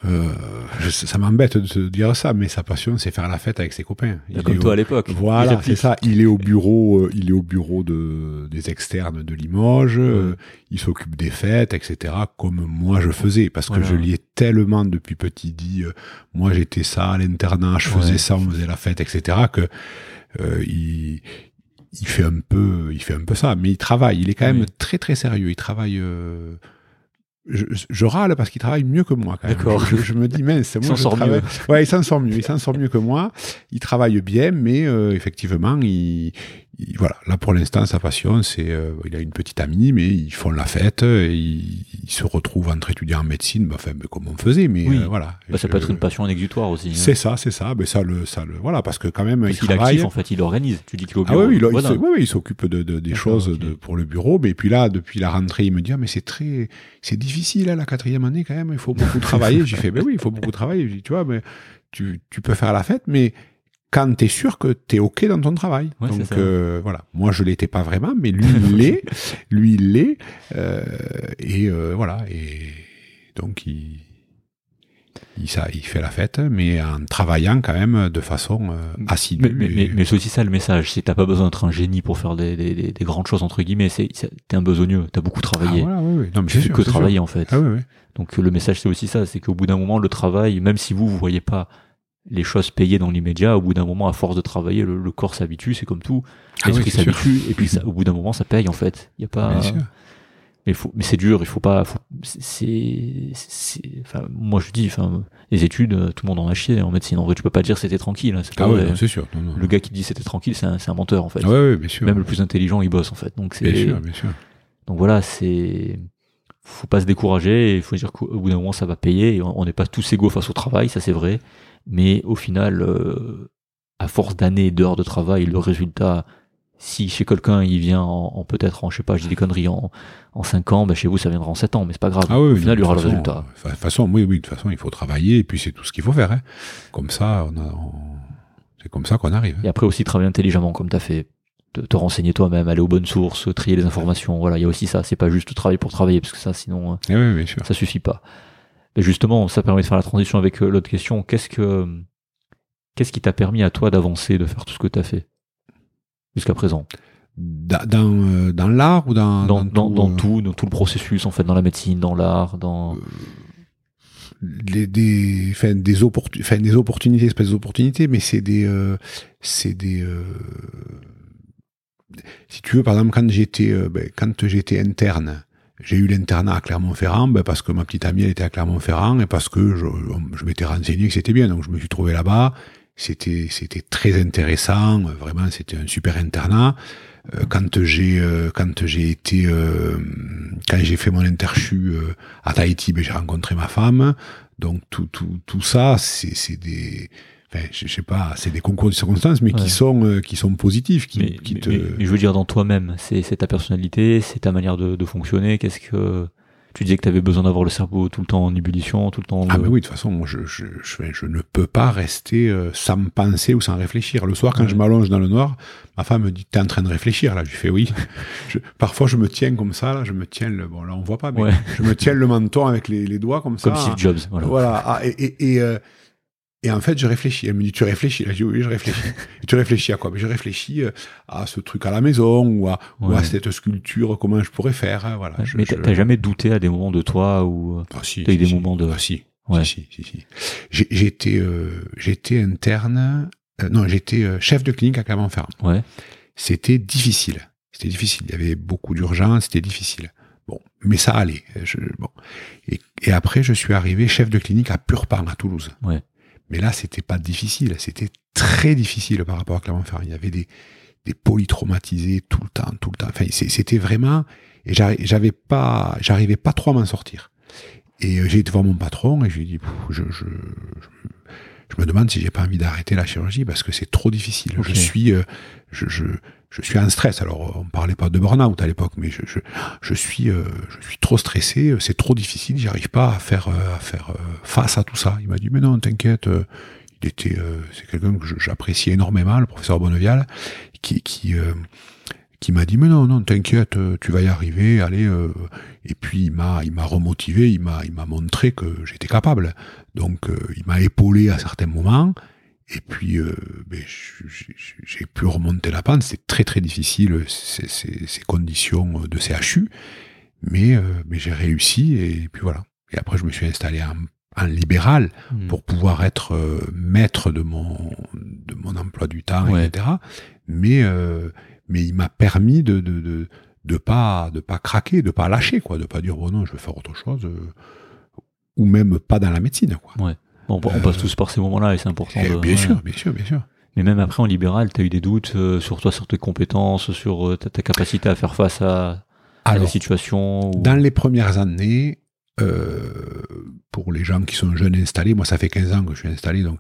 Euh, ça m'embête de te dire ça, mais sa passion, c'est faire la fête avec ses copains. Il Comme est toi au- à l'époque. Il Voilà, c'est ça. Il est au bureau, euh, il est au bureau de, des externes de Limoges. euh, il s'occupe des fêtes, etc. Comme moi je faisais, parce que je lui ai tellement depuis petit dit, euh, moi j'étais ça à l'internat, je faisais Ouais. ça, on faisait la fête, etc. Que euh, il, il fait un peu, il fait un peu ça, mais il travaille. Il est quand même très très sérieux. Il travaille. Je, je râle parce qu'il travaille mieux que moi. quand même. D'accord. Je, je me dis mince, Il moi s'en je sort travaille- mieux. Ouais, il s'en sort mieux. Il s'en sort mieux que moi. Il travaille bien, mais euh, effectivement, il, il- voilà. Là, pour l'instant, sa passion, c'est, euh, il a une petite amie, mais ils font la fête. Et ils, ils se retrouvent entre étudiants en médecine, bah, enfin, mais comme on faisait, mais Oui. euh, voilà. Bah, ça peut être une passion, un exutoire aussi. hein. C'est ça, c'est ça. Mais ça, le, ça, le, voilà, parce que quand même, Parce il travaille. actif, en fait, il organise. Tu dis qu'il Ah oui, il, Voilà. s'occupe de, de- des choses de, pour le bureau. Mais puis là, depuis la rentrée, il me dit, ah, mais c'est très, c'est difficile, hein, la quatrième année, quand même. Il faut beaucoup travailler. J'ai fait, ben oui, il faut beaucoup travailler. Tu vois, mais tu, tu peux faire la fête, mais quand tu es sûr que tu es OK dans ton travail. Ouais, Donc, euh, voilà. Moi, je l'étais pas vraiment, mais lui, il l'est. lui, il l'est. Euh, et euh, voilà. Et donc, il, il, ça, il fait la fête, mais en travaillant quand même de façon assidue. Mais, mais, mais, mais c'est aussi ça le message, c'est t'as pas besoin d'être un génie pour faire des, des, des, des grandes choses entre guillemets, c'est t'es un besogneux, t'as beaucoup Ah, travaillé, voilà, oui, oui. Non, mais tu fais sûr, que travailler sûr. en fait. Ah oui. Donc le message c'est aussi ça, c'est qu'au bout d'un moment le travail, même si vous vous voyez pas les choses payées dans l'immédiat, au bout d'un moment à force de travailler, le, le corps s'habitue, c'est comme tout, Ah oui, l'esprit c'est sûr. s'habitue et puis ça, au bout d'un moment ça paye en fait. Il y a pas Bien sûr. mais faut mais c'est dur, il faut pas faut- c'est enfin moi je dis enfin les études euh, tout le monde en a chié en médecine en vrai tu peux pas dire c'était tranquille, hein, Ah oui, non, c'est sûr. Non, non. le gars qui dit c'était tranquille, c'est un, menteur en fait. Ah ouais, ouais, bien sûr. Même le plus intelligent, il bosse en fait. Donc Bien c'est sûr, bien sûr. donc voilà, c'est faut pas se décourager. Il faut dire qu'au au bout d'un moment, ça va payer. On n'est pas tous égaux face au travail, ça c'est vrai. Mais au final, euh, à force d'années et d'heures de travail, le résultat, si chez quelqu'un il vient en, en peut-être en je sais pas, je dis des conneries en en 5 ans, ben chez vous ça viendra en 7 ans, mais c'est pas grave. Ah oui, au oui, final, il y aura le résultat. De toute façon, oui, oui, de toute façon, il faut travailler et puis c'est tout ce qu'il faut faire. hein. Comme ça, on a, on- c'est comme ça qu'on arrive. hein. Et après aussi travailler intelligemment comme tu as fait. Te, te renseigner toi-même, aller aux bonnes sources, trier les informations. Voilà, il y a aussi ça. C'est pas juste travailler pour travailler, parce que ça, sinon, euh, Eh oui, sûr. ça suffit pas. Mais justement, ça permet de faire la transition avec euh, l'autre question. Qu'est-ce que qu'est-ce qui t'a permis à toi d'avancer, de faire tout ce que tu as fait jusqu'à présent? Dans, euh, dans l'art ou dans, dans, dans, dans euh, tout, dans tout le processus en fait, dans la médecine, dans l'art, dans les- des, enfin, des, opportu- enfin, des opportunités, espèces d'opportunités, mais c'est des, euh, c'est des, euh, si tu veux, par exemple, quand j'étais, euh, ben, quand j'étais interne, j'ai eu l'internat à Clermont-Ferrand, ben, parce que ma petite amie, elle était à Clermont-Ferrand et parce que je, je m'étais renseigné que c'était bien, donc je me suis trouvé là-bas. C'était, c'était très intéressant, vraiment, c'était un super internat. Euh, quand j'ai, euh, quand j'ai été, euh, quand j'ai fait mon interchu euh, à Tahiti, ben, j'ai rencontré ma femme. Donc tout, tout, tout ça, c'est, c'est des, enfin, je, je sais pas, c'est des concours de circonstances, mais Ouais. qui sont, euh, qui sont positifs, qui, mais, qui te. mais- mais je veux dire dans toi-même, c'est ta personnalité, c'est ta manière de, de fonctionner. Qu'est-ce que tu disais que tu avais besoin d'avoir le cerveau tout le temps en ébullition, tout le temps. Ah mais oui, de toute façon, moi, je, je, je, je ne peux pas rester euh, sans me penser ou sans réfléchir. Le soir, quand Ouais. je m'allonge dans le noir, ma femme me dit, t'es en train de réfléchir, là. Je lui fais oui. Je- parfois, je me tiens comme ça, là, je me tiens le, bon, là, on voit pas, mais Ouais. je me tiens le menton avec les, les doigts comme ça. Comme Steve Jobs. Voilà. Voilà. Ah, et, et, et, euh, et en fait, je réfléchis. Elle me dit, tu réfléchis Là, Je dis, oui, je réfléchis. Et tu réfléchis à quoi? Mais Je réfléchis euh, à ce truc à la maison ou à, ou à cette sculpture, comment je pourrais faire. hein, Voilà. Ouais, Je- mais je- t'as t'as jamais douté à des moments de toi ou euh, Ah, si, t'as eu si, des si. moments de- Ah, si. Ouais. Si, si, si, J'étais, euh, interne. euh, non, j'étais euh, chef de clinique à Clermont-Ferrand. ouais, C'était difficile. C'était difficile. Il y avait beaucoup d'urgence. C'était difficile. Bon, mais ça allait. Je- bon. Et, et après, je suis arrivé chef de clinique à Purpan, à Toulouse. Ouais. Mais là, c'était pas difficile. C'était très difficile par rapport à Clermont-Ferrand. Il y avait des, des polytraumatisés tout le temps, tout le temps. Enfin, c'était vraiment. Et j'avais pas, j'arrivais pas trop à m'en sortir. Et euh, j'ai été voir mon patron et je lui ai dit, je, je, je, je me demande si j'ai pas envie d'arrêter la chirurgie parce que c'est trop difficile. Je suis, euh, je, je, suis en stress. Alors, on parlait pas de burn-out à l'époque, mais je, suis, euh, je suis trop stressé. C'est trop difficile. J'arrive pas à faire, euh, à faire euh, face à tout ça. Il m'a dit, mais non, t'inquiète. euh, il était, euh, c'est quelqu'un que j'apprécie énormément, le professeur Bonnevial, qui, qui, euh, qui m'a dit mais non non t'inquiète tu vas y arriver allez et puis il m'a il m'a remotivé il m'a il m'a montré que j'étais capable donc il m'a épaulé à certains moments et puis ben, j'ai pu remonter la pente c'est très très difficile ces, ces, ces, conditions de CHU mais mais j'ai réussi et puis voilà et après je me suis installé en libéral hmm. pour pouvoir être euh, maître de mon de mon emploi du temps, etc. Mais euh, mais il m'a permis de, de de de pas de pas craquer, de pas lâcher quoi, de pas dire bon non je vais faire autre chose euh, ou même pas dans la médecine quoi. Ouais. Bon, on passe tous par ces moments-là et c'est important. Eh, bien sûr, bien sûr, bien sûr. Mais même après en libéral, tu as eu des doutes sur toi, sur tes compétences, sur ta, ta capacité à faire face à, à la situation. Dans les premières années, euh, pour les gens qui sont jeunes installés, moi ça fait 15 ans que je suis installé, donc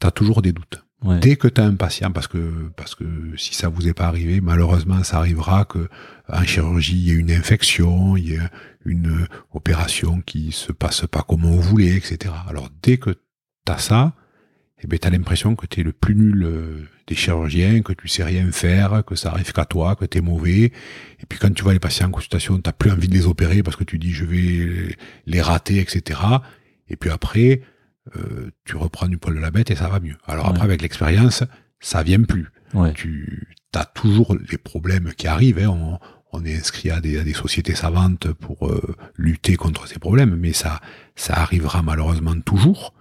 tu as toujours des doutes. Dès que tu as un patient, parce que, parce que si ça vous est pas arrivé, malheureusement ça arrivera que en chirurgie il y ait une infection, il y ait une opération qui se passe pas comme on voulait, etc. Alors dès que ça, eh ben, tu as l'impression que tu es le plus nul euh, des chirurgiens, que tu sais rien faire, que ça arrive qu'à toi, que tu es mauvais. Et puis quand tu vois les patients en consultation, tu plus envie de les opérer parce que tu dis je vais les rater, etc. Et puis après, euh, tu reprends du poil de la bête et ça va mieux. Alors après, avec l'expérience, ça vient plus. Tu as toujours les problèmes qui arrivent. Hein on est inscrit à des, sociétés savantes pour euh, lutter contre ces problèmes, mais ça, ça arrivera malheureusement toujours.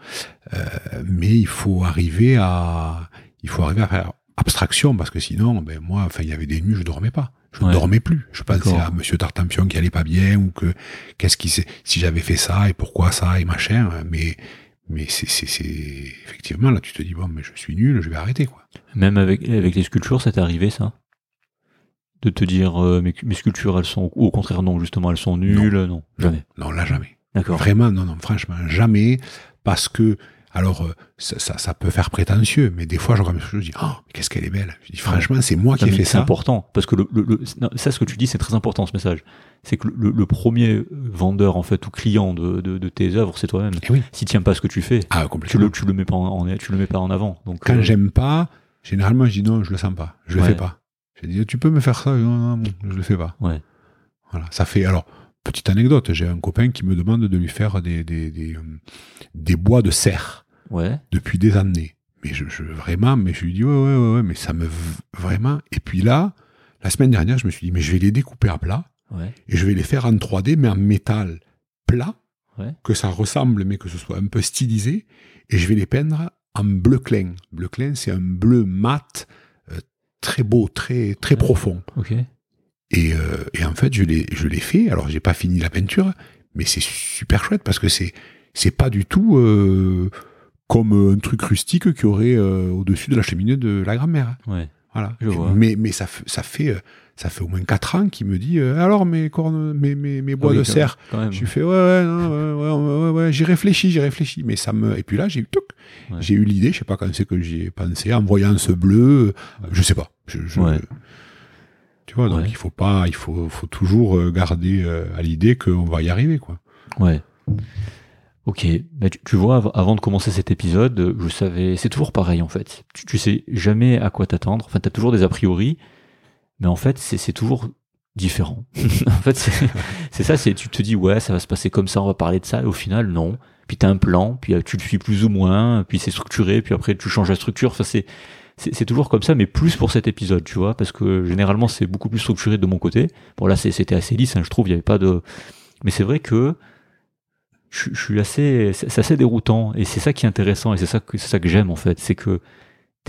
Euh, mais il faut arriver à, il faut arriver à faire abstraction parce que sinon, ben moi, enfin, il y avait des nuits, je dormais pas, je ne dormais plus. Je pensais à Monsieur Tartampion qui allait pas bien ou que qu'est-ce qui, si j'avais fait ça et pourquoi ça et machin. Mais mais c'est, c'est, c'est effectivement là, tu te dis bon, mais je suis nul, je vais arrêter quoi. Même avec avec les sculptures, ça t'est arrivé ça? De te dire euh, mes, sculptures elles sont ou au contraire non justement elles sont nulles non, jamais. Non là jamais. D'accord. Vraiment non non franchement jamais parce que alors euh, ça, ça, peut faire prétentieux mais des fois je regarde je dis oh mais qu'est-ce qu'elle est belle. Je dis franchement c'est moi qui ai fait ça. c'est important parce que le, le, ça ce que tu dis c'est très important ce message. C'est que le, premier vendeur en fait ou client de, de, tes œuvres c'est toi-même. Eh oui. si tiens pas ce que tu fais ah, tu le tu le mets pas en, tu le mets pas en avant. Donc quand euh, j'aime pas généralement je dis non je le sens pas. Je le fais pas j'ai dit, tu peux me faire ça? Non, non, je le fais pas. Ouais. Voilà, ça fait. Alors, petite anecdote, j'ai un copain qui me demande de lui faire des, des, des, euh, des bois de serre. Ouais. Depuis des années. Mais je, je, vraiment, mais je lui dis, ouais, ouais, ouais, ouais, mais ça me. Vraiment. Et puis là, la semaine dernière, je me suis dit, mais je vais les découper à plat. Ouais. Et je vais les faire en 3D, mais en métal plat. Ouais. Que ça ressemble, mais que ce soit un peu stylisé. Et je vais les peindre en bleu clin. Bleu clin, c'est un bleu mat très beau, très très profond. Et, euh, et, en fait, je l'ai je l'ai fait. Alors, j'ai pas fini la peinture, mais c'est super chouette parce que c'est c'est pas du tout euh, comme un truc rustique qu'il y aurait euh, au-dessus de la cheminée de la grand-mère. Ouais. Voilà. Mais mais ça ça fait ça fait au moins 4 ans qu'il me dit alors mes cornes mes mes, mes bois ah de serre. Je lui fais ouais ouais, ouais ouais ouais, j'y réfléchis j'y réfléchis mais ça me et puis là j'ai eu j'ai eu l'idée, je sais pas quand c'est que j'y ai pensé, en voyant ce bleu, je sais pas. Je, Tu vois, donc il faut pas, il faut, faut toujours euh, garder euh, à l'idée qu'on va y arriver, quoi. Ouais. Ok, mais tu, vois, avant de commencer cet épisode, je savais, c'est toujours pareil en fait. Tu, tu sais jamais à quoi t'attendre. Enfin, t'as toujours des a priori, mais en fait, c'est toujours différent. en fait, c'est ça. C'est tu te dis ouais, ça va se passer comme ça, on va parler de ça, et au final, non puis tu as un plan, puis euh, tu le suis plus ou moins, puis c'est structuré, puis après tu changes la structure. Enfin, c'est c'est toujours comme ça, mais plus pour cet épisode, tu vois, parce que généralement c'est beaucoup plus structuré de mon côté. Bon là c'était assez lisse, hein, je trouve, il y avait pas de. Mais c'est vrai que je, suis assez, c'est assez déroutant, et c'est ça qui est intéressant, et c'est ça que c'est ça que j'aime en fait, c'est que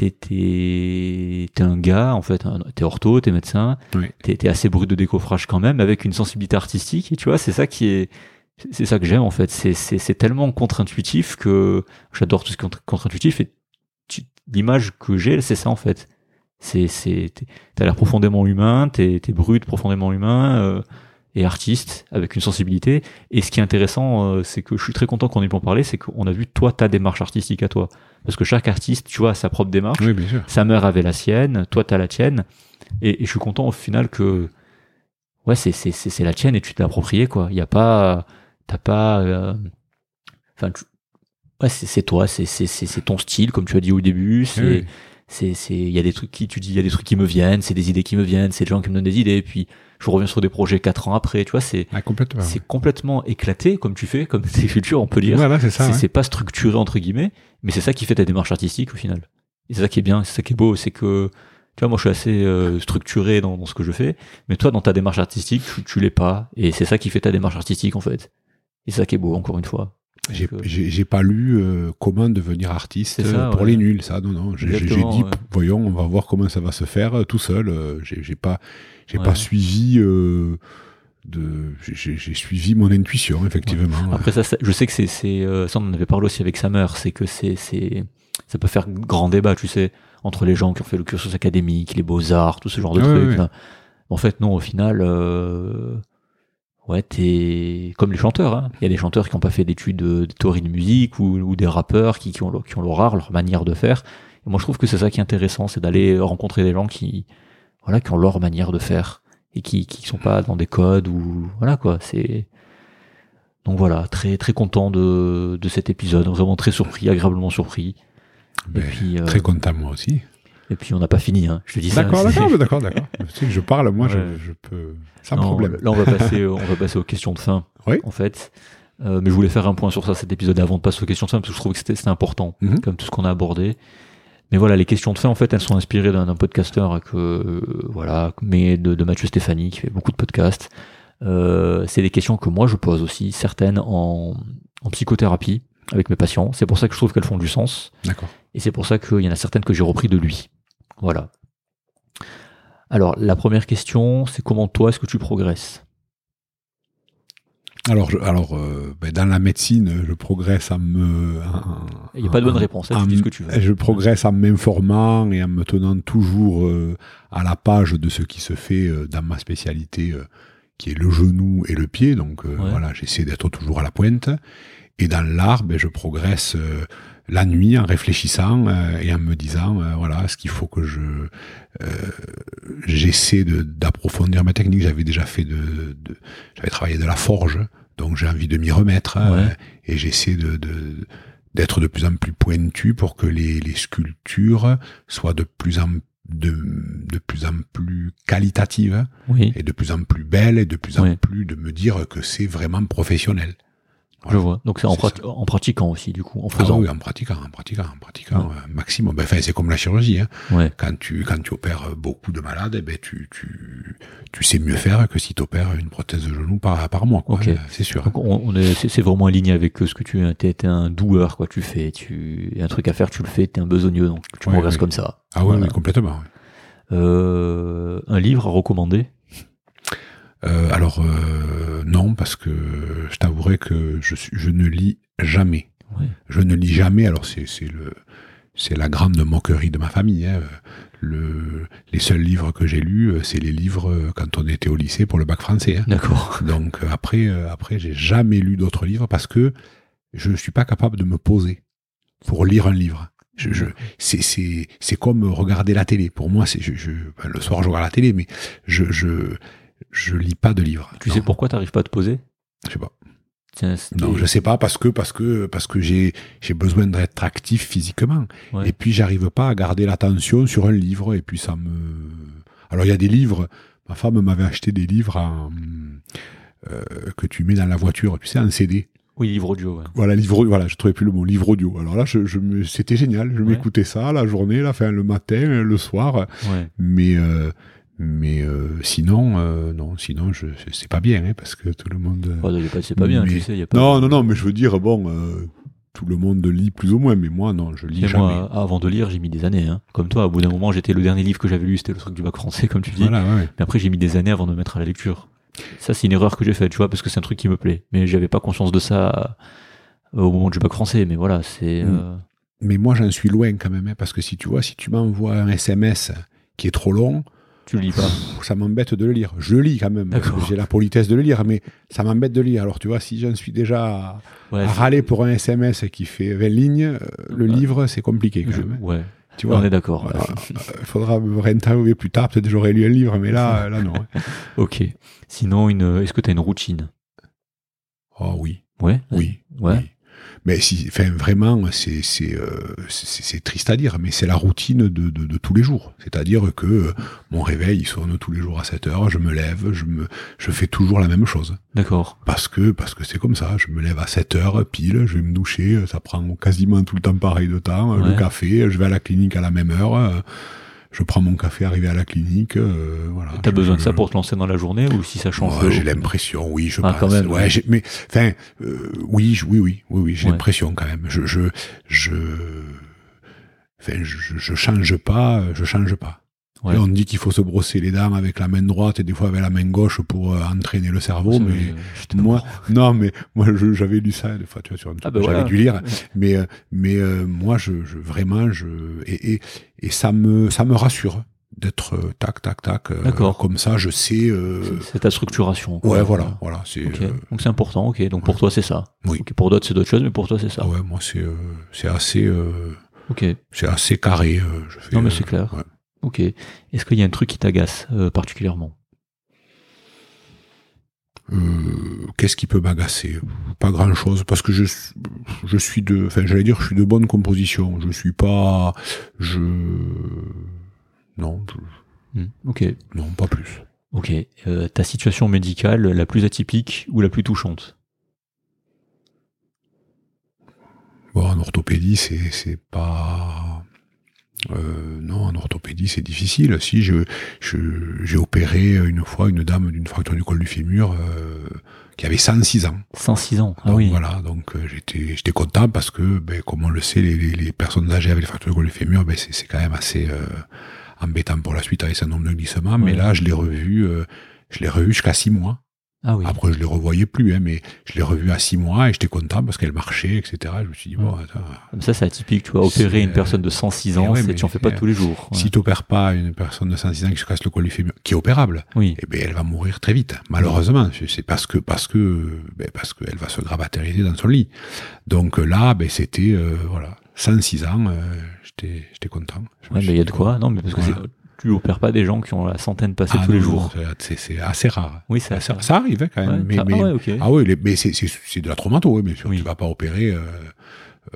t'es un gars en fait, t'es ortho, t'es médecin, oui. t'es assez brut de décoffrage quand même, avec une sensibilité artistique, et tu vois, c'est ça qui est c'est ça que j'aime en fait. C'est tellement contre-intuitif que j'adore tout ce qui est contre-intuitif et l'image que j'ai, c'est ça en fait. C'est t'as l'air profondément humain, t'es es brut, profondément humain euh, et artiste avec une sensibilité. Et ce qui est intéressant, euh, c'est que je suis très content qu'on ait pu en parler, c'est qu'on a vu toi ta démarche artistique à toi. Parce que chaque artiste, tu vois, a sa propre démarche. Oui, bien sûr. Sa mère avait la sienne, toi t'as la tienne. Et, et, je suis content au final que ouais, c'est la tienne et tu t'es approprié quoi. Il y a pas t'as pas. Euh, enfin, ouais, c'est c'est toi, c'est c'est c'est c'est ton style, comme tu as dit au début. C'est Oui. c'est c'est il y a des trucs qui tu dis, il y a des trucs qui me viennent, c'est des idées qui me viennent, c'est des gens qui me donnent des idées. Et puis je reviens sur des projets quatre ans après. Tu vois, c'est Ah, complètement. c'est complètement éclaté comme tu fais, comme tes futurs, on peut dire. Voilà, c'est ça. c'est ouais. pas structuré entre guillemets, mais c'est ça qui fait ta démarche artistique au final. Et c'est ça qui est bien, c'est ça qui est beau, c'est que tu vois, moi je suis assez euh, structuré dans, dans ce que je fais, mais toi dans ta démarche artistique, tu, tu l'es pas, et c'est ça qui fait ta démarche artistique en fait. Et c'est ça qui est beau, encore une fois. J'ai euh, j'ai- j'ai pas lu euh, comment devenir artiste ça, pour ouais. les nuls, ça. Non, non. J'ai dit, ouais. voyons, on va voir comment ça va se faire euh, tout seul. Euh, J'ai j'ai pas, j'ai Ouais. pas suivi. euh, de, j'ai- suivi mon intuition, effectivement. Après ça, je sais que c'est, c'est euh, ça on en avait parlé aussi avec sa mère, c'est que c'est, c'est, ça peut faire grand débat, tu sais, entre les gens qui ont fait le cursus académique, les beaux arts, tout ce genre de trucs. En fait, non, au final, euh, ouais, t'es comme les chanteurs. hein. Il y a des chanteurs qui n'ont pas fait d'études de, de théorie de musique ou, ou des rappeurs qui, qui ont, leur- qui ont leur art, leur manière de faire. Et moi, je trouve que c'est ça qui est intéressant, c'est d'aller rencontrer des gens qui, voilà, qui ont leur manière de faire et qui, qui sont pas dans des codes ou voilà quoi. C'est donc voilà, très très content de, de cet épisode, vraiment très surpris, agréablement surpris. Ben, et puis euh, Très content, moi aussi. et puis on n'a pas fini, hein. Je te dis. D'accord, d'accord, d'accord, que je parle, moi, Ouais. je, je peux. Sans Non, problème. Là, on va passer, on va passer aux questions de fin. Oui. En fait, Euh, mais je voulais faire un point sur ça cet épisode avant de passer aux questions de fin parce que je trouvais que c'était c'était important, Mhm. comme tout ce qu'on a abordé. Mais voilà, les questions de fin, en fait, elles sont inspirées d'un podcasteur que euh, voilà, mais de, de Mathieu Stéphanie qui fait beaucoup de podcasts. Euh, c'est des questions que moi je pose aussi, certaines en, en psychothérapie avec mes patients. C'est pour ça que je trouve qu'elles font du sens. D'accord. Et c'est pour ça qu'il y en a certaines que j'ai repris de lui. Voilà. Alors, la première question, c'est comment toi, est-ce que tu progresses? Alors, je- alors euh, ben, dans la médecine, je progresse en me. Il n'y a pas de bonne en- réponse, hein, tu en- dis ce que tu veux. Je progresse en m'informant et en me tenant toujours euh, à la page de ce qui se fait euh, dans ma spécialité, euh, qui est le genou et le pied. Donc euh, Ouais. voilà, j'essaie d'être toujours à la pointe. Et dans l'art, ben, je progresse euh, la nuit en réfléchissant euh, et en me disant, euh, voilà, ce qu'il faut que je euh, j'essaie de- d'approfondir ma technique? J'avais déjà fait de, de- j'avais travaillé de la forge, donc j'ai envie de m'y remettre euh, Ouais. et j'essaie de, de- d'être de plus en plus pointu pour que les, les sculptures soient de plus en de, de plus en plus qualitatives Oui, et de plus en plus belles et de plus en plus de me dire que c'est vraiment professionnel. Je vois. Donc c'est en, C'est prat- en pratiquant aussi, du coup, en Ah faisant. oui, en pratiquant, en pratiquant, en pratiquant, euh, maximum. Enfin, c'est comme la chirurgie. Hein. Ouais. Quand tu quand tu opères beaucoup de malades, eh ben tu tu tu sais mieux faire que si tu opères une prothèse de genou par par mois. Quoi, Ok. hein, c'est sûr. Donc on, on est, c'est, vraiment aligné avec euh, ce que tu es. T'es, un doueur, quoi. Tu fais, tu, y a un truc à faire, tu le fais. T'es un besogneux, donc tu Ouais, progresses ouais. comme ça. Ah Voilà. oui, complètement. ouais. Euh, un livre à recommander? Euh, alors euh, non, parce que je t'avouerai que je ne lis jamais. Ouais. Je ne lis jamais. Alors c'est c'est le c'est la grande moquerie de ma famille. hein. Le, les seuls livres que j'ai lus, euh, c'est les livres quand on était au lycée pour le bac français. hein. D'accord. Donc après, après, j'ai jamais lu d'autres livres parce que je ne suis pas capable de me poser pour lire un livre. Je, je, c'est, c'est, c'est comme regarder la télé. Pour moi, c'est, je, je, ben, le soir, je regarde la télé, mais je, je, je lis pas de livres. Tu Non, sais pourquoi t'arrives pas à te poser? Je sais pas. Tiens, Non, je sais pas parce que parce que parce que j'ai j'ai besoin d'être actif physiquement. Ouais. Et puis j'arrive pas à garder l'attention sur un livre et puis ça me. Alors il y a des livres. Ma femme m'avait acheté des livres en, euh, que tu mets dans la voiture, tu sais, en CD. Oui, livre audio. Ouais. Voilà, livre, voilà, je trouvais plus le mot, livre audio. Alors là, je, je me, c'était génial. Je Ouais. m'écoutais ça la journée, la fin, le matin, le soir. Ouais. Mais, euh, mais euh, sinon, euh, non, sinon, je, c'est pas bien, hein, parce que tout le monde. euh, pas- c'est pas bien, mais- tu sais. Y a pas... Non, non, non, mais je veux dire, bon, euh, tout le monde lit plus ou moins, mais moi, non, je lis Et jamais. moi, avant de lire, j'ai mis des années. Hein. Comme toi, au bout d'un moment, j'étais le dernier livre que j'avais lu, c'était le truc du bac français, comme tu dis. Voilà, ouais. Mais après, j'ai mis des années avant de me mettre à la lecture. Ça, c'est une erreur que j'ai faite, tu vois, parce que c'est un truc qui me plaît. Mais j'avais pas conscience de ça au moment du bac français. Mais voilà, c'est. Mm. Mais moi, j'en suis loin quand même, hein, parce que si tu vois, si tu m'envoies un SMS qui est trop long, Tu le lis pas. ça m'embête de le lire. Je lis quand même, j'ai la politesse de le lire, mais ça m'embête de lire. Alors tu vois, si j'en suis déjà Ouais, à râler pour un SMS qui fait 20 lignes, euh, le Ouais. livre, c'est compliqué quand je- même. Ouais, Tu on vois, est d'accord. Il faudra me réinterviewer plus tard, peut-être j'aurais lu un livre, mais là, là non. hein. ok. Sinon, une... est-ce que tu as une routine? Oh oui, Ouais? oui, Ouais. oui. Mais si, enfin, vraiment, c'est c'est euh, triste à dire, mais c'est la routine de, de, de tous les jours. C'est-à-dire que euh, mon réveil il sonne tous les jours à 7 heures, je me lève, je me je fais toujours la même chose. D'accord. Parce que parce que c'est comme ça. Je me lève à 7 heures pile, je vais me doucher, ça prend quasiment tout le temps pareil de temps. Le café, je vais à la clinique à la même heure. Je prends mon café arrivé à la clinique. euh, voilà. T'as besoin de ça pour te lancer dans la journée ou si ça change euh, j'ai l'impression, oui, je Ah, pense. quand même, ouais, j'ai- mais enfin, euh, oui, je- oui, oui, oui, oui, j'ai Ouais. l'impression quand même. Je, je, je, enfin, je, je change pas, je change pas. Ouais. On dit qu'il faut se brosser les dents avec la main droite et des fois avec la main gauche pour euh, entraîner le cerveau, mais euh, moi, non, mais moi, j'avais lu ça des fois, tu vois, sur un truc Ah, bah j'avais voilà. dû lire, mais, euh, mais euh, moi, je, je vraiment, je et, et, et ça me, ça me rassure d'être tac, tac, tac, D'accord. comme ça, je sais. C'est- ta structuration. quoi. ouais, voilà, voilà, c'est. Donc c'est important. Ok. Donc pour toi c'est ça. Oui. Pour d'autres c'est d'autres choses, mais pour toi c'est ça. Ouais, moi c'est c'est assez Ok. c'est assez carré. je fais, Non mais c'est clair. ouais. Ok. Est-ce qu'il y a un truc qui t'agace euh, particulièrement? Euh, Qu'est-ce qui peut m'agacer? Pas grand chose parce que je je suis de, enfin j'allais dire je suis de bonne composition. Je suis pas, je non je- Hmm. Ok. non pas plus. Ok. Euh, ta situation médicale la plus atypique ou la plus touchante? Bon en orthopédie c'est c'est pas euh, non, en orthopédie, c'est difficile. Si je, je, j'ai opéré une fois une dame d'une fracture du col du fémur euh, qui avait 106 ans. 106 ans. Ah Donc, oui. Voilà, donc euh, j'étais j'étais content parce que, ben, comme on le sait, les, les, les personnes âgées avec les fractures du col du fémur, ben, c'est c'est quand même assez euh, embêtant pour la suite avec ce nombre de glissement. Mais là, je l'ai revu, euh, je l'ai revu jusqu'à six mois. Ah oui. Après, je les revoyais plus, hein, mais je l'ai revu à six mois et j'étais content parce qu'elle marchait, etc. Je me suis dit bon, attends, Comme ça c'est atypique. Tu vois, opérer une personne de 106 eh ans, ouais, c'est mais, tu en fais pas euh, tous les jours. Ouais. si t'opères pas une personne de 106 ans qui se casse le col du fémur, qui est opérable, Oui. eh ben elle va mourir très vite. Malheureusement, C'est- parce que parce que ben, parce qu'elle va se gravatériser dans son lit. Donc euh, là, ben c'était euh, voilà, 106 ans, euh, j'étais j'étais content. Me Ouais, il y a de quoi Non, mais parce que voilà. Tu opères pas des gens qui ont la centaine passée ah tous les jours. c'est- assez rare. Oui, c'est Ça, assez ça arrive hein, quand même, Ouais, mais, ça- mais- ah ouais, ok. ah oui, mais c'est de la traumato, oui, bien sûr. Oui. Tu vas pas opérer. Euh,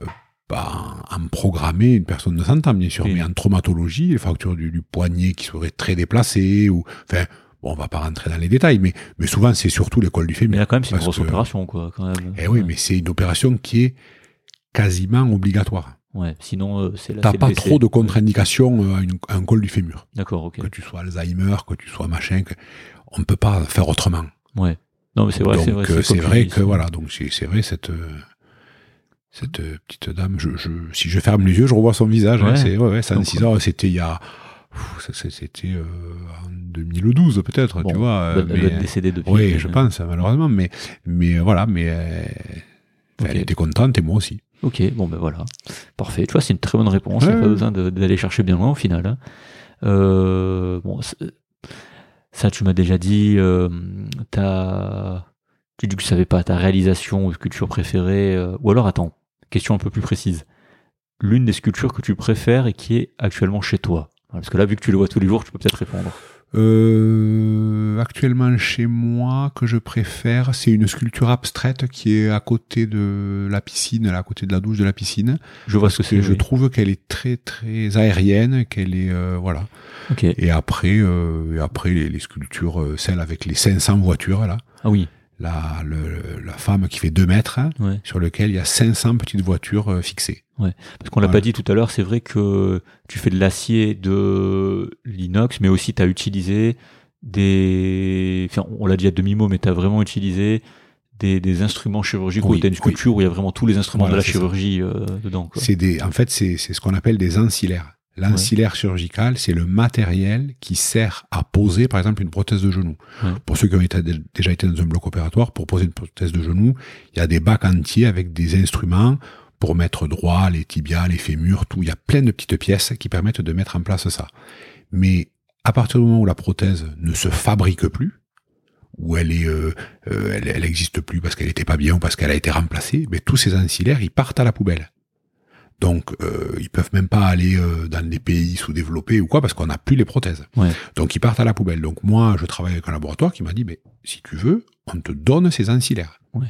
euh, pas en, en programmer une personne de 100 ans, bien sûr, Oui. mais en traumatologie, les fractures du, du poignet qui seraient très déplacées, ou, enfin, bon, on va pas rentrer dans les détails, mais, mais souvent, c'est surtout l'école du Mais fémur. là quand même c'est une grosse que- opération quoi, quand même. Eh oui, Ouais. mais c'est une opération qui est quasiment obligatoire. Ouais. Sinon euh, c'est. T'as pas trop de contre-indications euh, à, un col du fémur. D'accord, ok. Que tu sois Alzheimer, que tu sois machin, que, on peut pas faire autrement. Ouais. Non mais c'est vrai, donc c'est vrai. euh, c'est vrai que voilà, donc c'est vrai cette cette petite dame. Je, je, si je ferme les yeux, je revois son visage. hein, Ouais. c'est ouais, ouais, 106 Donc, ans. C'était il y a c'était euh, en 2012 peut-être, Bon, tu vois. Elle doit mais- être décédée depuis. oui, je pense malheureusement, mais mais voilà, mais euh, elle était contente et moi aussi. Ok, bon ben voilà. Parfait. Tu vois, c'est une très bonne réponse. Il n'y a pas besoin d'aller chercher bien loin au final. hein. Euh, bon, ça, tu m'as déjà dit. Euh, ta... Tu dis que tu savais pas ta réalisation ou sculpture préférée. euh, Ou alors, attends, question un peu plus précise. L'une des sculptures que tu préfères et qui est actuellement chez toi. Parce que là, vu que tu le vois tous les jours, tu peux peut-être répondre. Euh, actuellement chez moi, que je préfère, c'est une sculpture abstraite qui est à côté de la piscine, à côté de la douche de la piscine. Je vois ce que c'est. je oui. trouve qu'elle est très très aérienne, qu'elle est euh, voilà. Ok. Et après, euh, et après les, les sculptures, euh, celles avec les 500 voitures là, Ah oui. La, le- la femme qui fait 2 mètres, hein, Ouais. sur lequel il y a 500 petites voitures euh, fixées. Parce qu'on l'a Voilà. pas dit tout à l'heure, c'est vrai que tu fais de l'acier, de l'inox, mais aussi tu as utilisé des. Enfin, on l'a dit à demi-mot, mais tu as vraiment utilisé des, des instruments chirurgicaux. Oui, tu as une sculpture où il y a vraiment tous les instruments Voilà, de la chirurgie euh, dedans. Quoi. C'est des, en fait, c'est c'est ce qu'on appelle des ancillaires. L'ancillaire chirurgical, c'est le matériel qui sert à poser, par exemple, une prothèse de genou. Ouais. Pour ceux qui ont été- déjà été dans un bloc opératoire, pour poser une prothèse de genou, il y a des bacs entiers avec des instruments pour mettre droit les tibias, les fémurs, tout. Il y a plein de petites pièces qui permettent de mettre en place ça. Mais à partir du moment où la prothèse ne se fabrique plus, où elle est, euh, euh, elle, elle existe plus parce qu'elle était pas bien ou parce qu'elle a été remplacée, mais tous ces ancillaires, ils partent à la poubelle. Donc, euh, ils peuvent même pas aller euh, dans des pays sous-développés ou quoi parce qu'on n'a plus les prothèses. Ouais. Donc, ils partent à la poubelle. Donc, moi, je travaille avec un laboratoire qui m'a dit, mais si tu veux, on te donne ces ancillaires. Ouais.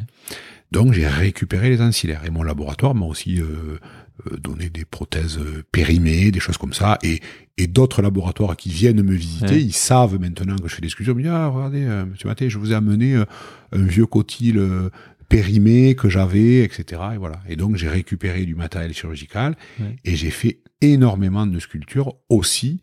Donc j'ai récupéré les ancillaires. Et mon laboratoire m'a aussi euh, euh, donné des prothèses euh, périmées, des choses comme ça. Et, et d'autres laboratoires qui viennent me visiter, Ouais. ils savent maintenant que je fais des sculptures. Ils me disent, ah, regardez, euh, monsieur Maté, je vous ai amené euh, un vieux cotil euh, périmé que j'avais, etc. Et voilà. Et donc j'ai récupéré du matériel chirurgical Ouais. et j'ai fait énormément de sculptures aussi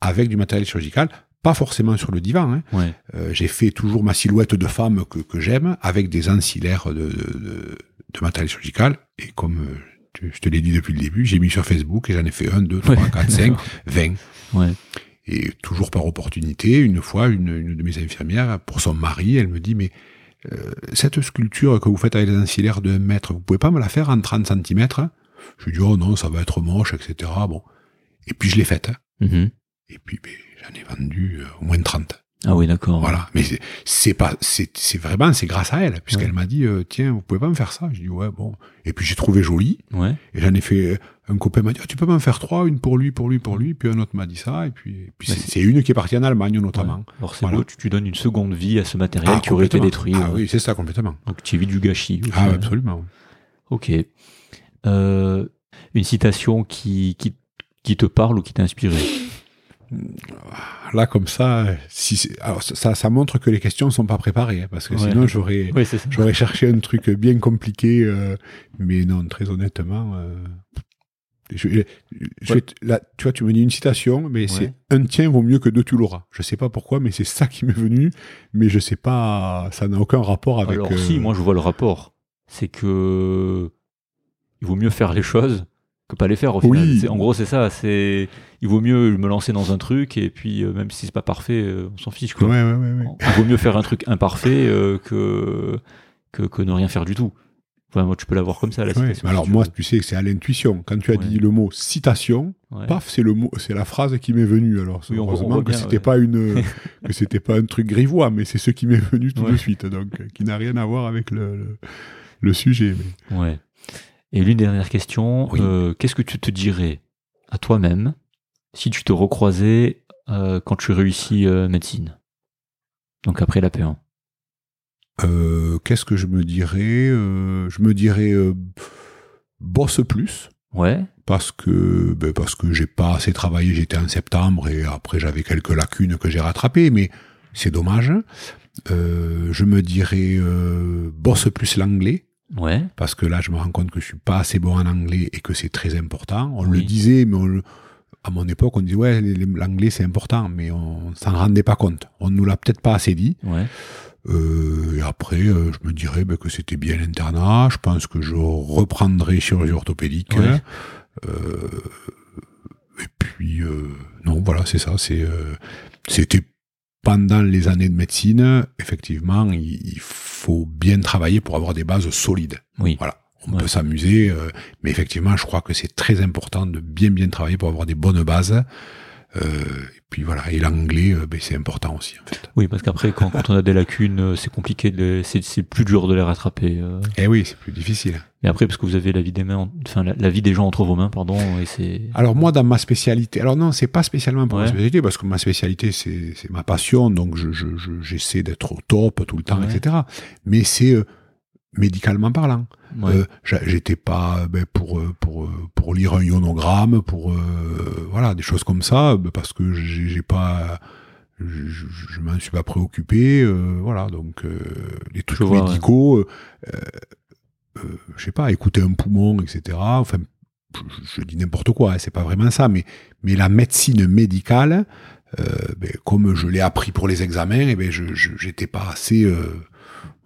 avec du matériel chirurgical. Pas forcément sur le divan, hein, Ouais. euh, j'ai fait toujours ma silhouette de femme que, que j'aime avec des ancillaires de, de, de- de matériel chirurgical. Et comme euh, tu- je te l'ai dit depuis le début, j'ai mis sur Facebook et j'en ai fait 1, 2, 3, Ouais. 4, 5, 20. Ouais. Et toujours par opportunité, une fois, une, une de mes infirmières, pour son mari, elle me dit, mais cette sculpture que vous faites avec les ancillaires de 1 mètre, vous pouvez pas me la faire en 30 cm Je lui dis, oh non, ça va être moche, etc. Bon. Et puis je l'ai faite. Mhm. Et puis ben, j'en ai vendu euh, au moins 30. Ah oui, d'accord. Voilà, mais c'est- pas, c'est c'est vraiment, c'est grâce à elle, puisqu'elle Ouais. m'a dit, euh, tiens, vous pouvez pas me faire ça? Je dis ouais, bon. Et puis j'ai trouvé joli, Ouais. et j'en ai fait. Un copain m'a dit, ah, tu peux m'en faire trois, une pour lui, pour lui, pour lui. Puis un autre m'a dit ça, et puis, c'est une qui est partie en Allemagne notamment. Ouais. Alors c'est Voilà. beau, tu, tu donnes une seconde vie à ce matériel Ah, qui aurait été détruit. Ah ouais. oui, c'est ça complètement. Donc tu évites du gâchis. Ah, final. absolument. Ok. Euh, une citation qui, qui, qui te parle ou qui t'a inspiré? Là, comme ça, si c'est- alors ça, ça montre que les questions sont pas préparées, hein, parce que Ouais. sinon j'aurais, Oui, cherché un truc bien compliqué, euh, mais non, très honnêtement. euh, je, je- je Ouais. vais te- là, tu vois, tu me dis une citation, mais Ouais. c'est un tien vaut mieux que deux tu l'auras. Je sais pas pourquoi, mais c'est ça qui m'est venu, mais je sais pas, ça n'a aucun rapport avec. Alors euh, si, moi je vois le rapport. C'est que il vaut mieux faire les choses que pas les faire au Oui. final. C'est- En gros, c'est ça. C'est il vaut mieux me lancer dans un truc et puis euh, même si c'est pas parfait, euh, on s'en fiche quoi. Ouais. Il vaut mieux faire un truc imparfait euh, que, que que ne rien faire du tout. Enfin, moi, tu peux l'avoir comme ça. La Ouais, citation, mais alors si tu moi, veux. tu sais que c'est à l'intuition. Quand tu as Ouais. dit le mot citation, Ouais. paf, c'est le mot, c'est la phrase qui m'est venue. Alors Oui, on- on heureusement que c'était pas une, que c'était pas un truc grivois, mais c'est ce qui m'est venu tout de suite, donc euh, qui n'a rien à voir avec le, le, le sujet. mais- Ouais. Et l'une dernière question, Oui. euh, qu'est-ce que tu te dirais à toi-même si tu te recroisais euh, quand tu réussis euh, médecine? Donc après la P1. Euh, Qu'est-ce que je me dirais Euh, Je me dirais euh, bosse plus. Ouais. Parce que ben parce que j'ai pas assez travaillé, j'étais en septembre et après j'avais quelques lacunes que j'ai rattrapées, mais c'est dommage. Euh, je me dirais euh, bosse plus l'anglais. Ouais. parce que là, je me rends compte que je suis pas assez bon en anglais et que c'est très important. On Oui. le disait, mais on le- à mon époque, on disait ouais, l'anglais c'est important, mais on s'en rendait pas compte. On nous l'a peut-être pas assez dit. Ouais. Euh, et après, euh, je me dirais ben, que c'était bien l'internat. Je pense que je reprendrai chirurgie orthopédique. Ouais. Euh, et puis, euh, non, voilà, c'est ça. C'est, euh, c'était pendant les années de médecine. Effectivement, il, il faut bien travailler pour avoir des bases solides. Oui. Voilà. On Ouais. peut s'amuser, euh, mais effectivement, je crois que c'est très important de bien bien travailler pour avoir des bonnes bases. Euh, et puis voilà, et l'anglais, euh, ben, c'est important aussi en fait. Oui, parce qu'après, quand, quand on a des lacunes, euh, c'est compliqué, de les- c'est plus dur de les rattraper. Eh oui, c'est plus difficile. Et après, parce que vous avez la vie des mains, en- enfin la, la vie des gens entre vos mains, pardon, et c'est. Alors moi, dans ma spécialité, alors non, c'est pas spécialement pour Ouais. ma spécialité, parce que ma spécialité, c'est ma passion, donc je- je- je- j'essaie d'être au top tout le temps, Ouais. etc. Mais c'est euh, médicalement parlant. Ouais. Euh, J'étais pas ben, pour euh, pour euh, pour lire un ionogramme, pour euh, voilà des choses comme ça, ben, parce que j'ai pas je, je, je m'en suis pas préoccupé, euh, voilà donc les trucs vois, médicaux, je sais pas, écouter un poumon, etc. Enfin, je, je dis n'importe quoi, hein, c'est pas vraiment ça, mais mais la médecine médicale, ben, comme je l'ai appris pour les examens, et ben je je- j'étais pas assez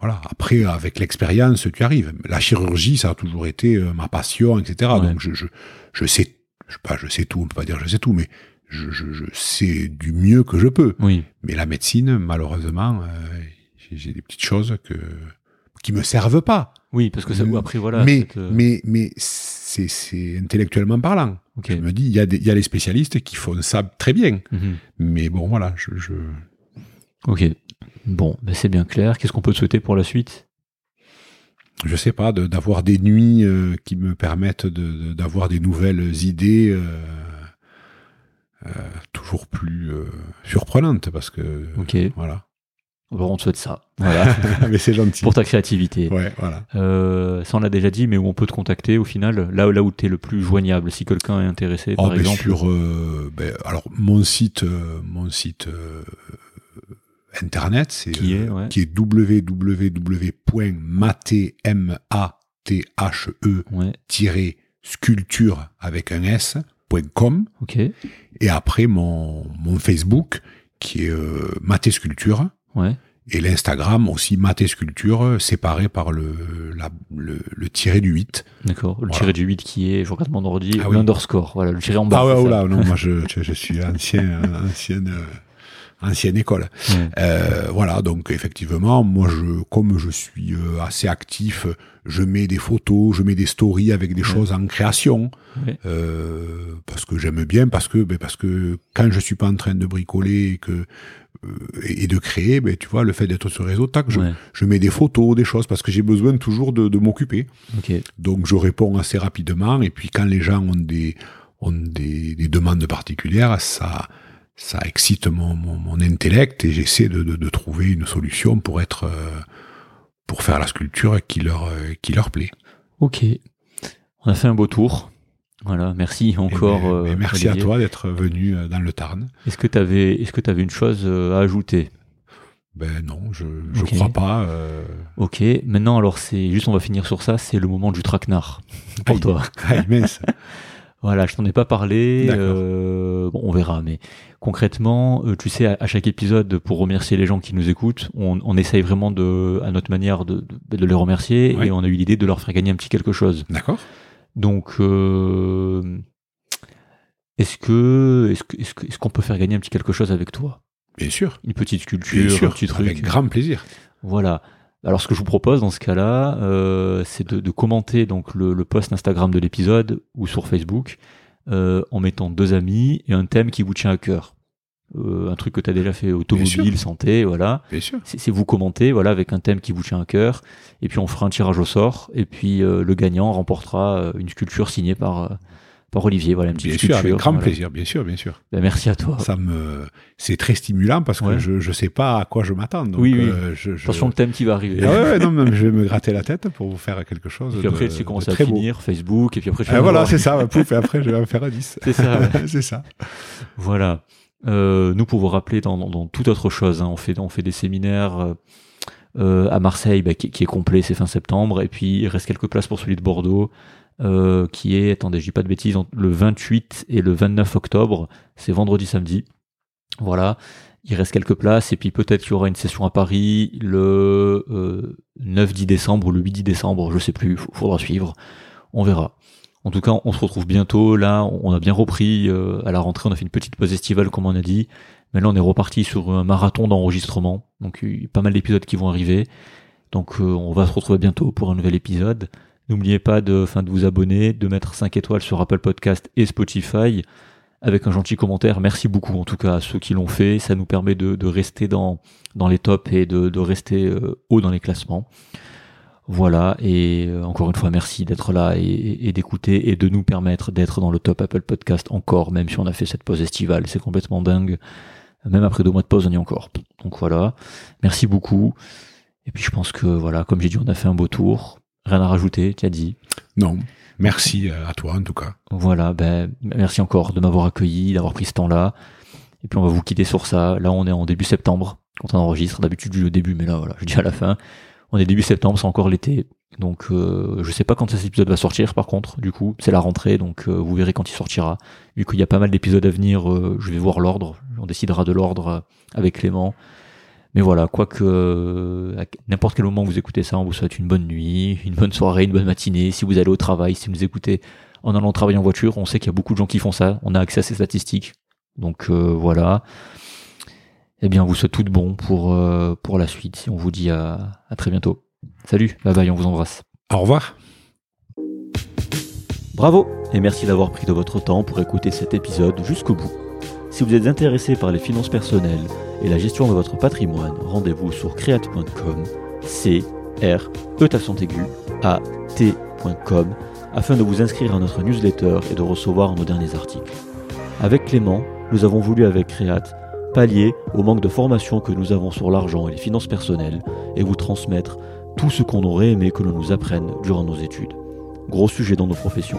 voilà. Après, avec l'expérience, tu arrives. La chirurgie, ça a toujours été euh, ma passion, etc. Ouais. Donc, je, je, je sais, je sais pas, je sais tout, on peut pas dire je sais tout, mais je, je, je sais du mieux que je peux. Oui. Mais la médecine, malheureusement, euh, j'ai- des petites choses que qui me servent pas. Oui, parce que ça, Mm. après, voilà. mais, cette, euh, mais, mais c'est, c'est intellectuellement parlant. ok. Je me dis, il y a des, il y a les spécialistes qui font ça très bien. Mhm. Mais bon, voilà, je, je, Ok. Bon, ben c'est bien clair. Qu'est-ce qu'on peut te souhaiter pour la suite? Je sais pas, de- d'avoir des nuits euh, qui me permettent de- de- d'avoir des nouvelles idées euh, euh, toujours plus surprenantes parce que Ok. voilà. Bon, on te souhaite ça. Voilà. Mais c'est gentil. Pour ta créativité. Ouais, voilà. Euh, ça, on l'a déjà dit, mais où on peut te contacter au final, là, là où tu es le plus joignable, si quelqu'un est intéressé, Oh, par ben, exemple. sur, euh, ben, alors, mon site, euh, mon site internet, c'est Qui est, euh, ouais. qui est avec un s.com ok. et après mon, mon Facebook qui est euh, Maté Sculpture Ouais, et l'Instagram aussi Maté Sculpture séparé par le, la- le, le tiré du 8. d'accord. Le Voilà. tiré du 8 qui est, je regarde mon ordi, Ah oui. l'underscore. Voilà, le tiré en bas. Ah ouais, oh là, non, moi je, je, je suis ancien, ancienne, euh, ancienne école. Ouais. Euh, voilà, donc effectivement, moi, je, comme je suis euh, assez actif, je mets des photos, je mets des stories avec des choses en création, euh, parce que j'aime bien, parce que, ben, parce que quand je suis pas en train de bricoler et que euh, et de créer, ben, tu vois, le fait d'être sur réseau, tac, je, Ouais, je mets des photos, des choses, parce que j'ai besoin toujours de, de m'occuper. ok. Donc je réponds assez rapidement et puis quand les gens ont des ont des, des demandes particulières, ça ça excite mon, mon, mon intellect et j'essaie de, de, de trouver une solution pour être euh, pour faire la sculpture qui leur euh, qui leur plaît. Ok. On a fait un beau tour. Voilà, merci Et encore. ben- euh, ben merci Olivier. à toi d'être venu euh, dans le Tarn. Est-ce que tu avais, est-ce que tu avais une chose euh, à ajouter? Ben non, je je Ok. crois pas. euh, Ok. Maintenant, alors c'est juste, on va finir sur ça. C'est le moment du traquenard pour aïe. toi. aïe, mince. Voilà, je t'en ai pas parlé. Euh, bon, on verra. Mais concrètement, euh, tu sais, à, à chaque épisode, pour remercier les gens qui nous écoutent, on, on essaye vraiment de, à notre manière, de, de, de les remercier. Ouais. Et on a eu l'idée de leur faire gagner un petit quelque chose. D'accord. Donc, euh, est-ce que, est-ce que, est-ce est-ce qu'on peut faire gagner un petit quelque chose avec toi? Bien sûr. Une petite Bien sculpture, sûr. un petit truc. Avec grand plaisir. Voilà. Alors, ce que je vous propose dans ce cas-là, euh, c'est de, de commenter donc le, le post Instagram de l'épisode ou sur Facebook euh, en mettant deux amis et un thème qui vous tient à cœur. Euh, un truc que tu as déjà fait automobile, santé, voilà. Bien sûr. C'est c'est vous commenter, voilà, avec un thème qui vous tient à cœur. Et puis on fera un tirage au sort. Et puis euh, le gagnant remportera une sculpture signée par, euh, par Olivier. Voilà, une petite Bien sûr, avec grand voilà. plaisir. Bien sûr, bien sûr. Ben, merci à toi. ça me c'est très stimulant parce que Ouais. je je sais pas à quoi je m'attends Oui, oui. euh, je, je- Attention, le thème qui va arriver. Ah ouais, non mais je vais me gratter la tête pour vous faire quelque chose Et puis après, de, tu commences à très beau. finir Facebook. Et puis après, tu Ah, vas voilà voir. c'est ça pouf et après je vais en faire un 10 C'est ça, ouais. c'est ça Voilà. Euh, nous, pour vous rappeler, dans, dans, dans toute autre chose, hein, on, fait, on fait des séminaires euh, à Marseille, bah, qui, qui est complet, c'est fin septembre, et puis il reste quelques places pour celui de Bordeaux, euh, qui est, attendez, je dis pas de bêtises, le 28 et le 29 octobre, c'est vendredi, samedi. Voilà. Il reste quelques places, et puis peut-être qu'il y aura une session à Paris le euh, 9-10 décembre ou le 8-10 décembre, je sais plus, faudra suivre. On verra. En tout cas, on se retrouve bientôt. Là, on a bien repris euh, à la rentrée. On a fait une petite pause estivale, comme on a dit. Mais là, on est reparti sur un marathon d'enregistrement. Donc, il y a pas mal d'épisodes qui vont arriver. Donc, euh, on va se retrouver bientôt pour un nouvel épisode. N'oubliez pas de, vous abonner, de mettre 5 étoiles sur Apple Podcast et Spotify avec un gentil commentaire. Merci beaucoup, en tout cas, à ceux qui l'ont fait. Ça nous permet de, rester dans, dans les tops et de, rester euh, haut dans les classements. Voilà, et euh, encore une fois, merci d'être là et, et d'écouter et de nous permettre d'être dans le top Apple Podcast encore, même si on a fait cette pause estivale. C'est complètement dingue. Même après deux mois de pause, on y est encore. Donc voilà, merci beaucoup. Et puis je pense que, voilà, comme j'ai dit, on a fait un beau tour. Rien à rajouter, tu as dit. non merci euh, à toi en tout cas Voilà, ben, merci encore de m'avoir accueilli, d'avoir pris ce temps-là. Et puis on va vous quitter sur ça. Là, on est en début septembre, quand on enregistre. D'habitude, je dis au début, mais là, voilà, je dis à la fin. On est début septembre, c'est encore l'été. Donc, euh, je sais pas quand cet épisode va sortir, par contre. Du coup, c'est la rentrée, donc euh, vous verrez quand il sortira. Vu qu'il y a pas mal d'épisodes à venir, euh, je vais voir l'ordre. On décidera de l'ordre avec Clément. Mais voilà, quoique euh, à n'importe quel moment vous écoutez ça, on vous souhaite une bonne nuit, une bonne soirée, une bonne matinée. Si vous allez au travail, si vous écoutez en allant travailler en voiture, on sait qu'il y a beaucoup de gens qui font ça. On a accès à ces statistiques. Donc euh, voilà. Eh bien, on vous souhaite tout de bon pour, euh, pour la suite. On vous dit à, à très bientôt. Salut, bye bye, on vous embrasse. au revoir Bravo et merci d'avoir pris de votre temps pour écouter cet épisode jusqu'au bout. Si vous êtes intéressé par les finances personnelles et la gestion de votre patrimoine, rendez-vous sur create.com, c r e afin de vous inscrire à notre newsletter et de recevoir nos derniers articles. Avec Clément, nous avons voulu avec Create pallier au manque de formation que nous avons sur l'argent et les finances personnelles et vous transmettre tout ce qu'on aurait aimé que l'on nous apprenne durant nos études. Gros sujet dans nos professions.